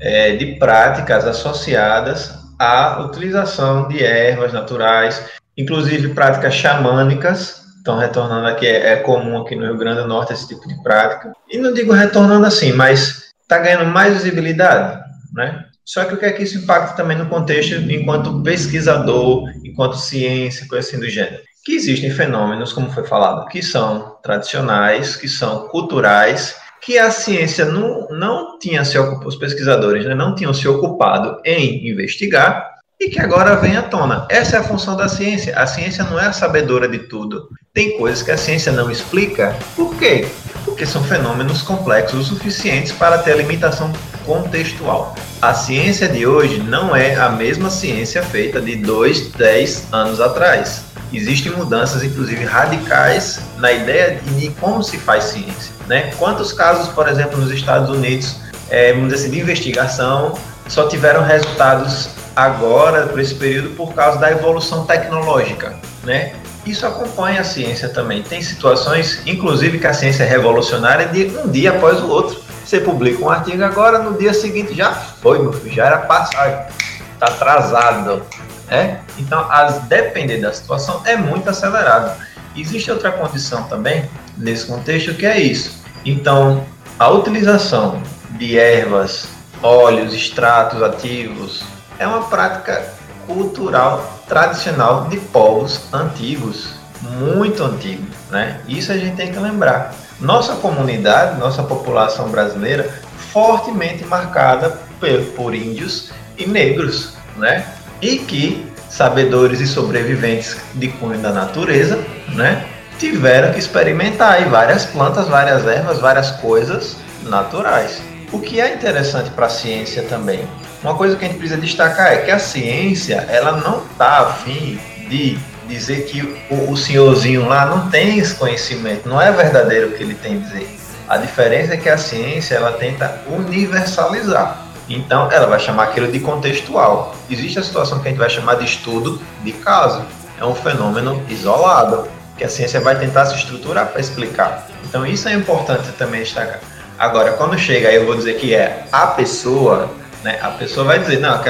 é, de práticas associadas à utilização de ervas naturais, inclusive práticas xamânicas, estão retornando aqui, é, é, comum aqui no Rio Grande do Norte esse tipo de prática. E não digo retornando assim, mas está ganhando mais visibilidade, né? Só que o que é que isso impacta também no contexto enquanto pesquisador, enquanto ciência, coisa assim do gênero? Que existem fenômenos, como foi falado, que são tradicionais, que são culturais, que a ciência não, não tinha se ocupado, os pesquisadores né, não tinham se ocupado em investigar e que agora vem à tona. Essa é a função da ciência. A ciência não é a sabedora de tudo. Tem coisas que a ciência não explica. Por quê? Porque são fenômenos complexos o suficientes para ter a limitação contextual. A ciência de hoje não é a mesma ciência feita de dois, dez anos atrás. Existem mudanças, inclusive radicais, na ideia de como se faz ciência. Né? Quantos casos, por exemplo, nos Estados Unidos, é, vamos dizer assim, de investigação, só tiveram resultados agora, por esse período, por causa da evolução tecnológica. Né? Isso acompanha a ciência também. Tem situações, inclusive, que a ciência é revolucionária de um dia após o outro. Você publica um artigo agora, no dia seguinte já foi, meu filho, já era passado, está atrasado. É? Então, as depender da situação, é muito acelerado. Existe outra condição também nesse contexto que é isso. Então, a utilização de ervas, óleos, extratos ativos é uma prática cultural tradicional de povos antigos, muito antigos, né? Isso a gente tem que lembrar. nossa comunidade, nossa população brasileira, fortemente marcada por, por índios e negros, né? E que sabedores e sobreviventes de cunho da natureza, né? Tiveram que experimentar aí várias plantas, várias ervas, várias coisas naturais. O que é interessante para a ciência também. Uma coisa que a gente precisa destacar é que a ciência ela não está afim de dizer que o, o senhorzinho lá não tem esse conhecimento, não é verdadeiro o que ele tem a dizer. A diferença é que a ciência ela tenta universalizar. Então, ela vai chamar aquilo de contextual. Existe a situação que a gente vai chamar de estudo de caso. É um fenômeno isolado, que a ciência vai tentar se estruturar para explicar. Então, isso é importante também destacar. Agora, quando chega eu vou dizer que é a pessoa, né? A pessoa vai dizer, não,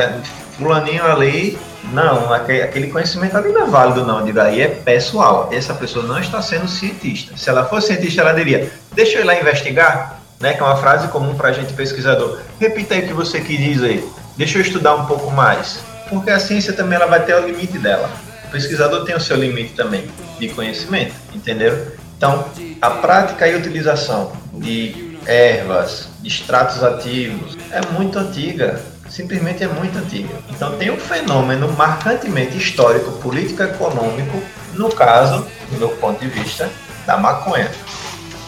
fulaninho ali, não, aquele conhecimento ali não é válido, não. Diga aí é pessoal. Essa pessoa não está sendo cientista. Se ela fosse cientista, ela diria, deixa eu ir lá investigar né, que é uma frase comum para a gente pesquisador. Repita aí o que você quis dizer. Deixa eu estudar um pouco mais. Porque a ciência também ela vai ter o limite dela. O pesquisador tem o seu limite também de conhecimento, entendeu? Então, a prática e utilização de ervas, extratos ativos, é muito antiga. Simplesmente é muito antiga. Então, tem um fenômeno marcantemente histórico, político econômico, no caso, do meu ponto de vista, da maconha.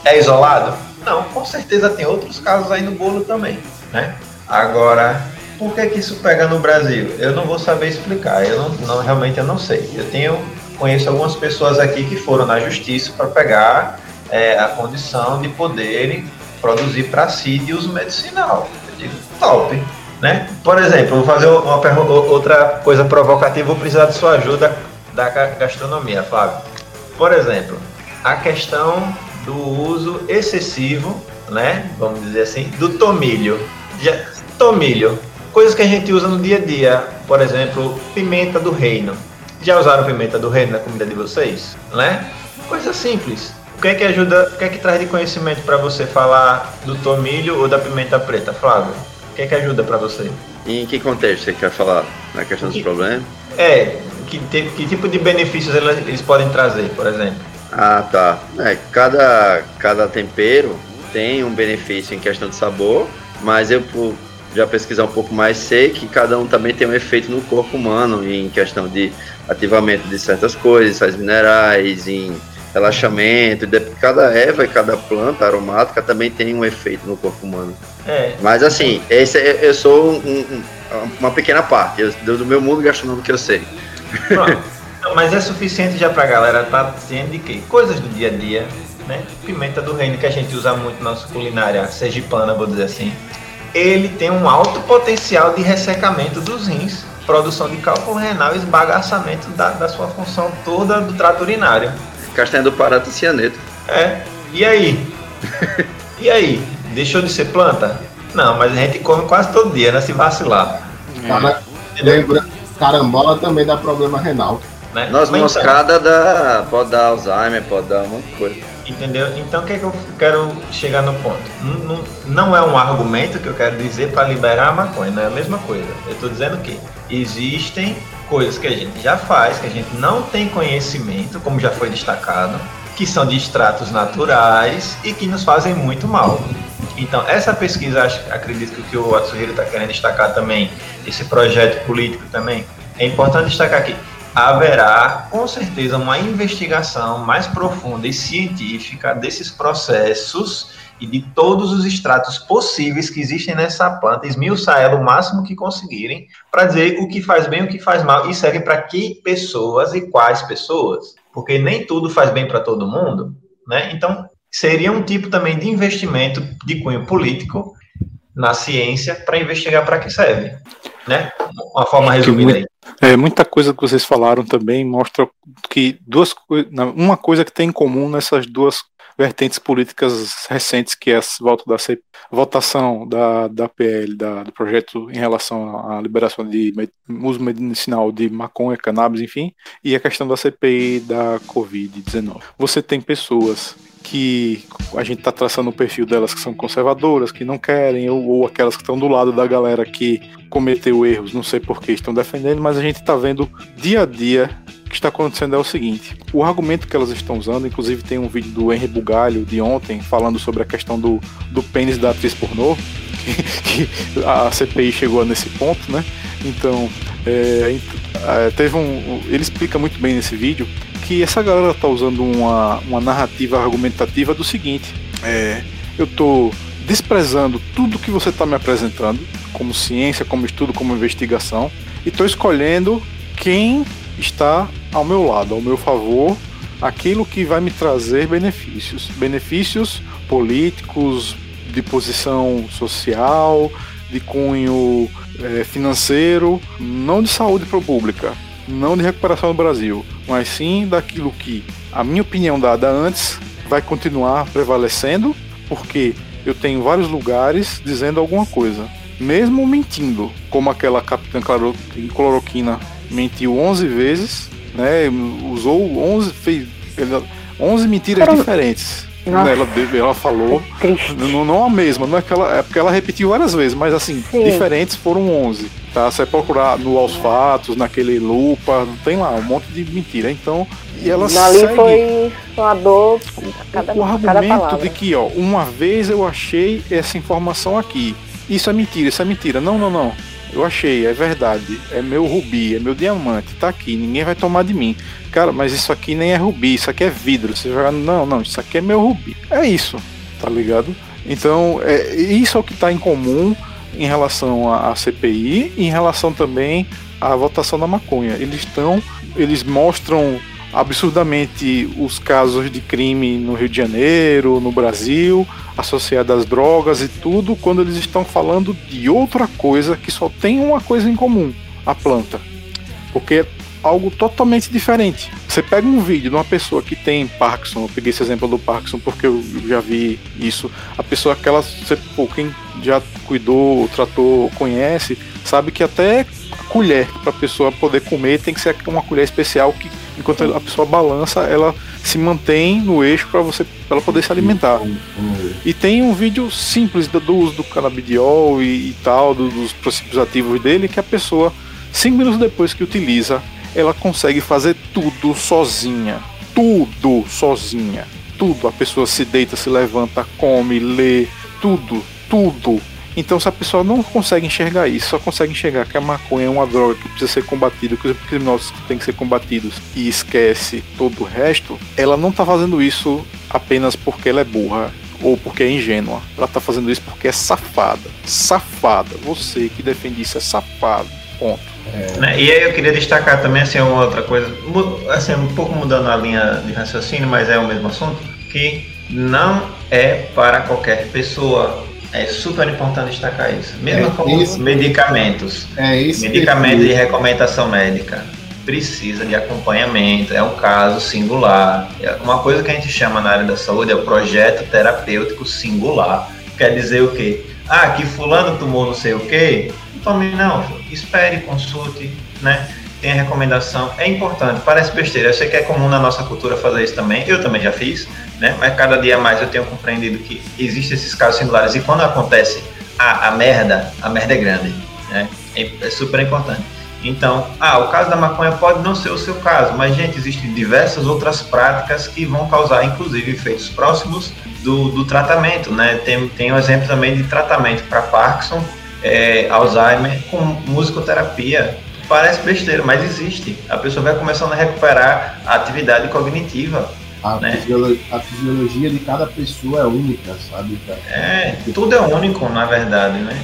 É isolado? Não, com certeza tem outros casos aí no bolo também, né? Agora, por que que isso pega no Brasil? Eu não vou saber explicar, eu não, não realmente eu não sei. Eu tenho conheço algumas pessoas aqui que foram na justiça para pegar é, a condição de poderem produzir para si de uso medicinal. Eu digo, top, né? Por exemplo, vou fazer uma outra coisa provocativa, vou precisar de sua ajuda da gastronomia, Flávio. Por exemplo, a questão do uso excessivo, né? Vamos dizer assim, do tomilho. Já, tomilho, coisas que a gente usa no dia a dia, por exemplo, pimenta do reino. Já usaram pimenta do reino na comida de vocês, né? Coisa simples. O que é que ajuda, o que é que traz de conhecimento para você falar do tomilho ou da pimenta preta, Flávio? O que é que ajuda para você? em que contexto você quer falar? Na questão dos problemas? É, que, que tipo de benefícios eles podem trazer, por exemplo? Ah, tá. É, cada, cada tempero tem um benefício em questão de sabor, mas eu, por já pesquisar um pouco mais, sei que cada um também tem um efeito no corpo humano em questão de ativamento de certas coisas, sais minerais, em relaxamento. Cada erva e cada planta aromática também tem um efeito no corpo humano. É. Mas assim, esse é, eu sou um, um, uma pequena parte do, do meu mundo gastronômico que eu sei. Pronto. mas é suficiente já pra galera tá ciente de que coisas do dia a dia, né? Pimenta do reino que a gente usa muito na nossa culinária sergipana, vou dizer assim. Ele tem um alto potencial de ressecamento dos rins, produção de cálculo renal e esbagaçamento da, da sua função toda do trato urinário. Castanha do Pará do cianeto. É. E aí? e aí? Deixou de ser planta? Não, mas a gente come quase todo dia, né? Se vacilar. É. Lembra, carambola também dá problema renal. Né? Noz moscada então, dá, pode dar Alzheimer, pode dar uma coisa. Entendeu? Então o que, é que eu quero chegar no ponto? Não, não, não é um argumento que eu quero dizer para liberar a maconha, não é a mesma coisa. Eu estou dizendo que existem coisas que a gente já faz, que a gente não tem conhecimento, como já foi destacado, que são de extratos naturais e que nos fazem muito mal. Então, essa pesquisa, acredito que o que o Atsuhiro está querendo destacar também, esse projeto político também, é importante destacar aqui haverá com certeza uma investigação mais profunda e científica desses processos e de todos os extratos possíveis que existem nessa planta, esmiuçar ela o máximo que conseguirem, para dizer o que faz bem e o que faz mal, e serve para que pessoas e quais pessoas, porque nem tudo faz bem para todo mundo, né? Então, seria um tipo também de investimento de cunho político na ciência para investigar para que serve, né? Uma forma resumida aí. É, muita coisa que vocês falaram também mostra que duas uma coisa que tem em comum nessas duas vertentes políticas recentes, que é a volta da votação da, da PL, da, do projeto em relação à liberação de uso medicinal de maconha, cannabis, enfim, e a questão da CPI da Covid-19. Você tem pessoas que a gente está traçando o perfil delas que são conservadoras, que não querem, ou, ou aquelas que estão do lado da galera que cometeu erros, não sei por que estão defendendo, mas a gente está vendo dia a dia que está acontecendo é o seguinte: o argumento que elas estão usando, inclusive tem um vídeo do Henry Bugalho de ontem falando sobre a questão do, do pênis da atriz pornô, que, que a CPI chegou nesse ponto, né? Então, é, é, teve um. Ele explica muito bem nesse vídeo que essa galera está usando uma, uma narrativa argumentativa do seguinte: é, eu estou desprezando tudo que você está me apresentando, como ciência, como estudo, como investigação, e estou escolhendo quem está ao meu lado, ao meu favor, aquilo que vai me trazer benefícios. Benefícios políticos, de posição social, de cunho é, financeiro, não de saúde pública, não de recuperação do Brasil, mas sim daquilo que a minha opinião dada antes vai continuar prevalecendo, porque eu tenho vários lugares dizendo alguma coisa, mesmo mentindo, como aquela capitã cloroquina mentiu 11 vezes, né? Usou 11 fez 11 mentiras Caramba. diferentes. Ela, ela falou, não, não, a mesma, não é, que ela, é porque ela repetiu várias vezes, mas assim, Sim. diferentes foram 11. Tá? Você vai procurar no Aos Fatos, naquele Lupa, tem lá um monte de mentira. Então, e ela Ali segue foi uma dor cada, o argumento de que, ó, uma vez eu achei essa informação aqui. Isso é mentira, isso é mentira. Não, não, não. Eu achei, é verdade. É meu rubi, é meu diamante, tá aqui, ninguém vai tomar de mim. Cara, mas isso aqui nem é rubi, isso aqui é vidro. Você joga, não, não, isso aqui é meu rubi. É isso, tá ligado? Então, é, isso é o que está em comum em relação à CPI e em relação também à votação da maconha. Eles estão, eles mostram absurdamente os casos de crime no Rio de Janeiro, no Brasil, associado às drogas e tudo, quando eles estão falando de outra coisa que só tem uma coisa em comum: a planta. Porque é algo totalmente diferente. Você pega um vídeo de uma pessoa que tem Parkinson, eu peguei esse exemplo do Parkinson porque eu já vi isso. A pessoa que ela, você, quem já cuidou, tratou, conhece, sabe que até a colher para a pessoa poder comer tem que ser uma colher especial que enquanto a pessoa balança, ela se mantém no eixo para você pra ela poder se alimentar. E tem um vídeo simples do uso do canabidiol e, e tal, do, dos princípios ativos dele, que a pessoa, cinco minutos depois que utiliza, ela consegue fazer tudo sozinha. Tudo sozinha. Tudo. A pessoa se deita, se levanta, come, lê, tudo, tudo então, se a pessoa não consegue enxergar isso, só consegue enxergar que a maconha é uma droga que precisa ser combatida, que os criminosos têm que ser combatidos e esquece todo o resto, ela não está fazendo isso apenas porque ela é burra ou porque é ingênua. Ela está fazendo isso porque é safada. Safada. Você que defende isso é safado. Ponto. É. E aí eu queria destacar também assim, uma outra coisa, assim, um pouco mudando a linha de raciocínio, mas é o mesmo assunto, que não é para qualquer pessoa é super importante destacar isso. Mesmo é, isso, medicamentos. É isso. Medicamentos de recomendação médica precisa de acompanhamento, é um caso singular. É uma coisa que a gente chama na área da saúde é o projeto terapêutico singular. Quer dizer o quê? Ah, que fulano tomou não sei o quê? Não tome não, espere, consulte, né? Tem a recomendação, é importante, parece besteira, eu sei que é comum na nossa cultura fazer isso também, eu também já fiz, né? Mas cada dia mais eu tenho compreendido que existem esses casos singulares e quando acontece a, a merda, a merda é grande, né? É, é, super importante. Então, ah, o caso da maconha pode não ser o seu caso, mas, gente, existem diversas outras práticas que vão causar, inclusive, efeitos próximos do, do tratamento, né? Tem, tem um exemplo também de tratamento para Parkinson, é, Alzheimer, com musicoterapia. Parece besteira, mas existe. A pessoa vai começando a recuperar a atividade cognitiva a, né? fisiologia, a, fisiologia, de cada pessoa é única, sabe? É, tudo é único, na verdade, né?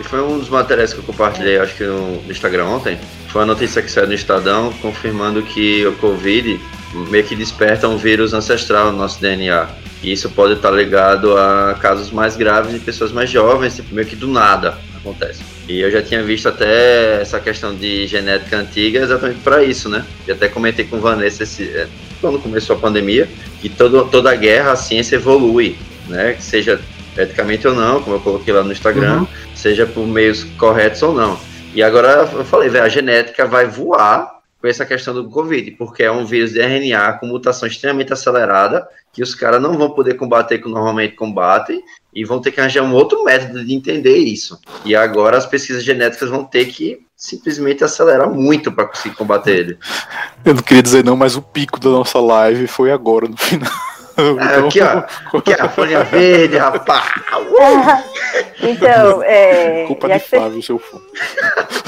E foi um dos materiais que eu compartilhei, acho que no Instagram ontem. Foi a notícia que saiu no Estadão confirmando que o Covid meio que desperta um vírus ancestral no nosso DNA. E isso pode estar ligado a casos mais graves de pessoas mais jovens, tipo, meio que do nada acontece. E eu já tinha visto até essa questão de genética antiga exatamente para isso, né? E até comentei com Vanessa esse, é, quando começou a pandemia, que todo, toda guerra a ciência evolui, né? Que seja eticamente ou não, como eu coloquei lá no Instagram, uhum. seja por meios corretos ou não. E agora eu falei, velho, a genética vai voar com essa questão do Covid, porque é um vírus de RNA com mutação extremamente acelerada, que os caras não vão poder combater como normalmente combatem, e vão ter que arranjar um outro método de entender isso. E agora as pesquisas genéticas vão ter que simplesmente acelerar muito para conseguir combater ele. Eu não queria dizer não, mas o pico da nossa live foi agora, no final. É, aqui, ó. Aqui, a folha verde, rapaz. então, é. Culpa de Flávio, seu fã.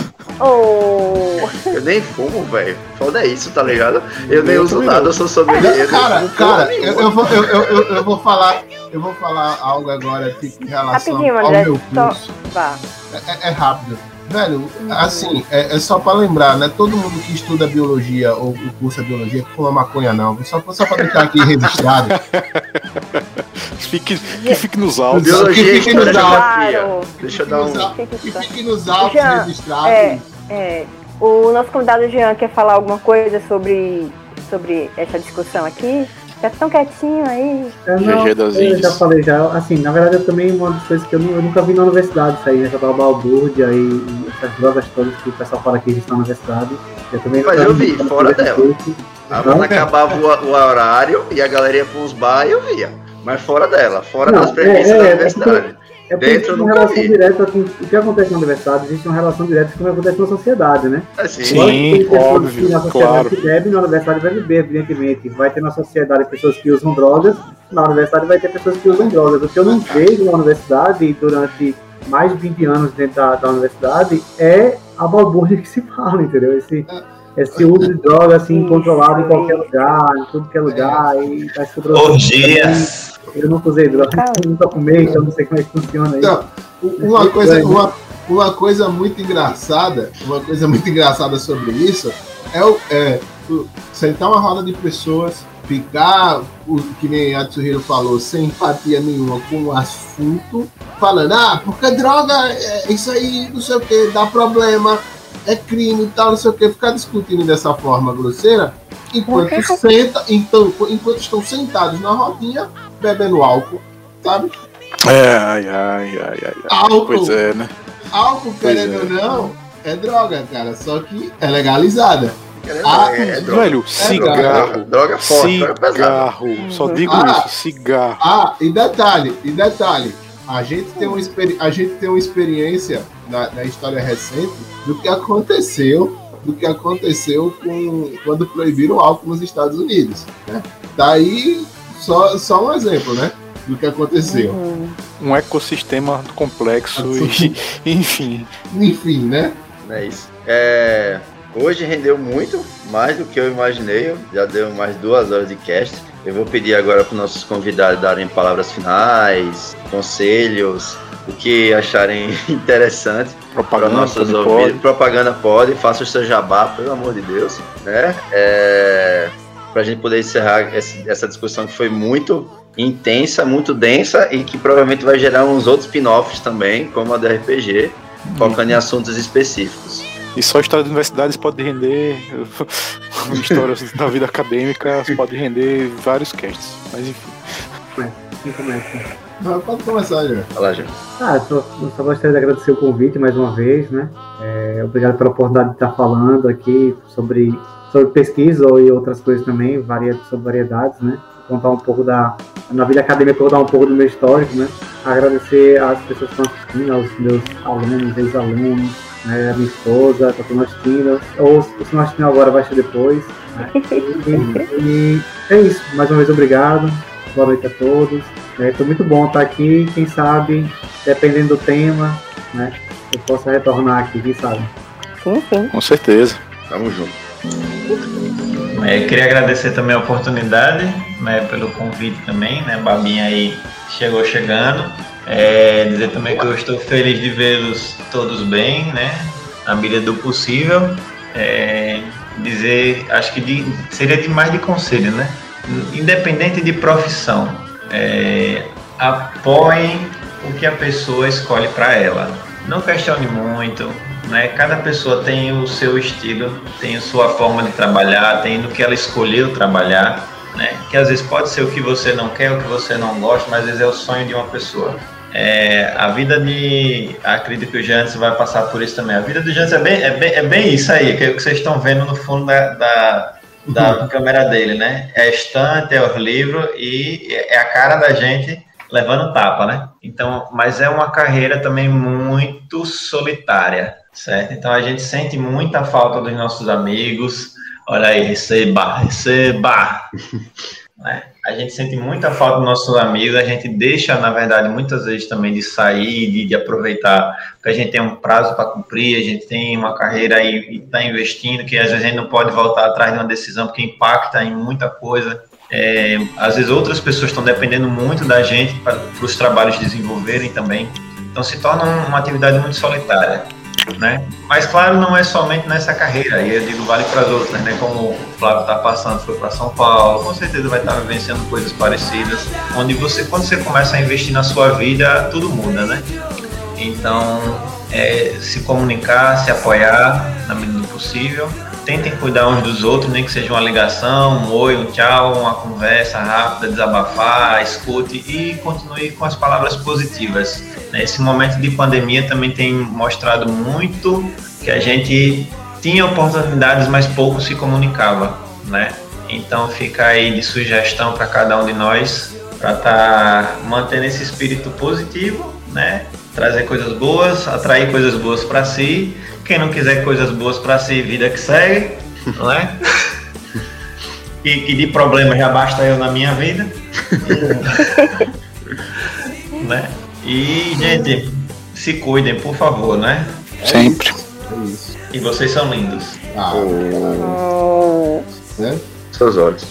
Oh. Eu nem fumo, velho. Foda é isso, tá ligado? Eu nem uso nada, eu sou sommelier. Cara, cara, eu, eu, vou, eu, eu, eu, vou falar. Eu vou falar algo agora tipo, em relação Rapidinho, ao André, meu só- curso. Vá. É, é rápido. Velho, assim, é, é só pra lembrar, né? Todo mundo que estuda biologia ou o curso é biologia que fuma maconha, não. Só, só pra deixar aqui registrado. Fique, que fique nos autos. Biologia e fique nos. Claro. Deixa eu dar um. E fique nos autos Já, registrados. é. É, o nosso convidado Jean quer falar alguma coisa sobre, sobre essa discussão aqui? Tá tão quietinho aí. Eu, não, eu já falei já, assim, na verdade eu também uma das coisas que eu, eu nunca vi na universidade isso aí, né? Essa tal balbúrdia e, e essas drogas todas que o pessoal fala que existem na universidade. Eu também Mas eu vi, fora dela. curso. A acabava o, o horário e a galera ia pra uns bar e eu via. Mas fora dela, fora Não, das premissas é, da é, universidade. É porque Dentro existe eu uma relação vi. direta com o que acontece na universidade, existe uma relação direta com o que acontece na sociedade, né? Assim, Sim. Tem óbvio, que na sociedade claro. que bebem, na universidade vai beber, evidentemente. Vai ter na sociedade pessoas que usam drogas, na universidade vai ter pessoas que usam drogas. O que eu não vejo na universidade durante mais de 20 anos dentro da, da universidade é a balbúrdia que se fala, entendeu? Esse, esse uso de droga assim, incontrolado em qualquer lugar, em tudo que é lugar. E tá droga- Orgias. Eu nunca usei droga, eu nunca fumei, então não sei como é que funciona isso. Então, uma coisa, uma, uma coisa muito engraçada, uma coisa muito engraçada sobre isso é o é, sentar uma roda de pessoas, ficar, o, que nem a Tsuhiro falou, sem empatia nenhuma com o assunto, falando, ah, porque droga, é, isso aí, não sei o que, dá problema, é crime e tal, não sei o que, ficar discutindo dessa forma grosseira, enquanto senta, então, enquanto estão sentados na rodinha, bebendo álcool, sabe? É, ai, ai, ai, ai, ai. Álcool. Pois é, né? Álcool, querendo é. ou não, é droga, cara. Só que é legalizada. querendo, Ah, é, é droga. Velho, cigarro. Droga, droga forte, droga pesada. Cigarro. Só digo Ah. isso, cigarro. Ah, e detalhe, e detalhe. A gente tem uma, experi- a gente tem uma experiência na, na história recente do que aconteceu, do que aconteceu com quando proibiram o álcool nos Estados Unidos. Né? Daí só, só um exemplo, né? Do que aconteceu. Uhum. Um ecossistema complexo e, enfim. Enfim, né? É isso. É, hoje rendeu muito, mais do que eu imaginei. Já deu mais duas horas de cast. Eu vou pedir agora para os nossos convidados darem palavras finais, conselhos, o que acharem interessante para Propaganda nossos também ouvintes. pode. Propaganda pode, faça o seu jabá, pelo amor de Deus, né? É, para a gente poder encerrar essa discussão que foi muito intensa, muito densa e que provavelmente vai gerar uns outros spin-offs também, como a do RPG, focando em assuntos específicos. E só história de universidades pode render. Histórias da vida acadêmica pode render vários casts. Mas enfim. Quem começa? Mas Pode começar, já. Fala, gente. Ah, só, só gostaria de agradecer o convite mais uma vez, né? É, obrigado pela oportunidade de estar falando aqui sobre, sobre pesquisa e outras coisas também, varia, sobre variedades, né? Contar um pouco da. Na vida acadêmica, contar um pouco do meu histórico, né? Agradecer às pessoas que estão assistindo, aos meus alunos, ex-alunos, né? A minha esposa, estão assistindo. Ou se não assistindo agora, vai assistir depois. né? E, e é isso. Mais uma vez, obrigado. Boa noite a todos. É, foi muito bom estar aqui. Quem sabe, dependendo do tema, né, eu possa retornar aqui, quem sabe. Sim, sim. Com certeza. Tamo junto. É, eu queria agradecer também a oportunidade, né, pelo convite também, né, Babinha aí chegou chegando. É, dizer também que eu estou feliz de vê-los todos bem, né, na medida do possível. É, dizer, acho que de- seria demais de conselho, né, independente de profissão, é, apoiem o que a pessoa escolhe para ela. Não questione muito, né? Cada pessoa tem o seu estilo, tem a sua forma de trabalhar, tem no que ela escolheu trabalhar, né? Que às vezes pode ser o que você não quer, o que você não gosta, mas às vezes é o sonho de uma pessoa. É, a vida de. Acredito que o Jantes vai passar por isso também. A vida do Jantes é bem, é bem, é bem isso aí, que, é o que vocês estão vendo no fundo da, da, da uhum. câmera dele, né? É a estante, é o livro e é a cara da gente levando tapa, né? Então, mas é uma carreira também muito solitária, certo? Então a gente sente muita falta dos nossos amigos. Olha aí, receba, receba. né? A gente sente muita falta dos nossos amigos, a gente deixa, na verdade, muitas vezes também de sair, de, de aproveitar, porque a gente tem um prazo para cumprir, a gente tem uma carreira e está investindo, que às vezes a gente não pode voltar atrás de uma decisão, porque impacta em muita coisa. É, às vezes outras pessoas estão dependendo muito da gente para os trabalhos desenvolverem também. Então se torna uma atividade muito solitária né? Mas claro, não é somente nessa carreira, aí eu digo vale para as outras, né? Como o Flávio está passando, foi para São Paulo, com certeza vai estar vivenciando coisas parecidas, onde você, quando você começa a investir na sua vida, tudo muda, né? Então, é, se comunicar, se apoiar na medida do possível, tentem cuidar uns dos outros, nem que seja uma ligação, um oi, um tchau, uma conversa rápida, desabafar, escute e continue com as palavras positivas. Esse momento de pandemia também tem mostrado muito que a gente tinha oportunidades, mas pouco se comunicava, né? Então fica aí de sugestão para cada um de nós para estar tá mantendo esse espírito positivo, né? Trazer coisas boas, atrair coisas boas para si quem não quiser coisas boas para si, vida que segue, não é? E que de problema já basta eu na minha vida. né? E, gente, se cuidem, por favor, né? Sempre. É isso. E vocês são lindos. Ah, oh. né? Seus olhos.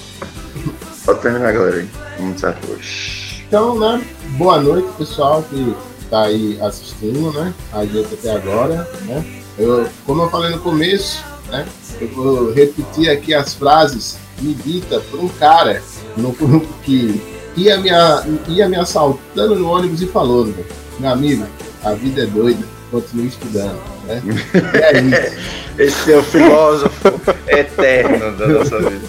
Pode terminar, galera. Vamos certo hoje. Então, né? Boa noite, pessoal que tá aí assistindo, né? A gente até agora, né? Eu, como eu falei no começo, né, eu vou repetir aqui as frases me dita por um cara no grupo que ia me, ia me assaltando no ônibus e falou, meu amigo, a vida é doida, continue estudando. Né? É isso. Esse é o filósofo eterno da nossa vida.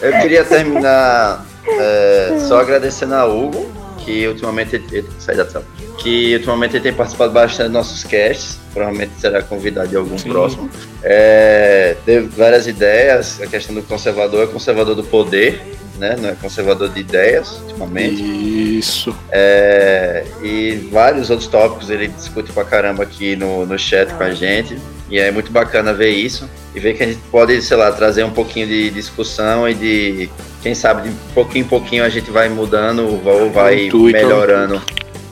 Eu queria terminar é, só agradecendo a Hugo, que ultimamente ele, sai da tela, que ultimamente ele tem participado bastante dos nossos casts provavelmente será convidado de algum Sim. próximo. É, teve várias ideias, a questão do conservador é conservador do poder, né? Não é conservador de ideias, ultimamente. Isso. É, e vários outros tópicos ele discute pra caramba aqui no, no chat com a gente. E é muito bacana ver isso e ver que a gente pode, sei lá, trazer um pouquinho de discussão e de, quem sabe, de pouquinho em pouquinho a gente vai mudando ou vai melhorando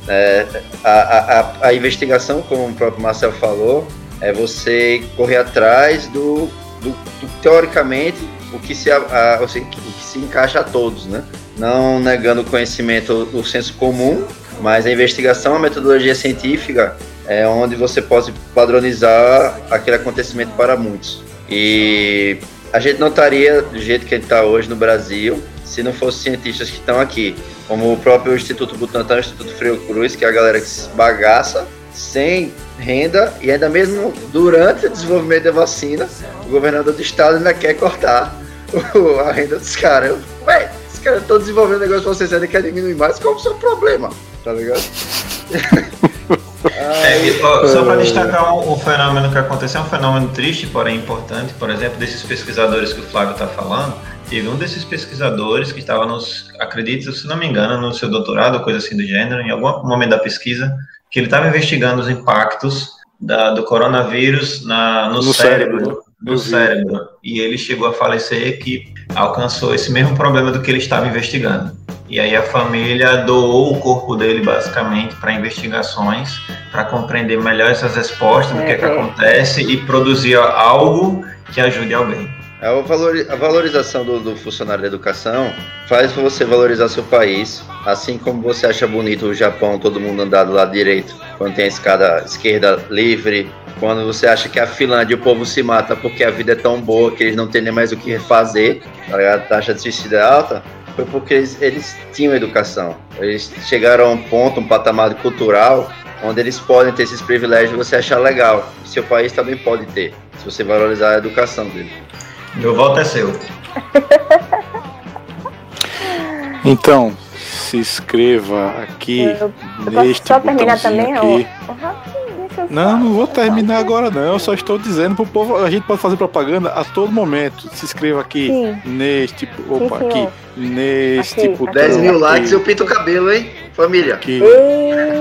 é, a, a, a, investigação, como o próprio Marcel falou, é você correr atrás do, do, do teoricamente, o que, se, a, o que se encaixa a todos, né? Não negando o conhecimento, o senso comum, mas a investigação, a metodologia científica é onde você pode padronizar aquele acontecimento para muitos. E a gente não estaria do jeito que a gente está hoje no Brasil se não fossem cientistas que estão aqui como o próprio Instituto Butantan, o Instituto Freio Cruz, que é a galera que se bagaça sem renda e ainda mesmo durante o desenvolvimento da vacina, o governador do estado ainda quer cortar a renda dos caras. Ué, esses caras estão desenvolvendo negócio pra vocês ainda quer diminuir mais, qual é o seu problema? Tá ligado? É, só para destacar o, o, fenômeno que aconteceu, é um fenômeno triste, porém importante, por exemplo, desses pesquisadores que o Flávio está falando, teve um desses pesquisadores que estava nos, acredito, se não me engano, no seu doutorado, ou coisa assim do gênero, em algum momento da pesquisa, que ele estava investigando os impactos da, do coronavírus na, no, no cérebro, cérebro. no cérebro. E ele chegou a falecer que alcançou esse mesmo problema do que ele estava investigando. E aí a família doou o corpo dele basicamente para investigações, para compreender melhor essas respostas do que, é que é. acontece e produzir algo que ajude alguém. A, valorização do, do, funcionário da educação faz você valorizar seu país, assim como você acha bonito o Japão, todo mundo andar do lado direito, quando tem a escada esquerda livre, quando você acha que a Finlândia o povo se mata porque a vida é tão boa que eles não têm nem mais o que fazer, tá a taxa de suicídio é alta, foi porque eles, eles tinham educação. Eles chegaram a um ponto, um patamar cultural, onde eles podem ter esses privilégios e você achar legal. Seu país também pode ter, se você valorizar a educação dele. Meu voto é seu. Então, se inscreva aqui Eu, eu neste só terminar também? aqui. Eu Não, não vou terminar agora não. Eu só estou dizendo pro povo, a gente pode fazer propaganda a todo momento. Se inscreva aqui Sim. neste, opa, Sim, aqui, neste Aqui, botão. aqui. 10 mil aqui, likes eu pinto o cabelo, hein? Família. aqui,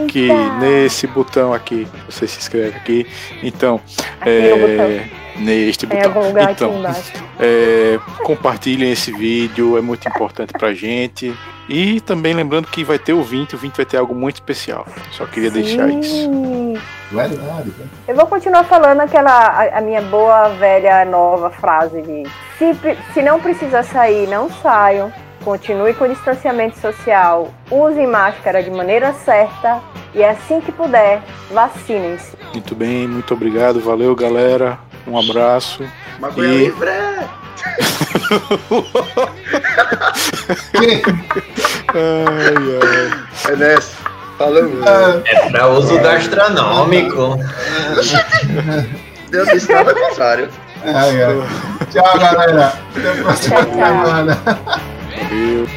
aqui, nesse botão aqui. Você se inscreve aqui. Então, Aqui é, neste Em algum botão. lugar aqui Então, embaixo. é, compartilhem esse vídeo, é muito importante pra gente. E também lembrando que vai ter o 20, o 20 vai ter algo muito especial. Só queria deixar isso. Sim. Verdade, velho. Eu vou continuar falando aquela a, a minha boa, velha, nova frase de se, se não precisa sair, não saiam. Continue com o distanciamento social. Usem máscara de maneira certa. E assim que puder, vacinem-se. Muito bem, muito obrigado, valeu galera. Um abraço. Maconha E- livre. é. Ai, ai. É nessa. Falou. É pra uso gastronômico. Deus disse nada contrário. Ai, ai. Tchau, galera. Até a próxima semana. Valeu.